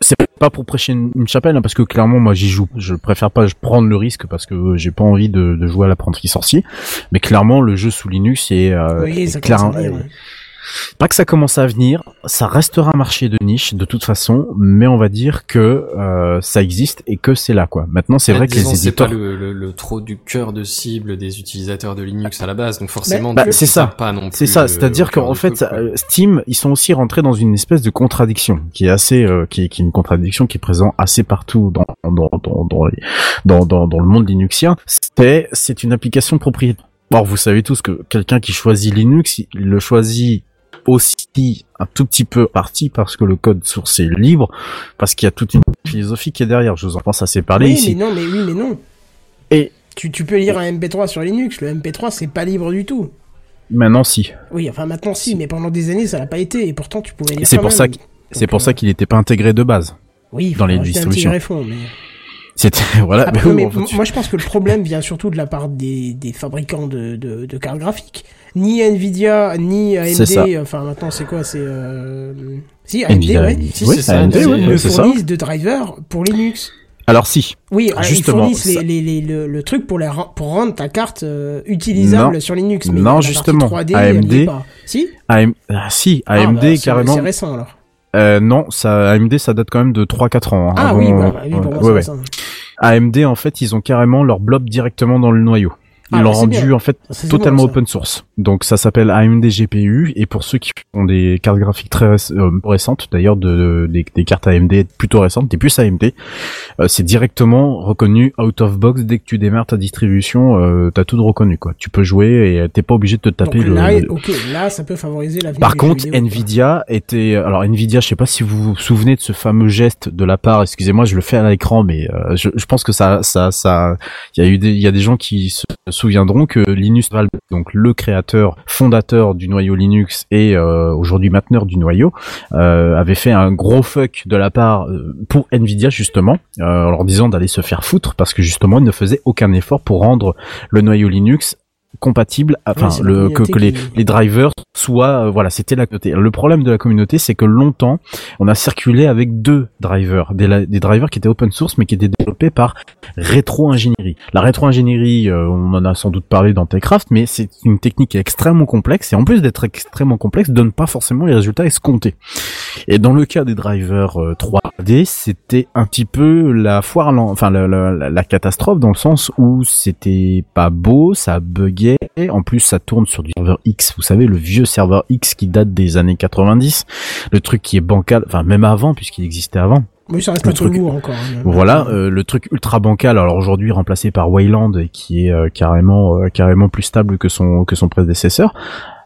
C'est pas pour prêcher une, une chapelle hein, parce que clairement moi j'y joue. Je préfère pas prendre le risque parce que j'ai pas envie de, de jouer à l'apprenti sorcier. Mais clairement le jeu sous Linux est, euh, Oui, est clair- ouais. Pas que ça commence à venir, ça restera un marché de niche de toute façon, mais on va dire que euh, ça existe et que c'est là quoi. Maintenant c'est vrai que les c'est pas éditeurs le, le, le trop du cœur de cible des utilisateurs de Linux à la base, donc forcément, Bah, tu c'est ça. Pas non C'est ça, c'est-à-dire qu'en fait, truc, euh, Steam, ils sont aussi rentrés dans une espèce de contradiction qui est assez, euh, qui, est, qui est une contradiction qui est présente assez partout dans dans dans dans, les- dans, dans, dans le monde linuxien. C'est c'est une application propriétaire. Or, vous savez tous que quelqu'un qui choisit Linux, il le choisit aussi un tout petit peu partie parce que le code source est libre, parce qu'il y a toute une philosophie qui est derrière. Je vous en pense assez parler oui, ici. mais non, mais oui, mais non. Et Tu, tu peux lire un MP3 sur Linux. Le MP3, c'est pas libre du tout. maintenant, si. Oui, enfin maintenant si, mais pendant des années ça l'a pas été et pourtant tu pouvais lire. C'est pour ça que- C'est pour euh, ça qu'il n'était pas intégré de base. oui, dans les distributions. mais... C'était voilà. Après, mais mais moi je pense que le problème vient surtout de la part des, des fabricants de, de, de cartes graphiques. Ni Nvidia, ni. AMD, enfin maintenant c'est quoi C'est... Euh... Si, AMD, Nvidia, ouais. Si, oui, c'est ça, AMD, ouais, ne ça. fournissent de drivers pour Linux. Alors si, Oui, euh, Justement, ils fournissent les, les, les- le, le truc pour, les, ren- pour rendre ta carte euh, utilisable Non. sur Linux. Mais Non, la justement, 3D, AMD, pas. Si AM... ah, si Ah, AMD bah, c'est- carrément. C'est récent alors. Euh, non, ça AMD ça date quand même de 3-4 ans. hein, Ah avant- oui, bah, bah, oui, pour moi, ouais, c'est ouais. récent. AMD en fait ils ont carrément leur blob directement dans le noyau. Ils Ah, l'ont rendu bien. en fait Ça, totalement open source. Donc ça s'appelle AMD GPU et pour ceux qui ont des cartes graphiques très réc- euh, récentes, d'ailleurs de, de- des, des cartes AMD plutôt récentes, des puces AMD, euh, c'est directement reconnu out of box dès que tu démarres ta distribution, euh, t'as tout de reconnu quoi. Tu peux jouer et t'es pas obligé de te taper Donc là, le- ok, là, ça peut favoriser l'avenir. Par contre, vidéo, quoi. Nvidia était, alors Nvidia, je sais pas si vous vous souvenez de ce fameux geste de la part. Excusez-moi, je le fais à l'écran, mais euh, je, je pense que ça, ça, ça, il y a eu des, il y a des gens qui se souviendront que Linus Torvalds, donc le créateur, fondateur du noyau Linux et euh, aujourd'hui mainteneur du noyau, euh, avait fait un gros fuck de la part euh, pour Nvidia justement, en leur disant d'aller se faire foutre parce que justement il ne faisait aucun effort pour rendre le noyau Linux compatible, enfin c'est la le que, que les, qui- les drivers soient, euh, voilà, c'était la communauté. Le problème de la communauté, c'est que longtemps, on a circulé avec deux drivers, des, des drivers qui étaient open source mais qui étaient développés par rétro-ingénierie. La rétro-ingénierie, euh, on en a sans doute parlé dans Techcraft, mais c'est une technique extrêmement complexe et en plus d'être extrêmement complexe, donne pas forcément les résultats escomptés. Et dans le cas des drivers euh, 3D, c'était un petit peu la foire, enfin la, la- la- la catastrophe dans le sens où c'était pas beau, ça buguait, en plus ça tourne sur du serveur X, vous savez le vieux serveur X qui date des années 90, le truc qui est bancal, enfin même avant puisqu'il existait avant. Oui, ça reste le un peu truc- lourd encore. hein. Voilà, euh, le truc ultra bancal, alors aujourd'hui remplacé par Wayland et qui est euh, carrément euh, carrément plus stable que son que son prédécesseur.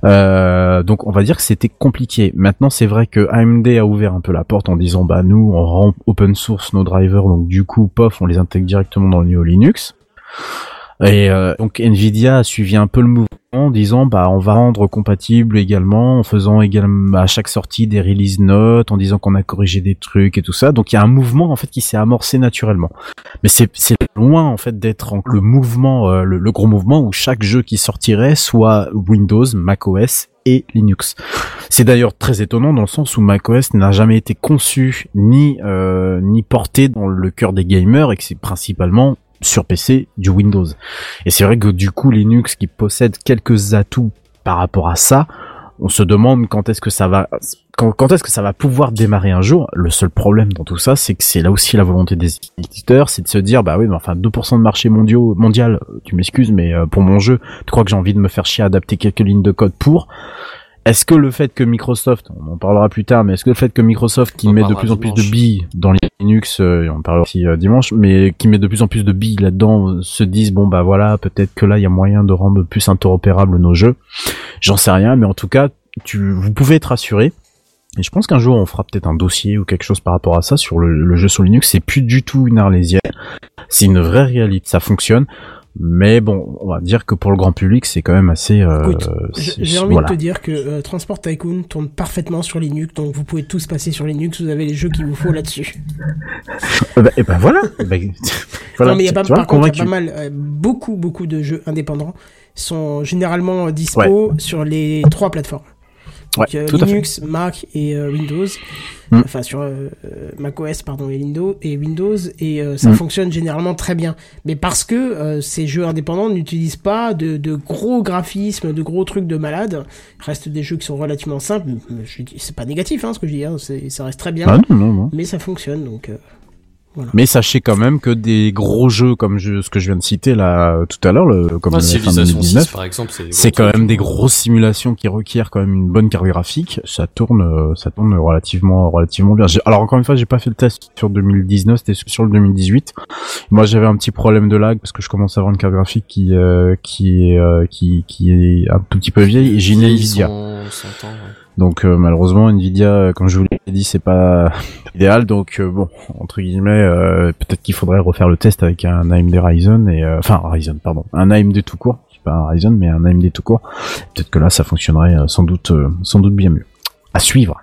Donc on va dire que c'était compliqué. Maintenant c'est vrai que AMD a ouvert un peu la porte en disant bah nous on rend open source nos drivers donc du coup pof on les intègre directement dans le Linux. Et euh, donc Nvidia a suivi un peu le mouvement en disant bah on va rendre compatible également en faisant également à chaque sortie des release notes en disant qu'on a corrigé des trucs et tout ça. Donc il y a un mouvement en fait qui s'est amorcé naturellement. Mais c'est c'est loin en fait d'être le mouvement euh, le, le gros mouvement où chaque jeu qui sortirait soit Windows, macOS et Linux. C'est d'ailleurs très étonnant dans le sens où macOS n'a jamais été conçu ni euh, ni porté dans le cœur des gamers et que c'est principalement sur PC du Windows. Et c'est vrai que du coup Linux qui possède quelques atouts par rapport à ça, on se demande quand est-ce que ça va quand, est-ce que ça va pouvoir démarrer un jour. Le seul problème dans tout ça, c'est que c'est là aussi la volonté des éditeurs, c'est de se dire bah oui, mais enfin 2% de marché mondial, tu m'excuses mais euh, pour mon jeu, tu crois que j'ai envie de me faire chier à adapter quelques lignes de code pour? Est-ce que le fait que Microsoft, on en parlera plus tard, mais est-ce que le fait que Microsoft qui On met de plus en plus de billes dans Linux, euh, et on en parlera aussi euh, dimanche, mais qui met de plus en plus de billes là-dedans, euh, se disent bon bah voilà, peut-être que là il y a moyen de rendre plus interopérables nos jeux. J'en sais rien, mais en tout cas, tu, vous pouvez être rassuré. Et je pense qu'un jour on fera peut-être un dossier ou quelque chose par rapport à ça sur le, le jeu sur Linux. C'est plus du tout une arlésienne, c'est une vraie réalité, ça fonctionne. Mais bon, on va dire que pour le grand public, c'est quand même assez. euh, J'ai envie voilà. de te dire que euh, Transport Tycoon tourne parfaitement sur Linux, donc vous pouvez tous passer sur Linux, vous avez les jeux qu'il vous faut là-dessus. Ben, eh ben voilà. Ben, Voilà, non, mais il y a pas, par contre, y a pas mal, euh, beaucoup, beaucoup de jeux indépendants sont généralement dispo sur les trois plateformes. Donc, euh. Linux, Mac et euh, Windows. Mm. Enfin, sur euh, macOS, pardon, et Windows, et Windows, et ça Mm. fonctionne généralement très bien. Mais parce que ces jeux indépendants n'utilisent pas de, de gros graphismes, de gros trucs de malade. Il reste des jeux qui sont relativement simples. C'est pas négatif, hein, ce que je dis. Hein, ça reste très bien. Ah non, non, non. Mais ça fonctionne, donc. Mais sachez quand même que des gros jeux comme je, ce que je viens de citer là tout à l'heure, le- comme Ouais, le F1 Civilization 6, 2019, par exemple, c'est. quand même des grosses simulations qui requièrent quand même une bonne carte graphique. Ça tourne, euh, ça tourne relativement, relativement bien. Alors encore une fois, j'ai pas fait le test sur 2019, c'était sur le 2018. Moi, j'avais un petit problème de lag parce que je commence à avoir une carte graphique qui, euh, qui est, euh, qui, qui est un tout petit peu vieille et j'ai une Nvidia. temps, ouais. Donc euh, malheureusement Nvidia, euh, comme je vous l'ai dit, c'est pas idéal. Donc euh, bon, entre guillemets, euh, peut-être qu'il faudrait refaire le test avec un AMD Ryzen et euh, enfin Ryzen, pardon, un AMD tout court. C'est pas un Ryzen, mais un AMD tout court. Peut-être que là, ça fonctionnerait euh, sans doute, euh, sans doute bien mieux. À suivre.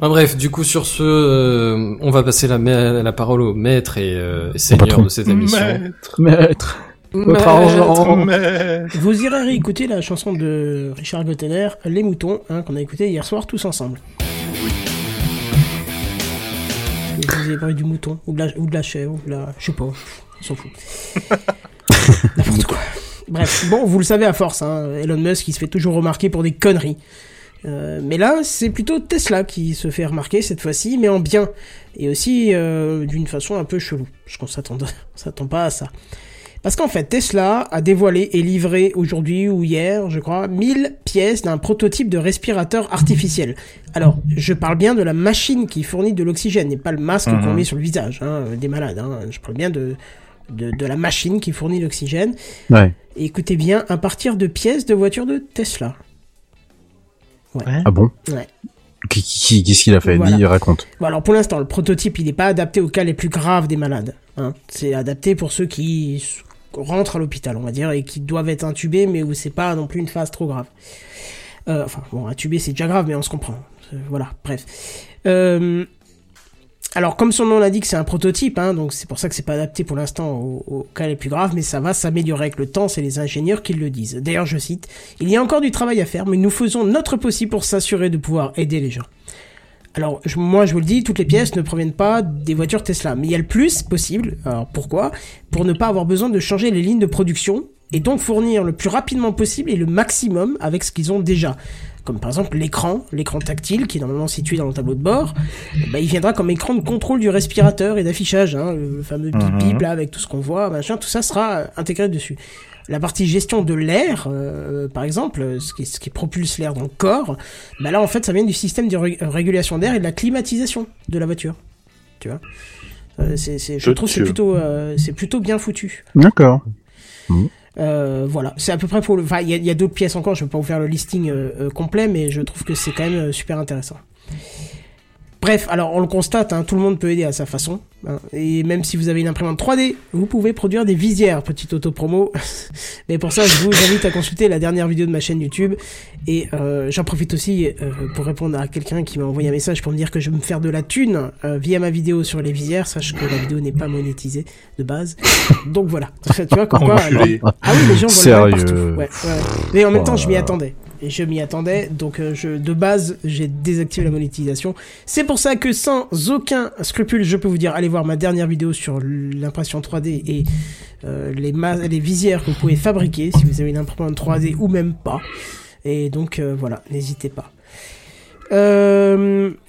Ah, bref, du coup sur ce, euh, on va passer la, la parole au maître et, euh, et seigneur de cette émission. Maître, Maître. Argent. maître. Vous irez réécouter la chanson de Richard Gottener, Les Moutons, hein, qu'on a écouté hier soir tous ensemble. Vous avez parlé du mouton, ou de la, ou de la chèvre, ou de la... Je sais pas, on s'en fout. N'importe quoi. Bref, bon, vous le savez à force, hein, Elon Musk, il se fait toujours remarquer pour des conneries. Euh, mais là, c'est plutôt Tesla qui se fait remarquer cette fois-ci, mais en bien. Et aussi euh, d'une façon un peu chelou. Je qu'on s'attend, on s'attend pas à ça. Parce qu'en fait, Tesla a dévoilé et livré aujourd'hui ou hier, je crois, 1000 pièces d'un prototype de respirateur artificiel. Alors, je parle bien de la machine qui fournit de l'oxygène, et pas le masque Mhm. qu'on met sur le visage hein, des malades. Hein. Je parle bien de, de, de la machine qui fournit l'oxygène. Ouais. Et écoutez bien, à partir de pièces de voitures de Tesla. Ah bon? Ouais. Qu'est-ce qu'il a fait? Voilà. Dis, raconte. Bon, alors pour l'instant, le prototype, il n'est pas adapté aux cas les plus graves des malades. Hein. C'est adapté pour ceux qui rentrent à l'hôpital, on va dire, et qui doivent être intubés, mais où c'est pas non plus une phase trop grave. Euh, enfin, bon, intubé, c'est déjà grave, mais on se comprend. Euh, Voilà, bref. Euh, alors, comme son nom l'indique, c'est un prototype, hein, donc c'est pour ça que c'est pas adapté pour l'instant aux, aux cas les plus graves, mais ça va s'améliorer avec le temps, c'est les ingénieurs qui le disent. D'ailleurs, je cite, il y a encore du travail à faire, mais nous faisons notre possible pour s'assurer de pouvoir aider les gens. Alors, je- moi, je vous le dis, toutes les pièces ne proviennent pas des voitures Tesla, mais il y a le plus possible. Alors, pourquoi? Pour ne pas avoir besoin de changer les lignes de production et donc fournir le plus rapidement possible et le maximum avec ce qu'ils ont déjà. Comme par exemple l'écran, l'écran tactile qui est normalement situé dans le tableau de bord, bah, il viendra comme écran de contrôle du respirateur et d'affichage, hein, le fameux bip bip là avec tout ce qu'on voit, machin, tout ça sera euh, intégré dessus. La partie gestion de l'air, euh, par exemple, euh, ce qui, ce qui propulse l'air dans le corps, bah là en fait ça vient du système de ré- régulation d'air et de la climatisation de la voiture. Tu vois? Euh, je Je trouve que c'est plutôt, euh, bien foutu. D'accord. Euh, voilà, c'est à peu près pour le. Enfin, il y a, a d'autres pièces encore. Je vais pas vous faire le listing complet, mais je trouve que c'est quand même euh, super intéressant. Bref, alors on le constate, hein, tout le monde peut aider à sa façon. hein, et même si vous avez une imprimante 3D, vous pouvez produire des visières, petite auto-promo. Mais pour ça, je vous invite à consulter la dernière vidéo de ma chaîne YouTube. Et euh, j'en profite aussi euh, pour répondre à quelqu'un qui m'a envoyé un message pour me dire que je vais me faire de la thune euh, via ma vidéo sur les visières. Sache que la vidéo n'est pas monétisée de base. Donc voilà. Tu vois, comme quoi, ah oui, les gens volent Sérieux. partout. Ouais, ouais. Mais en même temps, je m'y attendais. Je m'y attendais, donc euh, je, de base, j'ai désactivé la monétisation. C'est pour ça que sans aucun scrupule, je peux vous dire, allez voir ma dernière vidéo sur l'impression 3D et euh, les, visières que vous pouvez fabriquer si vous avez une imprimante 3D ou même pas. Et donc euh, voilà, n'hésitez pas.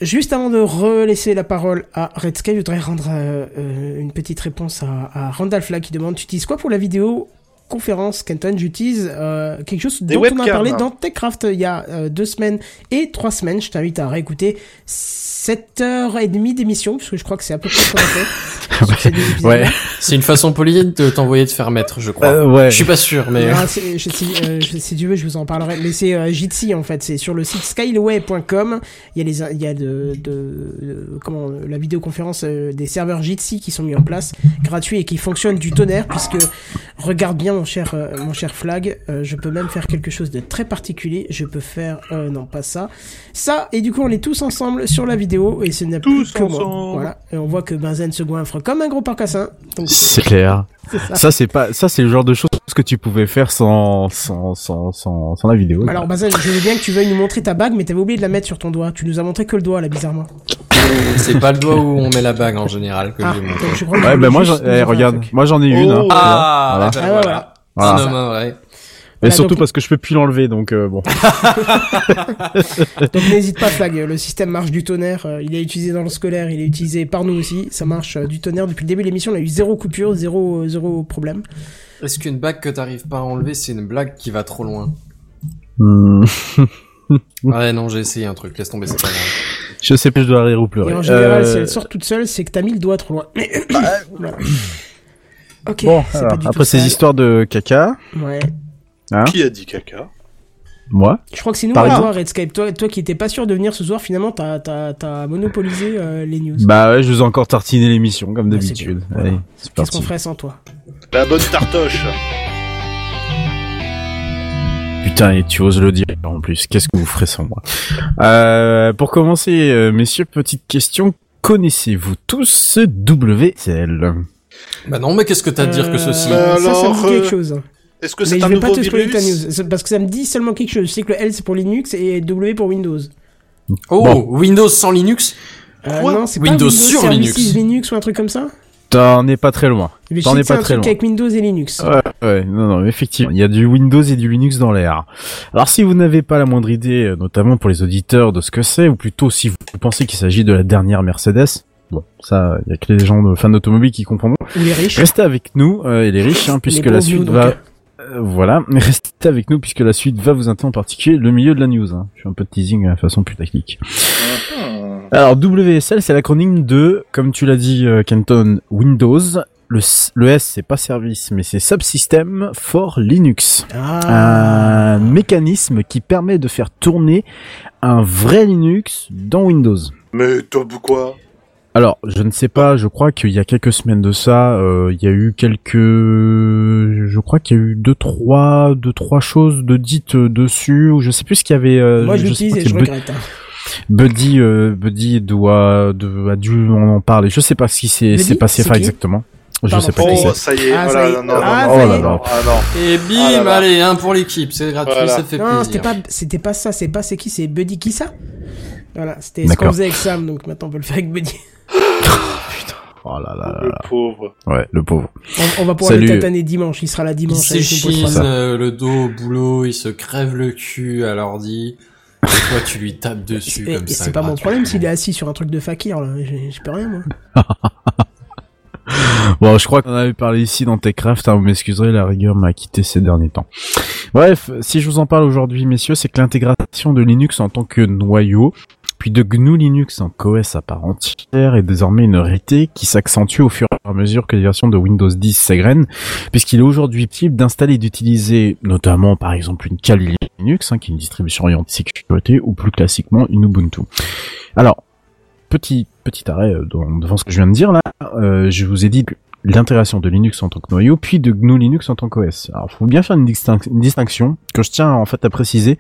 Juste avant de relaisser la parole à Redsky, je voudrais rendre une petite réponse à, à qui demande Tu utilises quoi pour la vidéo conférence Kenton J'utilise euh, quelque chose dont on a parlé dans TechCraft il y a euh, deux semaines et trois semaines. Je t'invite à réécouter 7h30 d'émission, parce que je crois que c'est à peu près ce qu'on a fait. Ouais. C'est une façon polie de t'envoyer te faire mettre, je crois. Euh, ouais. Je suis pas sûr, mais. C'est- je- si, euh, je- si tu veux, je vous en parlerai. Mais c'est euh, Jitsi en fait. C'est sur le site skylaway.com. Il y a les, il y a de, de, de- comment la vidéoconférence euh, des serveurs Jitsi qui sont mis en place, gratuits et qui fonctionnent du tonnerre puisque regarde bien mon cher, euh, mon cher Flag. Euh, je peux même faire quelque chose de très particulier. Je peux faire, euh, non pas ça, ça. Et du coup, on est tous ensemble sur la vidéo et ce n'est plus que moi. Voilà. Et on voit que Benzen se goinfre comme un gros parcassin. C'est clair. ça. Ça c'est pas, ça c'est le genre de choses que tu pouvais faire sans, sans, sans, sans, sans la vidéo. Alors Benzen, je veux bien que tu veuilles nous montrer ta bague, mais t'avais oublié de la mettre sur ton doigt. Tu nous as montré que le doigt là, bizarrement. C'est pas le doigt où on met la bague en général que Ah, j'ai montré. donc je crois que ouais, ben voulais moi, eh, regarde, moi j'en ai une. hein. Oh. Ah, Voilà. bah Ah, voilà. vrai. Et Voilà, surtout donc- parce que je peux plus l'enlever, donc euh, bon. Donc n'hésite pas Flag, le système marche du tonnerre, euh, il est utilisé dans le scolaire, il est utilisé par nous aussi, ça marche euh, du tonnerre depuis le début de l'émission, on a eu zéro coupure, zéro, zéro problème. Est-ce qu'une bague que t'arrives pas à enlever, c'est une blague qui va trop loin? Hmm. Ouais, non, j'ai essayé un truc, laisse tomber, c'est pas grave. Je sais pas, je dois rire ou pleurer. Et en général, Euh, si elle sort toute seule, c'est que t'as mis le doigt trop loin. Voilà. Ok, Bon, c'est alors, pas du après tout ces sale. histoires de caca, Ouais. Qui a dit caca? Moi, Je crois que c'est nous, Par toi, exemple. Redscape. Toi, toi qui étais pas sûr de venir ce soir, finalement, t'as, t'as, t'as monopolisé euh, les news. bah ouais, je vous ai encore tartiné l'émission comme Ah, c'est d'habitude. Allez, Voilà. c'est Qu'est-ce qu'on ferait sans toi? La bonne tartoche. Putain, et tu oses le dire en plus. Qu'est-ce que vous ferez sans moi? Euh, Pour commencer, euh, messieurs, petite question. Connaissez-vous tous ce WCL Bah non, mais qu'est-ce que t'as à dire que ceci? Euh, Ça, ça me Alors, dit quelque chose. Est-ce que c'est je un vais pas nouveau te spoiler ta news. virus Parce que ça me dit seulement quelque chose. Je sais que le L c'est pour Linux et W pour Windows. Oh, Bon. Windows sans Linux Euh, Quoi non, c'est pas Windows Windows sur Services Linux. Linux ou un truc comme ça T'en es pas très loin. T'en es pas un très truc loin. avec Windows et Linux. Ouais, ouais, non, non, effectivement, il y a du Windows et du Linux dans l'air. Alors, si vous n'avez pas la moindre idée, euh, notamment pour les auditeurs, de ce que c'est, ou plutôt si vous pensez qu'il s'agit de la dernière Mercedes, bon, ça, il y a que les gens de fans d'automobile qui comprendront. Les riches. Restez avec nous, euh, et les riches, hein, puisque Les la suite va... voilà, restez avec nous puisque la suite va vous intéresser en particulier le milieu de la news. Hein. Je fais un peu de teasing de façon plus tactique. Hmm. Alors WSL, c'est l'acronyme de, comme tu l'as dit, euh, Kenton, Windows. Le, S- le S, c'est pas service, mais c'est Subsystem for Linux. Ah. Un mécanisme qui permet de faire tourner un vrai Linux dans Windows. Mais top quoi Alors, je ne sais pas, je crois qu'il y a quelques semaines de ça, euh, il y a eu quelques... Je crois qu'il y a eu deux, trois, deux, trois choses de dites euh, dessus, ou je sais plus ce qu'il y avait... euh, Moi je l'utilise pas, et je regrette. hein. Buddy, euh, Buddy doit, de- a dû en parler. Je sais pas ce qui s'est passé qui exactement. Je Pardon, sais pas c'est qui Oh, c'est. ça y est, Ah, oh ça là y est. là, non, Ah, non, non, non, est. non, ah non. Et bim, Ah là là. allez, un pour l'équipe, c'est gratuit, Voilà. ça fait Non, plaisir. c'était pas, c'était pas ça, c'est pas c'est qui, c'est Buddy qui ça? Voilà, c'était ce qu'on faisait avec Sam, donc maintenant on peut le faire avec Buddy. Oh là là là Le là. pauvre. Ouais, le pauvre. On, on va pouvoir Salut. le tataner dimanche, il sera là Il dimanche. le s'échine euh, le dos au boulot, il se crève le cul à l'ordi, et toi tu lui tapes dessus Et- comme et ça. c'est pas mon problème s'il est assis sur un truc de fakir, là. J'ai j'ai peux rien, moi. Bon, je crois qu'on avait parlé ici dans Techcraft, hein, vous m'excuserez, la rigueur m'a quitté ces derniers temps. Bref, si je vous en parle aujourd'hui, messieurs, c'est que l'intégration de Linux en tant que noyau, de GNU Linux en COS à part entière est désormais une réalité qui s'accentue au fur et à mesure que les versions de Windows 10 s'égrènent, puisqu'il est aujourd'hui possible d'installer et d'utiliser notamment par exemple une Kali Linux, hein, qui est une distribution orientée sécurité, ou plus classiquement une Ubuntu. Alors, petit petit arrêt euh, devant ce que je viens de dire là, euh, je vous ai dit que l'intégration de Linux en tant que noyau, puis de GNU Linux en tant qu'OS. Alors, faut bien faire une, distinc- une distinction que je tiens en fait à préciser,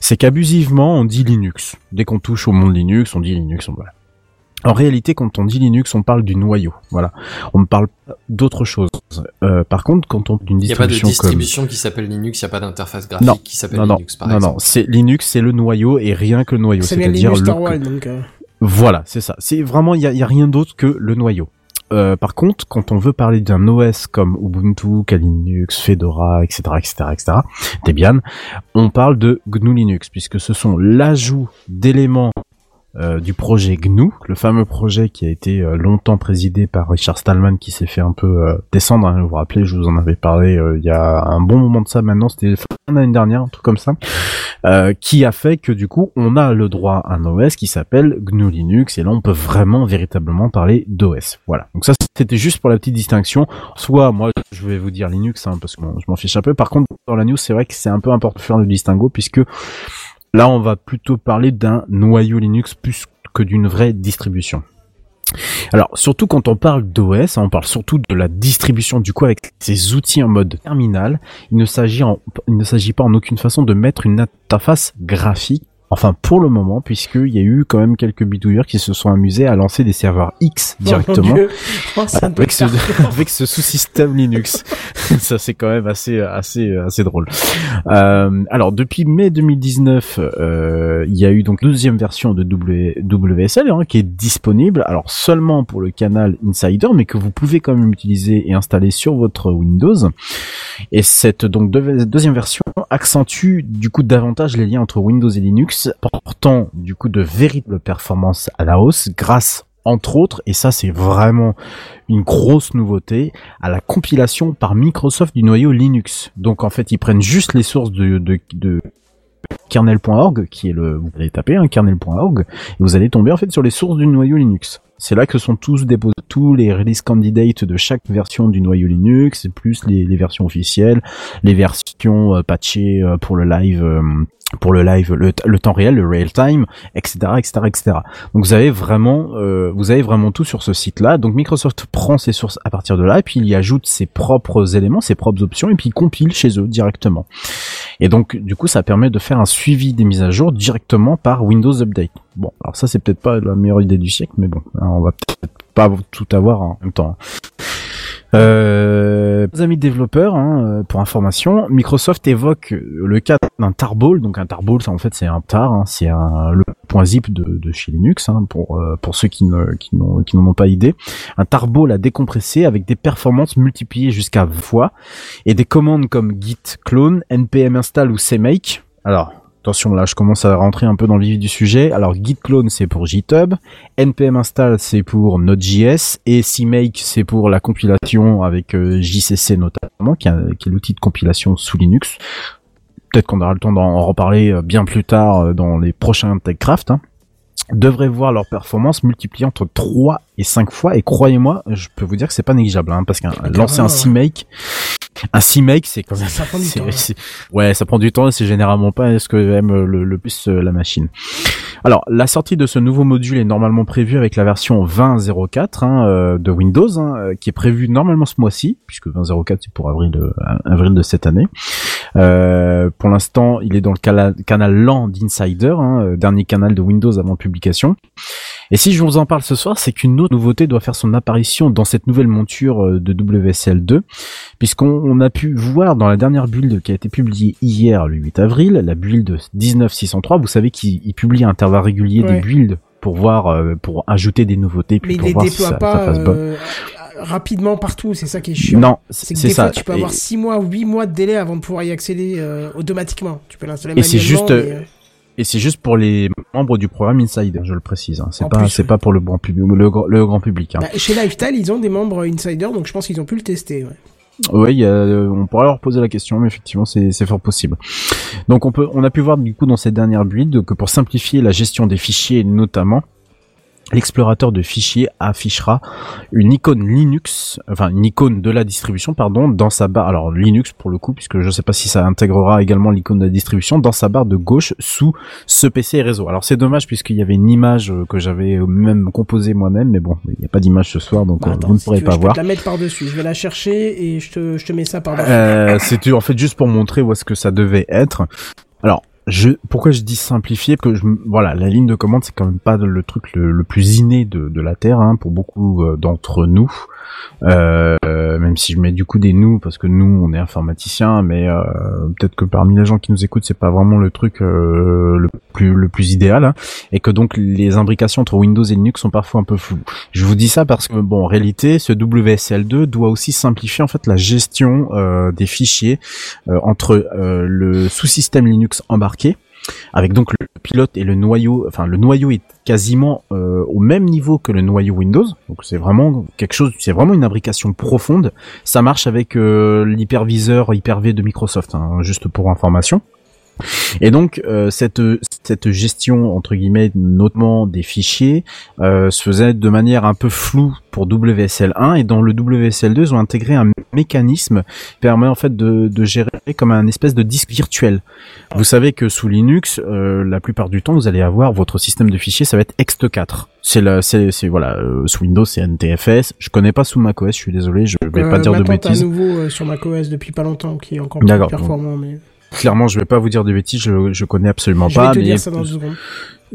c'est qu'abusivement on dit Linux. Dès qu'on touche au monde Linux, on dit Linux. On... Voilà. En réalité, quand on dit Linux, on parle du noyau. Voilà, on ne parle pas d'autre chose. Euh, par contre, quand on d'une Il n'y a pas de distribution comme distribution qui s'appelle Linux, il n'y a pas d'interface graphique Non. qui s'appelle Linux par non, exemple. non, c'est Linux, c'est le noyau et rien que le noyau. C'est-à-dire Linux le Star co- Wars, donc. euh, voilà, c'est ça. C'est vraiment il y a, il y a rien d'autre que le noyau. Euh, par contre, quand on veut parler d'un OS comme Ubuntu, Linux, Fedora, etc., etc., etc., Debian, on parle de GNU Linux puisque ce sont l'ajout d'éléments euh, du projet GNU, le fameux projet qui a été euh, longtemps présidé par Richard Stallman, qui s'est fait un peu euh, descendre. hein, vous vous rappelez, je vous en avais parlé euh, il y a un bon moment de ça. Maintenant, c'était fin d'année dernière, un truc comme ça, euh, qui a fait que du coup, on a le droit à un OS qui s'appelle GNU Linux, et là, on peut vraiment, véritablement parler d'OS. Voilà. Donc ça, c'était juste pour la petite distinction. Soit, moi, je vais vous dire Linux, hein, parce que bon, je m'en fiche un peu. Par contre, dans la news, c'est vrai que c'est un peu important de faire le distinguo, puisque Là, on va plutôt parler d'un noyau Linux plus que d'une vraie distribution. Alors surtout quand on parle d'OS, hein, on parle surtout de la distribution du coup avec ces outils en mode terminal. Il ne s'agit en- il ne s'agit pas en aucune façon de mettre une interface graphique. Enfin pour le moment, puisqu'il y a eu quand même quelques bidouilleurs qui se sont amusés à lancer des serveurs X Oh mon directement. Oh, avec ce, hardcore. avec ce sous-système Linux. Ça c'est quand même assez assez assez drôle. Euh, alors depuis mai 2019, euh, il y a eu donc une deuxième version de WSL hein, qui est disponible. Alors seulement pour le canal Insider, mais que vous pouvez quand même utiliser et installer sur votre Windows. Et cette donc deux- deuxième version accentue du coup davantage les liens entre Windows et Linux, portant du coup de véritables performances à la hausse grâce entre autres, et ça c'est vraiment une grosse nouveauté, à la compilation par Microsoft du noyau Linux. Donc en fait ils prennent juste les sources de, kernel.org, qui est le, vous allez taper un kernel.org, et vous allez tomber en fait sur les sources du noyau Linux. C'est là que sont tous déposés tous les release candidates de chaque version du noyau Linux, plus les, les versions officielles, les versions euh, patchées euh, pour le live, euh, pour le live, le, le temps réel, le real time, etc., etc., etc. Donc vous avez vraiment, euh, vous avez vraiment tout sur ce site-là. Donc Microsoft prend ses sources à partir de là, et puis il y ajoute ses propres éléments, ses propres options, et puis il compile chez eux directement. Et donc du coup, ça permet de faire un suivi des mises à jour directement par Windows Update. Bon, alors ça c'est peut-être pas la meilleure idée du siècle, mais bon, hein, on va peut-être pas tout avoir en même temps. Euh, amis développeurs, hein, euh, pour information, Microsoft évoque le cas d'un tarball. Donc un tarball, ça en fait c'est un tar, hein, c'est un le point zip de, de chez Linux hein, pour euh, pour ceux qui ne qui n'ont qui n'en ont pas idée. Un tarball à décompresser avec des performances multipliées jusqu'à 20 fois et des commandes comme git clone, npm install ou cmake. Alors Attention, là, je commence à rentrer un peu dans le vif du sujet. Alors, git clone, c'est pour GitHub. npm install, c'est pour Node.js. Et cmake, c'est pour la compilation avec euh, JCC notamment, qui, est- qui est l'outil de compilation sous Linux. Peut-être qu'on aura le temps d'en reparler euh, bien plus tard euh, dans les prochains TechCraft. Hein devraient voir leur performance multipliée entre 3 et 5 fois et croyez-moi je peux vous dire que c'est pas négligeable hein, parce qu'un lancer un CMake un CMake c'est quand même Ça prend du temps, ouais. c'est- ouais ça prend du temps et c'est généralement pas ce que aime le, le plus euh, la machine alors la sortie de ce nouveau module est normalement prévue avec la version 20.04 hein, euh, de Windows hein, euh, qui est prévue normalement ce mois-ci puisque 20.04 c'est pour avril de, avril de cette année euh, pour l'instant, il est dans le cala- canal LAN d'Insider, hein, euh, dernier canal de Windows avant publication. Et si je vous en parle ce soir, c'est qu'une autre nouveauté doit faire son apparition dans cette nouvelle monture euh, de WSL2, puisqu'on on a pu voir dans la dernière build qui a été publiée hier, le 8 avril, la build 19603. Vous savez qu'il il publie à intervalles réguliers Ouais. des builds pour voir, euh, pour ajouter des nouveautés, puis Mais il pour les voir si déploie ça, ça pas passe bon. euh, rapidement partout, c'est ça qui est chiant. Non, C'est que des ça. fois, tu peux avoir Et- 6 mois ou 8 mois de délai avant de pouvoir y accéder euh, automatiquement. Tu peux l'installer Et c'est juste, mais, Et c'est juste pour les membres du programme Insider, je le précise. Hein. C'est pas, c'est pas pour le grand public, le, le grand public. Hein. bah, chez Lifestyle, ils ont des membres insider, donc je pense qu'ils ont pu le tester. Ouais. A, euh, on pourrait leur poser la question, mais effectivement, c'est, c'est fort possible. Donc, on peut, on a pu voir du coup dans cette dernière build que pour simplifier la gestion des fichiers, notamment, l'explorateur de fichiers affichera une icône Linux, enfin une icône de la distribution, pardon, dans sa barre. Alors Linux pour le coup, puisque je sais pas si ça intégrera également l'icône de la distribution dans sa barre de gauche sous ce PC et réseau. Alors c'est dommage puisqu'il y avait une image que j'avais même composée moi-même, mais bon, il n'y a pas d'image ce soir, donc Bah, euh, attends, vous ne si pourrez veux, pas je voir. te la mettre par-dessus. Je vais la chercher et je te, je te mets ça par-dessus. Euh, C'était en fait juste pour montrer où est-ce que ça devait être. Alors, je, pourquoi je dis simplifier Parce que je, voilà, la ligne de commande c'est quand même pas le truc le, plus inné de, de la terre hein, pour beaucoup euh, d'entre nous. Euh, même si je mets du coup des nous parce que nous on est informaticiens, mais euh, peut-être que parmi les gens qui nous écoutent c'est pas vraiment le truc euh, le plus le plus idéal hein, et que donc les imbrications entre Windows et Linux sont parfois un peu floues. Je vous dis ça parce que bon en réalité ce WSL2 doit aussi simplifier en fait la gestion euh, des fichiers euh, entre le sous-système Linux embarqué avec donc le pilote et le noyau, enfin le noyau est quasiment euh, au même niveau que le noyau Windows, donc c'est vraiment quelque chose, c'est vraiment une imbrication profonde. Ça marche avec euh, l'hyperviseur Hyper-V de Microsoft, hein, juste pour information. Et donc euh, cette cette gestion entre guillemets notamment des fichiers euh, se faisait de manière un peu floue pour WSL1 et dans le WSL2 ils ont intégré un mécanisme qui permet en fait de, de gérer comme un espèce de disque virtuel. Vous savez que sous Linux, euh, la plupart du temps vous allez avoir votre système de fichiers, ça va être ext4. C'est la c'est c'est voilà euh, sous Windows c'est NTFS. Je connais pas sous macOS, je suis désolé, je vais pas Euh, dire de bêtises. à nouveau euh, sur macOS depuis pas longtemps qui est encore plus performant. Mais Clairement, je vais pas vous dire de bêtises, je, je connais absolument je pas. vais te mais dire ça dans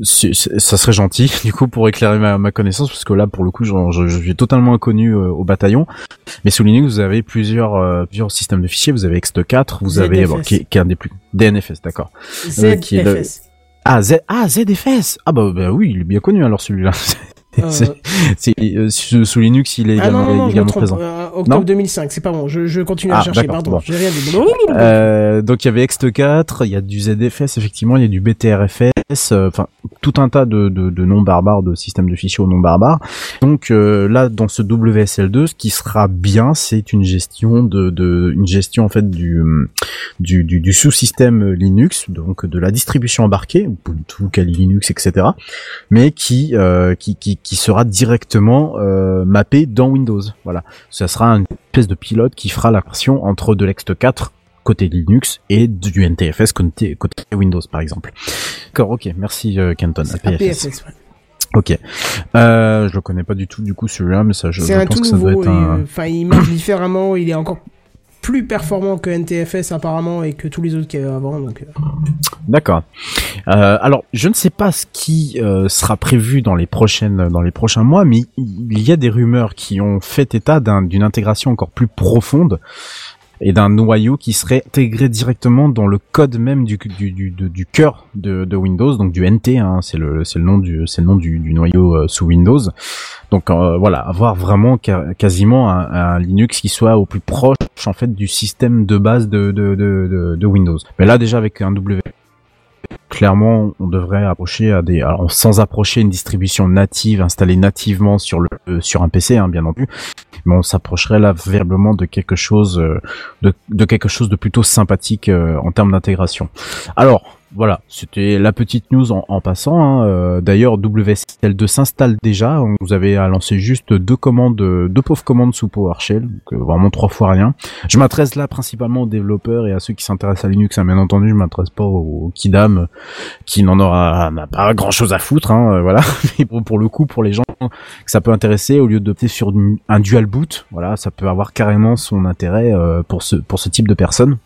ça serait gentil, du coup, pour éclairer ma, ma connaissance, parce que là, pour le coup, je, je, je suis totalement inconnu euh, au bataillon. Mais sous Linux, vous avez plusieurs, euh, plusieurs systèmes de fichiers. Vous avez Ext4, vous avez, bon, qui, est- qui est un des plus DNFS, d'accord. Euh, qui est le- ZFS. Ah, Z, ah, ZFS. Ah bah, bah oui, il est bien connu alors celui-là. Euh, C'est- euh, sous Linux, il est Ah également, non, non, également présent. Euh, octobre 2005, c'est pas bon. Je, je continue à Ah, chercher, pardon. bon. J'ai rien dit. Euh, donc il y avait Ext4, il y a du ZFS effectivement, il y a du BTRFS, enfin tout un tas de, de, de noms barbares, de systèmes de fichiers aux noms barbares. Donc euh, là dans ce WSL2, ce qui sera bien, c'est une gestion de, de une gestion en fait du du, du, du sous-système Linux, donc de la distribution embarquée, Ubuntu, Kali Linux, etc. Mais qui euh, qui, qui qui sera directement euh, mappé dans Windows. Voilà, ça sera une espèce de pilote qui fera la version entre de l'Ext4 côté Linux et du NTFS côté, côté Windows par exemple. D'accord, ok, merci euh, Kenton. APFS. APFS, ouais. Ok. Euh, je le connais pas du tout du coup celui-là, mais ça je, je pense que ça doit être un. Enfin, il marche différemment. Il est encore plus performant que NTFS apparemment et que tous les autres qu'il y avait avant. Euh, D'accord. Euh, alors, je ne sais pas ce qui euh, sera prévu dans les prochaines, dans les prochains mois, mais il y a des rumeurs qui ont fait état d'un- d'une intégration encore plus profonde et d'un noyau qui serait intégré directement dans le code même du du du, du cœur de, de Windows, donc du NT, hein, c'est le c'est le nom du c'est le nom du, du noyau euh, sous Windows. Donc euh, voilà, avoir vraiment quasiment un, un Linux qui soit au plus proche en fait du système de base de de, de, de, Windows. Mais là déjà avec un W clairement, on devrait approcher à des, alors sans approcher une distribution native installée nativement sur le sur un PC, hein, bien entendu, mais on s'approcherait là véritablement de quelque chose euh, de, de quelque chose de plutôt sympathique euh, en termes d'intégration. Alors voilà, c'était la petite news en, en passant. hein. Euh, D'ailleurs, WSL2 s'installe déjà. Vous avez à lancer juste deux commandes, deux pauvres commandes sous PowerShell, donc euh, vraiment trois fois rien. Je m'adresse là principalement aux développeurs et à ceux qui s'intéressent à Linux. hein. Bien entendu, je m'adresse pas aux kidam qui n'en aura pas grand chose à foutre. Hein, euh, voilà. Mais pour, pour le coup, pour les gens que ça peut intéresser, au lieu d'opter sur un dual boot, voilà, ça peut avoir carrément son intérêt euh, pour ce pour ce type de personnes.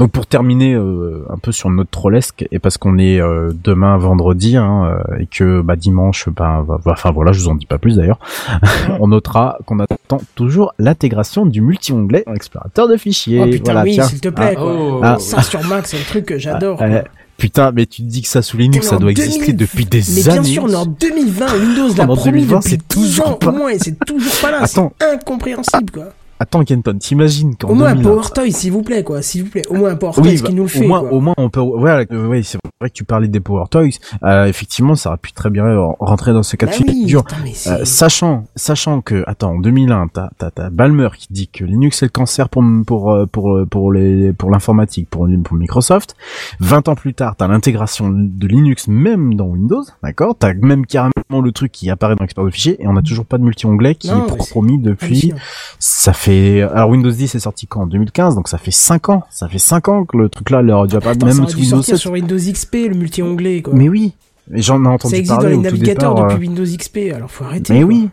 Donc pour terminer euh, un peu sur notre trollesque et parce qu'on est euh, demain vendredi hein, euh, et que bah, dimanche, ben, va- va- enfin voilà, je vous en dis pas plus d'ailleurs. on notera qu'on attend toujours l'intégration du multi-onglet dans l'explorateur de fichiers. Oh putain, voilà, oui, tiens. s'il te plaît. Ah, quoi. Oh. Ah. Ça sur Mac, c'est un truc que j'adore. ah, euh, putain, mais tu te dis que ça sous Linux, Mais ça doit exister 2000, depuis des Mais années. bien sûr, on est en 2020, Windows l'a En promis 2020, depuis c'est 10 toujours ans pas- au moins et c'est toujours pas là. C'est Attends. incompréhensible quoi. Attends, Kenton, t'imagines qu'en Au moins un 2001, PowerToy, s'il vous plaît quoi, s'il vous plaît. Au moins un PowerToy Oui, ce bah, qui nous le fait au moins, quoi. au moins on peut. Ouais, euh, ouais, c'est vrai que tu parlais des Power Toys. Euh, effectivement, ça aurait pu très bien rentrer dans ce cas Bah de oui, figure. Euh, sachant, sachant que, attends, en 2001, t'as, t'as, t'as Balmer qui dit que Linux c'est le cancer pour, pour, euh, pour, euh, pour les, pour l'informatique, pour, pour Microsoft. 20 ans plus tard, t'as l'intégration de Linux même dans Windows, d'accord? T'as même carrément le truc qui apparaît dans l'expert de fichiers et on n'a toujours pas de multi-onglet qui Non, est promis depuis, ça fait, alors Windows 10 est sorti quand? En 2015, donc ça fait 5 ans. Ça fait 5 ans que le truc là, il aurait dû apparaître Attends, ça même sous Windows sortir 7. sur Windows XP, le multi-onglet quoi. Mais oui. Mais j'en ai ça entendu existe dans les navigateurs départ. euh, depuis Windows XP, alors faut arrêter. Mais quoi. oui.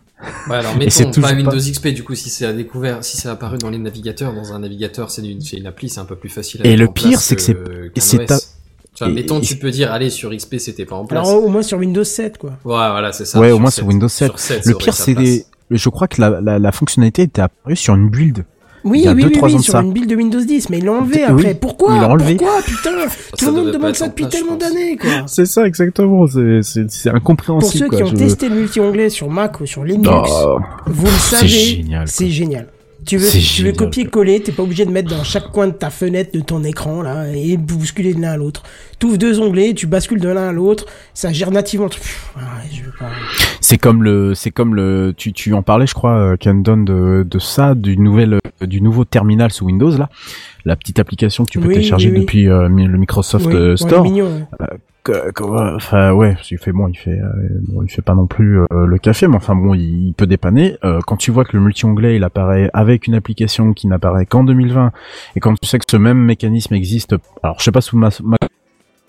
Ouais, alors Et c'est mettons pas pas- Windows XP, du coup, si c'est à découvert, si c'est apparu dans les navigateurs, dans un navigateur, c'est une, appli, c'est un peu plus facile à Et le pire, c'est que c'est- c'est et- mettons, et- tu peux dire, allez, sur XP, c'était pas en place. Alors au moins sur Windows 7 quoi. Ouais, voilà, c'est ça. Ouais, au moins sur Windows 7. Sur 7, ça Le pire, c'est des... je crois que la, la, la fonctionnalité était apparue sur une build. Oui, Il y a oui, deux, oui, trois oui, ans de sur ça. une build de Windows 10, mais ils l'ont enlevé Oui, après. Pourquoi enlevé. Pourquoi putain Tout le monde demande ça depuis place, tellement d'années quoi. C'est ça, exactement. C'est, c'est Pour incompréhensible. ceux qui ont Je- testé le multi-onglet sur Mac ou sur Linux, Oh, vous le c'est savez, génial. c'est génial. Tu veux, tu veux copier-coller, t'es pas obligé de mettre dans chaque coin de ta fenêtre de ton écran là et bousculer de l'un à l'autre. T'ouvres deux onglets, tu bascules de l'un à l'autre, ça gère nativement. Veux pas. C'est comme le, c'est comme le, tu, tu en parlais, je crois, euh, Candon de, de ça, du nouvel, euh, du nouveau terminal sous Windows là, la petite application que tu peux Oui, télécharger oui, oui. depuis euh, le Microsoft ouais, Store. mignon, ouais. Ouais, Enfin ouais, il fait bon, il fait, bon, il fait pas non plus le café, mais enfin bon, il, il peut dépanner. Quand tu vois que le multi-onglet il apparaît avec une application qui n'apparaît qu'en 2020, et quand tu sais que ce même mécanisme existe, alors je sais pas sous ma,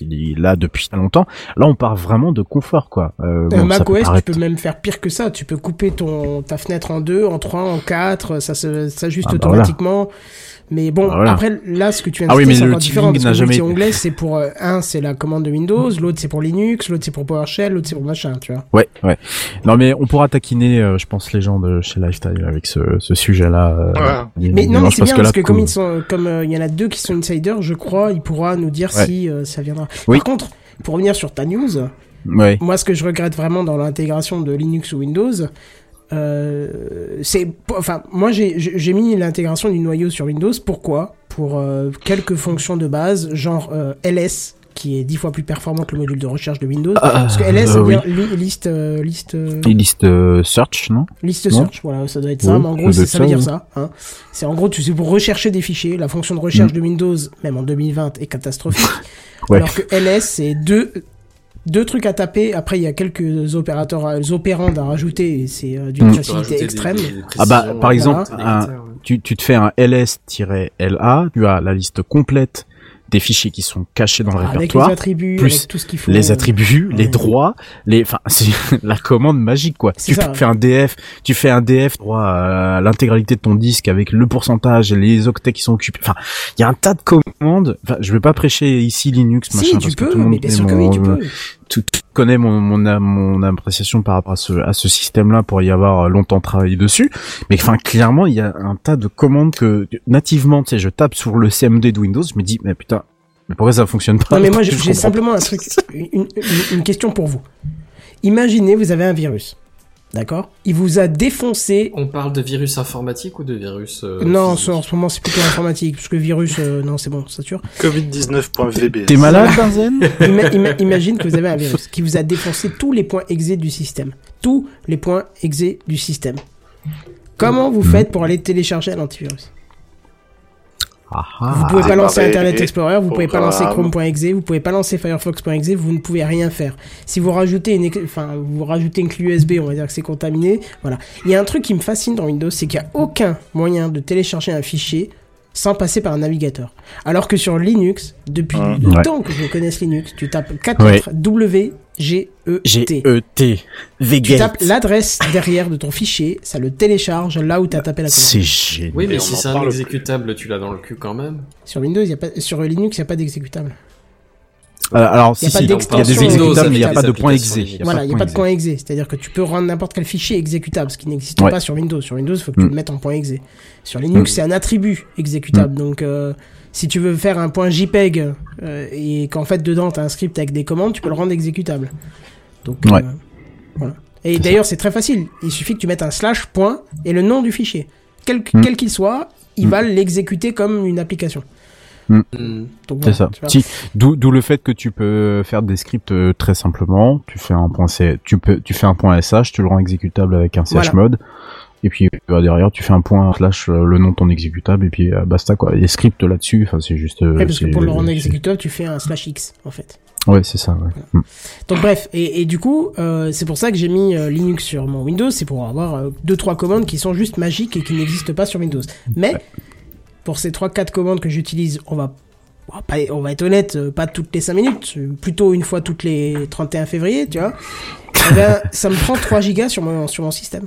il est là depuis très longtemps. Là, on part vraiment de confort, quoi. Euh, Euh, bon, peut macOS, tu peux même faire pire que ça. Tu peux couper ton ta fenêtre en deux, en trois, en quatre. Ça se- s'ajuste Ah bah automatiquement. Mais bon, Bah voilà. après là, ce que tu de Ah oui, c'est encore différent parce que jamais- multi-onglet, c'est pour euh, un, c'est la commande de Windows, l'autre c'est pour Linux, l'autre c'est pour PowerShell, l'autre c'est pour machin, tu vois. Ouais, ouais. Non, mais on pourra taquiner, euh, je pense, les gens de chez Lifestyle avec ce, ce sujet-là. euh, Ouais. Mais non, mais c'est bien parce que là, comme pour- ils sont, comme euh, il y en a deux qui sont insiders, je crois, il pourra nous dire Ouais. si euh, ça viendra. Oui. Par contre, pour revenir sur ta news, moi ce que je regrette vraiment dans l'intégration de Linux ou Windows, euh, c'est, enfin, moi j'ai mis l'intégration du noyau sur Windows. Pourquoi? Pour euh, quelques fonctions de base, genre euh, LS qui est dix fois plus performant que le module de recherche de Windows. Ah, parce que LS, euh, c'est oui. bien li- liste, euh, liste, euh, Et liste euh, search, non Liste Non. search, voilà, ça doit être ça, Oui, mais en ça gros, être ça veut ça, dire oui. ça. Hein. C'est en gros, tu sais, pour rechercher des fichiers, la fonction de recherche Mm. de Windows, même en 2020, est catastrophique. Ouais. Alors que LS, c'est deux, deux trucs à taper. Après, il y a quelques opérateurs, euh, opérandes à rajouter, et c'est euh, d'une Mm. Facilité extrême. des- des Ah bah, par exemple, un- tu, tu te fais un ls-la, tu as la liste complète des fichiers qui sont cachés dans le Avec les répertoire, attributs, plus avec tout ce qu'il faut. les attributs, les droits, les, enfin, c'est la commande magique, quoi. Tu ça. fais un DF, tu fais un DF droit à l'intégralité de ton disque avec le pourcentage, les octets qui sont occupés. Enfin, il y a un tas de commandes. Enfin, je vais pas prêcher ici Linux, machin, Si, tu parce que peux, tout le monde mais bien sûr que oui, tu peux. Tout, tout connaît mon, mon, mon appréciation par rapport à ce, à ce système-là pour y avoir longtemps travaillé dessus. Mais enfin, clairement, il y a un tas de commandes que, nativement, tu sais, je tape sur le CMD de Windows, je me dis, mais putain, mais pourquoi ça fonctionne pas? Non, mais moi, j'ai simplement un truc, une, une- une question pour vous. Imaginez, vous avez un virus. D'accord? Il vous a défoncé On parle de virus informatique ou de virus euh, non, en ce moment c'est plutôt informatique, parce que virus, euh, non c'est bon, c'est sûr. Covid19.vbs. T'es malade, Benzen? Ima- ima- imagine que vous avez un virus qui vous a défoncé tous les points exe du système. Tous les points exe du système. Comment vous faites pour aller télécharger un antivirus? Ah, Vous pouvez pas lancer Internet Explorer, vous pouvez pas lancer. Chrome.exe, vous pouvez pas lancer Firefox.exe, vous ne pouvez rien faire. Si vous rajoutez une, enfin, vous rajoutez une clé USB, on va dire que c'est contaminé. Voilà. Il y a un truc qui me fascine dans Windows, c'est qu'il n'y a aucun moyen de télécharger un fichier sans passer par un navigateur. Alors que sur Linux, depuis Mmh. le Ouais. temps que je connaisse Linux, tu tapes 4 Ouais. lettres W, G, E, T. Tu tapes l'adresse derrière de ton fichier, ça le télécharge là où tu as tapé la commande. C'est génial. Oui, mais si c'est un exécutable, tu l'as dans le cul quand même. Sur Windows, il y a pas, sur Linux, il n'y a pas d'exécutable. Euh, alors, Y a si, pas si, il y a des d'extension exécutables, mais il n'y a pas de point. Linux. Voilà, il n'y a pas de point exe. C'est-à-dire que tu peux rendre n'importe quel fichier exécutable, ce qui n'existe Ouais. pas sur Windows. Sur Windows, il faut que tu Mm. le mettes en point exe. Sur Linux, Mm. c'est un attribut exécutable. Donc, euh, si tu veux faire un point JPEG euh, et qu'en fait, dedans, tu as un script avec des commandes, tu peux le rendre exécutable. Donc, Ouais. euh, voilà. Et d'ailleurs, c'est très facile. Il suffit que tu mettes un slash point et le nom du fichier. Quel Mm. qu'il soit, il Mm. va l'exécuter comme une application. Hmm. Donc, C'est voilà, ça. Si, d'où, le fait que tu peux faire des scripts euh, très simplement. Tu fais un point C, tu peux, tu fais un point SH, tu le rends exécutable avec un Voilà. chmod. Et puis euh, derrière, tu fais un point slash euh, le nom de ton exécutable et puis basta quoi. Les scripts là-dessus, enfin c'est juste. Ouais, parce que pour le rendre exécutable, tu fais un slash X, en fait. Ouais, c'est ça. Ouais. Mm. Donc bref, et, et du coup, euh, c'est pour ça que j'ai mis euh, Linux sur mon Windows, c'est pour avoir euh, deux trois commandes qui sont juste magiques et qui n'existent pas sur Windows. Mais pour ces trois quatre commandes que j'utilise, on va on va, pas- on va être honnête, euh, pas toutes les 5 minutes, euh, plutôt une fois toutes les 31 février, tu vois. Eh ben, ça me prend 3 gigas sur mon sur mon système.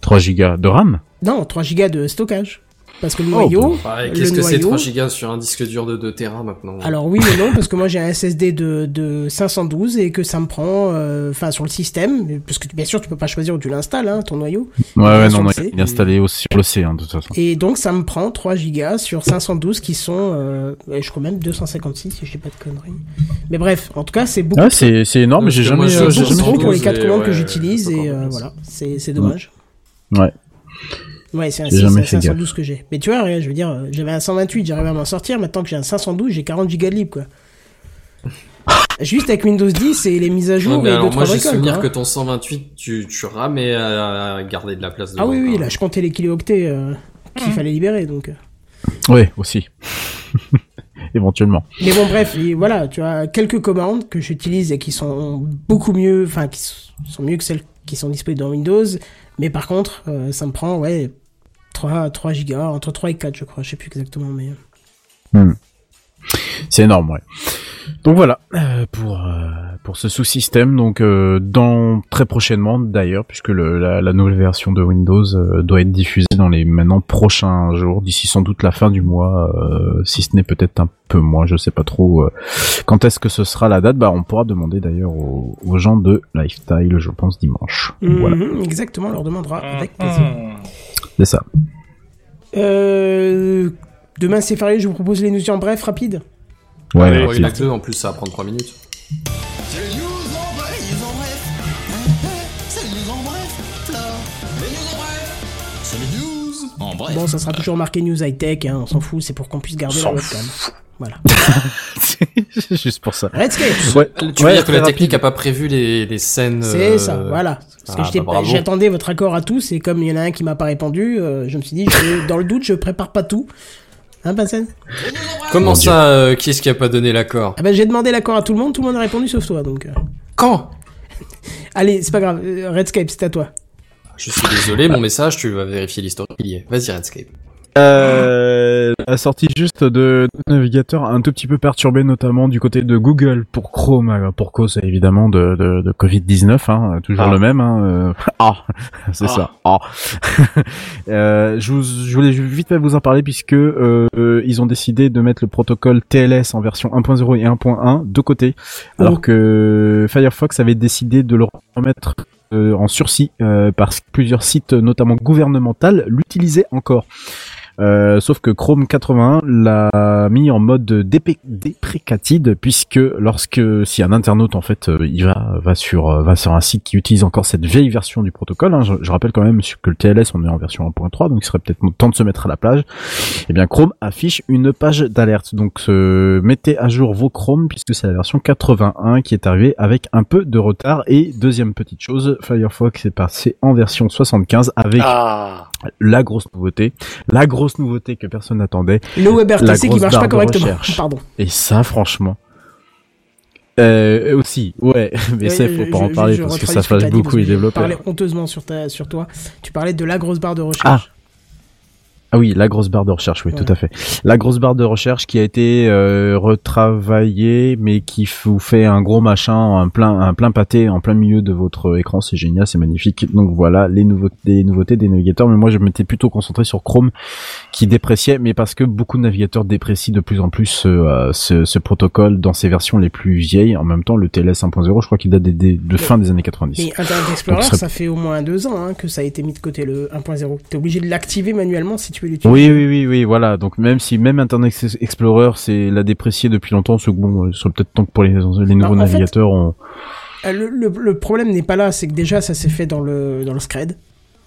3 gigas de RAM? Non, 3 gigas de stockage. Parce que le Oh, noyau, Ouais, le Qu'est-ce que c'est noyau- 3 gigas sur un disque dur de 2 Tera maintenant Alors oui et non, parce que moi j'ai un SSD de, de 512 et que ça me prend, euh, enfin sur le système, parce que bien sûr tu peux pas choisir où tu l'installes, hein, ton noyau. Ouais, ouais, sur non, il est installé aussi sur le C, hein, de toute façon. Et donc ça me prend 3 gigas sur 512 qui sont, euh, je crois même 256 si je dis pas de conneries. Mais bref, en tout cas c'est beaucoup Ouais, trop- c'est, c'est énorme, mais j'ai jamais, euh, jamais trop fait pour les et 4 commandes que j'utilise et euh, voilà, c'est c'est dommage. Ouais. Ouais, c'est un J'ai 6, jamais un fait gaffe. 512 que j'ai. Mais tu vois, regarde, je veux dire, euh, j'avais un 128, j'arrive à m'en sortir, maintenant que j'ai un 512, j'ai 40 gigas de libre quoi. Juste avec Windows 10 et les mises à jour Ouais, mais et alors, deux moi j'ai souvenir quoi, que hein. ton 128, tu, tu ramais à garder de la place Ah oui, oui, là, je comptais les kilooctets euh, qu'il fallait libérer, donc. euh. Ouais, aussi. Éventuellement. Mais bon, bref, et voilà, tu as quelques commandes que j'utilise et qui sont beaucoup mieux, enfin, qui sont mieux que celles qui sont disponibles dans Windows. Mais par contre, euh, ça me prend, ouais, 3, 3 gigas, entre 3 et 4, je crois, je sais plus exactement, mais. C'est énorme, ouais. Donc voilà euh, pour euh, pour ce sous-système. Donc euh, dans très prochainement d'ailleurs, puisque le, la, la nouvelle version de Windows euh, doit être diffusée dans les maintenant prochains jours, d'ici sans doute la fin du mois, euh, si ce n'est peut-être un peu moins, je sais pas trop. euh, quand est-ce que ce sera la date Bah on pourra demander d'ailleurs aux, aux gens de Lifestyle, je pense dimanche. Voilà, Mhm, exactement, on leur demandera avec plaisir. C'est ça. Euh, demain c'est férié, je vous propose les news en bref, rapide. Ouais, Allez, Ouais, il y en a deux, en plus ça va prendre 3 minutes. Bref. Bon, ça sera toujours marqué news high tech, hein, on s'en fout, c'est pour qu'on puisse garder la webcam. Voilà. C'est juste pour ça. Redscape, Ouais, Tu veux ouais, dire que la rapide. technique a pas prévu les, les scènes c'est euh, ça, voilà. Parce que ah, bah, j'attendais votre accord à tous, et comme il y en a un qui m'a pas répondu, euh, je me suis dit, je- dans le doute, je prépare pas tout. Hein, Vincent? Comment ça, euh, qui est-ce qui a pas donné l'accord? Ah ben, j'ai demandé l'accord à tout le monde, tout le monde a répondu sauf toi, donc. euh. Quand? Allez, c'est pas grave, Redscape, c'est à toi. Je suis désolé, mon message, tu vas vérifier l'historique, il y est. Vas-y, Redscape. Euh, la sortie juste de navigateurs a un tout petit peu perturbé, notamment du côté de Google pour Chrome, euh, pour cause évidemment de, de, de Covid-19, hein, toujours Ah. le même. Hein, euh, ah, c'est Ah. ça. Ah. euh, je, vous, je voulais vite vous en parler puisque ils ont décidé de mettre le protocole TLS en version 1.0 et 1.1 de côté, alors Oh. que Firefox avait décidé de le remettre en sursis euh, parce que plusieurs sites, notamment gouvernementaux, l'utilisaient encore. Euh, sauf que Chrome 81 l'a mis en mode dépé- déprécated puisque lorsque si un internaute en fait euh, il va va sur euh, va sur un site qui utilise encore cette vieille version du protocole, hein, je, rappelle quand même que le TLS on est en version 1.3 donc il serait peut-être temps de se mettre à la plage. Et bien Chrome affiche une page d'alerte. Donc mettez à jour vos Chrome puisque c'est la version 81 qui est arrivée avec un peu de retard. Et deuxième petite chose Firefox est passé en version 75 avec Ah, la grosse nouveauté, la grosse nouveauté que personne n'attendait. Le WebRTC La qui marche pas correctement. recherche. Pardon. Et ça, franchement. Euh, aussi, ouais, mais ça, je- faut pas je- en parler je parce que ça fâche beaucoup les développeurs. parlais honteusement sur, ta, sur toi. Tu parlais de la grosse barre de Ah, recherche. Ah oui, la grosse barre de recherche, oui, tout à fait. La grosse barre de recherche qui a été euh, retravaillée, mais qui vous fait un gros machin, un plein, un plein pâté en plein milieu de votre écran. C'est génial, c'est magnifique. Donc voilà, les nouveautés, les nouveautés des navigateurs. Mais moi, je m'étais plutôt concentré sur Chrome, qui dépréciait, mais parce que beaucoup de navigateurs déprécient de plus en plus ce, euh, ce, ce protocole dans ses versions les plus vieilles. En même temps, le TLS 1.0, je crois qu'il date des, des- de fin des années 90. Mais Internet Explorer, serait- ça fait au moins deux ans hein, que ça a été mis de côté le 1.0. T'es obligé de l'activer manuellement si tu l'utiliser. Oui, oui, oui, oui, voilà. Donc même si même Internet Explorer, c'est l'a déprécié depuis longtemps, que bon, il serait peut-être temps que pour les, les nouveaux en fait- navigateurs, on... Euh, Le, le- le problème n'est pas là, c'est que déjà ça s'est fait dans le, dans le Scred.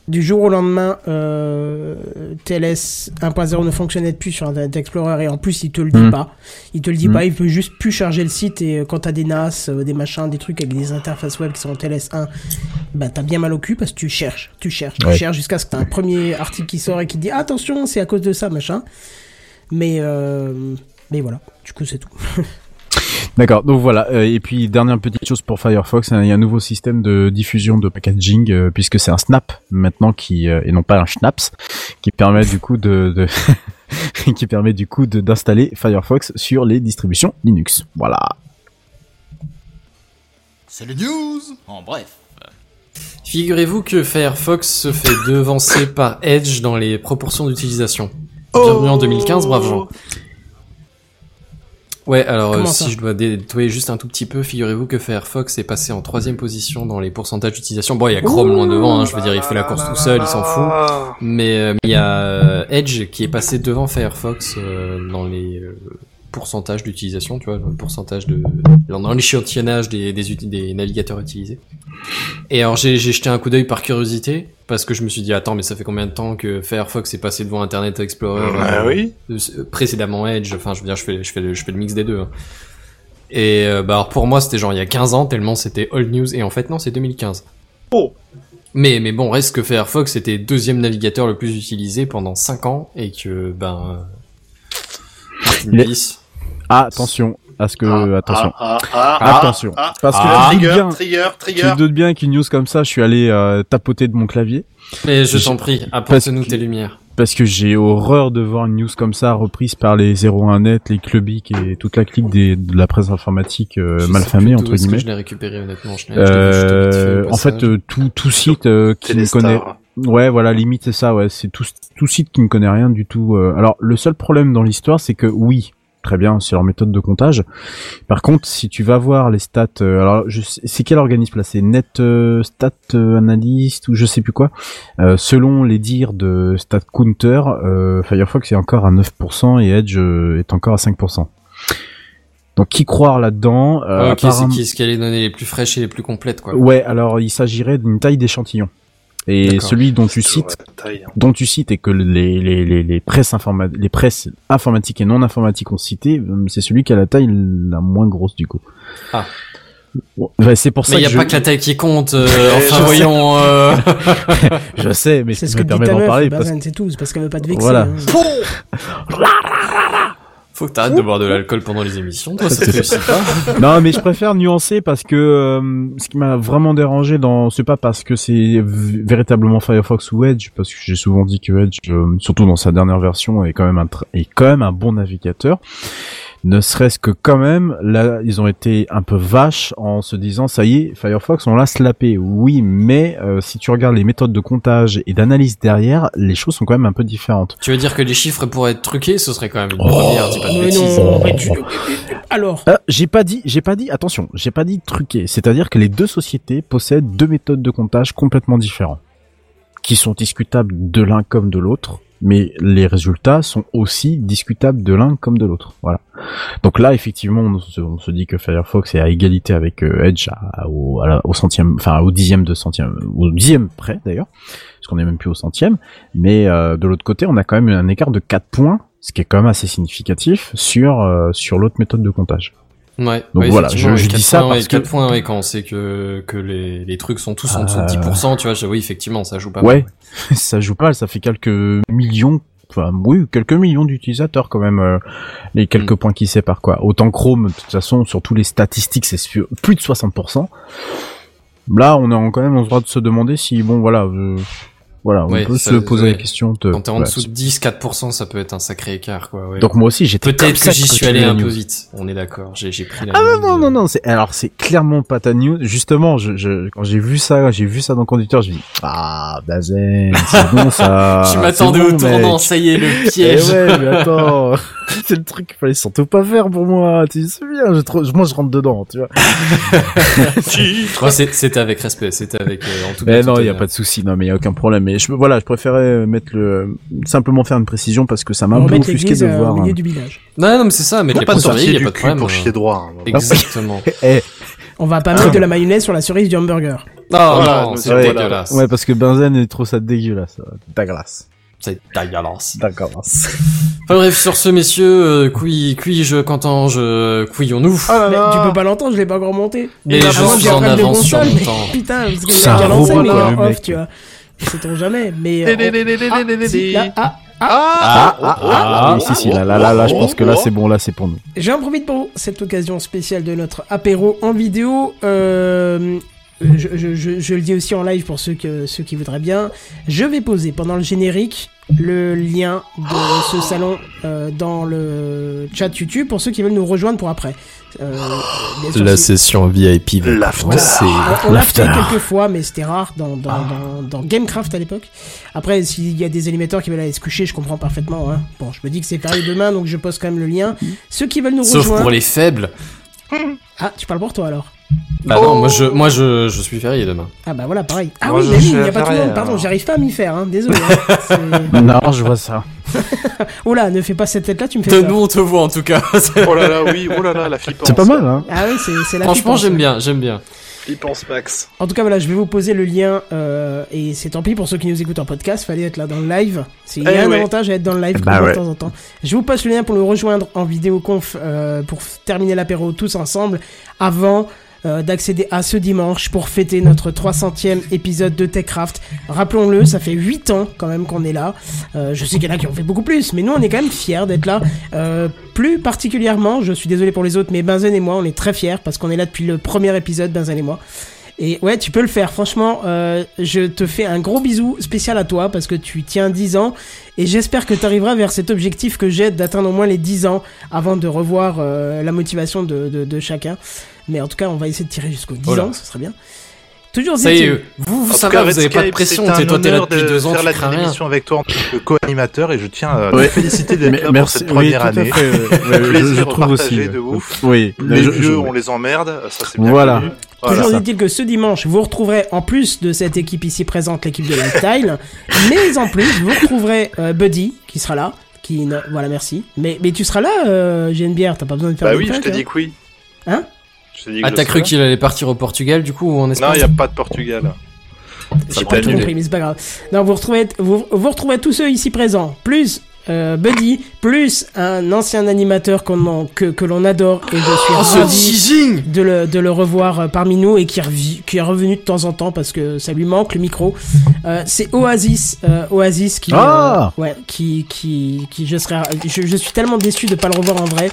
Du jour au lendemain, euh, TLS 1.0 ne fonctionnait plus sur Internet Explorer et en plus il te le dit Mhm. pas. Il te le dit Mhm. pas, il peut juste plus charger le site et euh, quand t'as des NAS, euh, des machins, des trucs avec des interfaces web qui sont en TLS 1, bah t'as bien mal au cul parce que tu cherches, tu cherches, tu cherches jusqu'à ce que t'as un premier article qui sort et qui te dit attention, c'est à cause de ça, machin. Mais, euh, mais voilà, du coup c'est tout. D'accord. Donc voilà. euh, et puis dernière petite chose pour Firefox, hein, il y a un nouveau système de diffusion de packaging euh, puisque c'est un Snap maintenant qui euh, et non pas un Schnaps qui permet du coup de, de qui permet du coup de d'installer Firefox sur les distributions Linux. Voilà. C'est les news en bref. Figurez-vous que Firefox se fait devancer par Edge dans les proportions d'utilisation. Oh Bienvenue en 2015, braves gens. Ouais, alors euh, si je dois nettoyer juste un tout petit peu, figurez-vous que Firefox est passé en troisième position dans les pourcentages d'utilisation. Bon, il y a Chrome loin devant, hein, je veux dire, il fait la course tout seul, il s'en fout. Mais euh, il y a euh, Edge qui est passé devant Firefox euh, dans les pourcentages d'utilisation, tu vois, le pourcentage de dans l'échantillonnage des, des, uti- des navigateurs utilisés. Et alors j'ai jeté un coup d'œil par curiosité parce que je me suis dit attends mais ça fait combien de temps que Firefox est passé devant Internet Explorer Ah euh, oui. euh, précédemment Edge, enfin je veux dire je fais je fais le, je fais le mix des deux. hein. Et euh, bah alors pour moi c'était genre il y a 15 ans tellement c'était old news et en fait non c'est 2015. Oh. Mais mais bon reste que Firefox était deuxième navigateur le plus utilisé pendant 5 ans et que ben euh, Il attention, à ce que, Ah, attention. ah, ah, ah, Attention. ah, Parce que ah, tu Trigger, bien, trigger, tu trigger. te doutes bien qu'une news comme ça, je suis allé euh, tapoter de mon clavier. Mais je t'en prie, parce apporte-nous que- tes lumières. Parce que j'ai horreur de voir une news comme ça reprise par les 01net, les clubiques et toute la clique des, de la presse informatique euh, Je malfamée, entre est-ce que guillemets. Je l'ai récupéré honnêtement. Je je je Euh, au en fait, euh, tout, tout site euh, qui ne connaît, ouais, voilà, limite c'est ça, ouais, c'est tout, tout site qui ne connaît rien du tout. euh. Alors, le seul problème dans l'histoire, c'est que oui, très bien, c'est leur méthode de comptage. Par contre, si tu vas voir les stats, euh, alors, c'est quel organisme là? C'est Net euh, Stat euh, Analyst ou je sais plus quoi. Euh, selon les dires de Stat Counter, euh, Firefox est encore à 9% et Edge est encore à 5%. Donc, qui croire là-dedans euh, ok, c'est apparemment- qui ce qui a les données les plus fraîches et les plus complètes quoi. Ouais, alors il s'agirait d'une taille d'échantillon. Et celui dont tu C'est cites, taille, hein. dont tu cites et que les les les, les presses informa les presses informatiques et non informatiques ont cité, euh, c'est celui qui a la taille la moins grosse du coup. Ah. Ouais, c'est pour ça Mais il y que a je... pas que la taille qui compte. euh, enfin je sais. voyons. euh, je sais, mais C'est ce que me dit permet d'en parler bah, parce c'est tout, c'est parce qu'elle veut pas te vexer. Voilà. hein. Faut que t'arrêtes de boire de l'alcool pendant les émissions. Toi, ça te réussit pas. non, mais je préfère nuancer parce que euh, ce qui m'a vraiment dérangé dans, c'est pas parce que c'est véritablement Firefox ou Edge, parce que j'ai souvent dit que Edge, euh, surtout dans sa dernière version, est quand même un tr- est quand même un bon navigateur. Ne serait-ce que quand même, là, ils ont été un peu vaches en se disant, ça y est, Firefox, on l'a slappé. Oui, mais euh, si tu regardes les méthodes de comptage et d'analyse derrière, les choses sont quand même un peu différentes. Tu veux dire que les chiffres pourraient être truqués Ce serait quand même une Oh, première. Dis pas de bêtises. non, mais tu- Alors, Euh, j'ai pas dit, j'ai pas dit, attention, j'ai pas dit truqué. C'est-à-dire que les deux sociétés possèdent deux méthodes de comptage complètement différentes, qui sont discutables de l'un comme de l'autre, mais les résultats sont aussi discutables de l'un comme de l'autre. Voilà. Donc là, effectivement, on se, dit que Firefox est à égalité avec euh, Edge au, centième, enfin au dixième de centième, au dixième près d'ailleurs, parce qu'on est même plus au centième. Mais euh, de l'autre côté, on a quand même un écart de 4 points, ce qui est quand même assez significatif sur euh, sur l'autre méthode de comptage. Ouais. Donc ouais, voilà, je- je ouais, dis ça points, parce ouais, que- points, ouais, quand on sait que que les les trucs sont tous en dessous de Euh, 10%, tu vois. je- Oui, effectivement, ça joue pas. Ouais, mal. ça joue pas, ça fait quelques millions, enfin oui, quelques millions d'utilisateurs quand même, euh, les quelques Mm. points qui séparent quoi. Autant Chrome, de toute façon, sur tous les statistiques, c'est plus de 60%. Là, on a quand même le droit de se demander si, bon, voilà, euh, voilà, on peut ça- se poser ouais. la question de. Quand t'es en dessous de 10, 4%, ça peut être un sacré écart, quoi. Ouais. Donc moi aussi, j'étais Peut-être que j'y suis allé un peu vite. On est d'accord. J'ai j'ai pris la. Ah non non non non c'est alors c'est clairement pas ta news justement je, je quand j'ai vu ça j'ai vu ça dans le conducteur je me dis ah Dazen c'est bon ça Je m'attendais au tournant, ça y est, le Eh piège. ouais, mais attends, c'est le truc qu'il fallait surtout pas faire pour moi. Tu te souviens, je trop- moi je rentre dedans, tu vois. C'était avec respect, c'était avec euh, en tout Mais cas. non, il y a pas de souci, non, mais il y a aucun problème. Mais je, voilà, je préférais mettre le, simplement faire une précision parce que ça m'a un peu offusqué de euh, voir. au milieu un- du village. Non, non, mais c'est ça, mettre les pas points sur sortir les i, y a du pas de cul problème. pour euh. chier droit. hein. Exactement. Eh, On va pas mettre de la mayonnaise sur la cerise du hamburger. Non, Voilà, non, nous, c'est dégueulasse. ouais, parce que Benzen est trop ça dégueulasse. Dégueulasse. C'est dégueulasse. Dégueulasse. Enfin bref, sur ce, messieurs, euh, qui, qui, je, qu'entends, je, couillons-nous. Ah Mais tu peux pas l'entendre, je l'ai pas encore monté. Mais je suis en avance sur mon temps. Putain, parce que C'est j'ai un déjà lancé, robot, off, tu vois. Sait-on jamais, mais... euh, Ah, ah, Ah, ah, ah, ah, oui, si, si, là, là, là, là, je pense que là, c'est bon, là, c'est pour nous. J'en profite pour cette occasion spéciale de notre apéro en vidéo. Euh, je, je- je- je le dis aussi en live pour ceux, que, ceux qui voudraient bien. Je vais poser pendant le générique le lien de ce salon euh, dans le chat YouTube pour ceux qui veulent nous rejoindre pour après. Euh, sûr, si- session VIP va L'after. commencer. on, l'a fait quelques fois, mais c'était rare dans, dans, dans, dans Gamecraft à l'époque. Après, s'il y a des animateurs qui veulent aller se coucher, je comprends parfaitement. Hein. Bon, je me dis que c'est férié demain, donc je poste quand même le lien. Ceux qui veulent nous Sauf rejoindre. pour les faibles. Ah, tu parles pour toi alors Bah non, moi je, moi je, je suis férié demain. Ah bah voilà, pareil. Ah Moi, oui, il n'y a pas tout le monde. Pardon, j'arrive pas à m'y faire, hein. désolé. hein. Non, je vois ça. oh là, ne fais pas cette tête-là, tu me fais Nous on te voit en tout cas. Oh là là, oui, oh là là, la flippance. C'est pas mal, hein. Ah oui, c'est c'est la Franchement j'aime bien, j'aime bien. Flippance Max. En tout cas, voilà, je vais vous poser le lien, euh, et c'est tant pis pour ceux qui nous écoutent en podcast, fallait être là dans le live. C'est il y a Eh un ouais. avantage à être dans le live Bah ouais. de temps en temps. Je vous passe le lien pour le rejoindre en vidéoconf euh, pour terminer l'apéro tous ensemble avant euh, d'accéder à ce dimanche pour fêter notre 300e épisode de TechCraft. Rappelons-le, ça fait 8 ans quand même qu'on est là. Euh, je sais qu'il y en a qui ont fait beaucoup plus, mais nous on est quand même fiers d'être là. Euh, plus particulièrement, je suis désolé pour les autres, mais Benzen et moi on est très fiers parce qu'on est là depuis le premier épisode, Benzen et moi. Et ouais, tu peux le faire. Franchement, euh, je te fais un gros bisou spécial à toi parce que tu tiens 10 ans et j'espère que tu arriveras vers cet objectif que j'ai d'atteindre au moins les 10 ans avant de revoir euh, la motivation de, de, de chacun. Mais en tout cas, on va essayer de tirer jusqu'aux 10 Oh là. ans, ce serait bien. Toujours Ça est, vous, vous En ça tout va, cas, vous avez pas de pression. un Toi, t'es là depuis de deux ans, faire tu la crains rien. émission avec toi en tant que co-animateur et je tiens à Ouais. te féliciter d'être pour cette oui, première année. fait, ouais, je, Plaisir je trouve aussi. de ouf. Oui, Les je- vieux, je- on les emmerde, ça c'est bien Voilà. connu. Voilà. Toujours ça. est-il que ce dimanche, vous retrouverez en plus de cette équipe ici présente, l'équipe de Lifestyle, mais en plus, vous retrouverez euh, Buddy qui sera là. Qui, voilà, merci. Mais, mais tu seras là, euh, j'ai une bière, t'as pas besoin de faire Bah oui, je t'ai hein dit que oui. Hein dit Ah, t'as cru qu'il allait partir au Portugal, du coup, ou en Espagne Non, il n'y a pas de Portugal. J'ai pas compris, mais c'est pas grave. Non, vous retrouvez, vous, vous retrouvez tous ceux ici présents, plus euh, Buddy, plus un ancien animateur en- que, que l'on adore, et je suis Oh, ravi de le, de le revoir euh, parmi nous et qui, revi- qui est revenu de temps en temps parce que ça lui manque le micro. Euh, c'est Oasis, euh, Oasis qui, Ah euh, ouais, qui, qui, qui je serais, je, je suis tellement déçu de pas le revoir en vrai.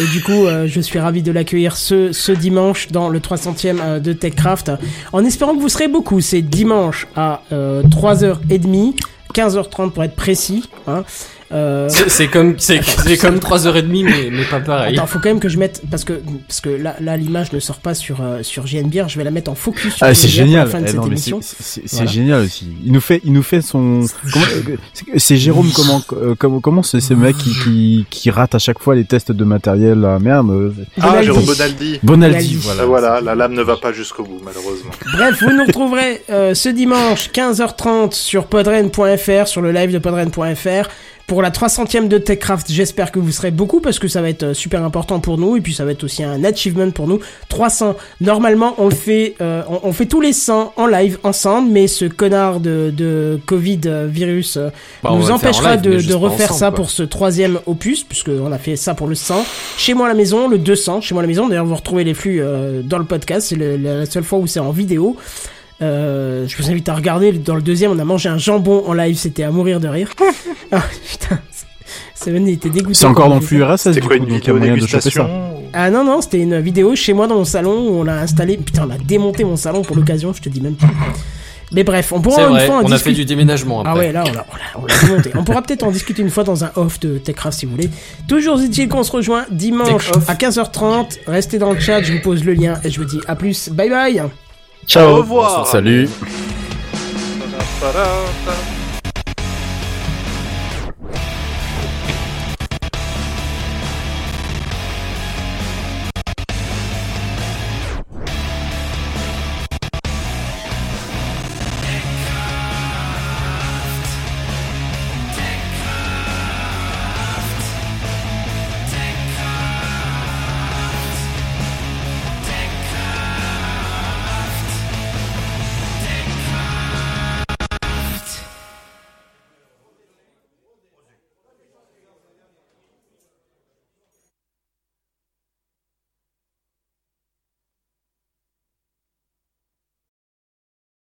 Et du coup, euh, je suis ravi de l'accueillir ce, ce dimanche dans le 300e euh, de TechCraft. En espérant que vous serez beaucoup. C'est dimanche à euh, 3h30, 15h30 pour être précis. Hein. Euh, C'est c'est comme, c'est c'est comme 3h30, mais, mais pas pareil. Attends, faut quand même que je mette parce que parce que là, là l'image ne sort pas sur euh, sur JNBR. Je vais la mettre en focus. Sur Ah, c'est pour la génial. fin de Eh cette non, émission. c'est- Voilà. génial aussi. Il nous fait, il nous fait son. euh, c'est- C'est Jérôme comment euh, comment comment c'est ce mec qui, qui qui rate à chaque fois les tests de matériel. là? Merde. euh, Ah, Bonaldi. Jérôme Bonaldi. Bonaldi, voilà. Ah, voilà, la lame ne va pas jusqu'au bout, malheureusement. Bref, vous nous retrouverez euh, ce dimanche 15h30 sur podren.fr, sur le live de podren.fr. Pour la 300e de TechCraft, j'espère que vous serez beaucoup parce que ça va être euh, super important pour nous et puis ça va être aussi un achievement pour nous. 300. Normalement, on le fait, euh, on, on fait tous les 100 en live ensemble, mais ce connard de, de Covid euh, virus euh, Bah, nous empêchera live, de, de refaire ensemble, ça quoi. pour ce troisième opus, puisque on a fait ça pour le 100. Chez moi à la maison, le 200. Chez moi à la maison, d'ailleurs, vous retrouvez les flux euh, dans le podcast. C'est la seule fois où c'est en vidéo. Euh, je vous invite à regarder. Dans le deuxième, on a mangé un jambon en live. C'était à mourir de rire. ah, putain. Seven était dégoûté. C'est encore dans le flux ça. RSS. C'était du quoi, coup, une vidéo moyen de choper ça. dégustation Ah non, non, c'était une vidéo chez moi dans mon salon où on l'a installé. Putain, on a démonté mon salon pour l'occasion, je te dis même pas. Mais bref, on pourra une vrai, fois en on a fait du déménagement après. Ah ouais, là, on l'a, on l'a, on l'a démonté. on pourra peut-être en discuter une fois dans un off de TechCraft si vous voulez. Toujours est-il qu'on se rejoint dimanche à 15h30. Restez dans le chat, je vous pose le lien et je vous dis à plus. Bye bye Au revoir. Salut.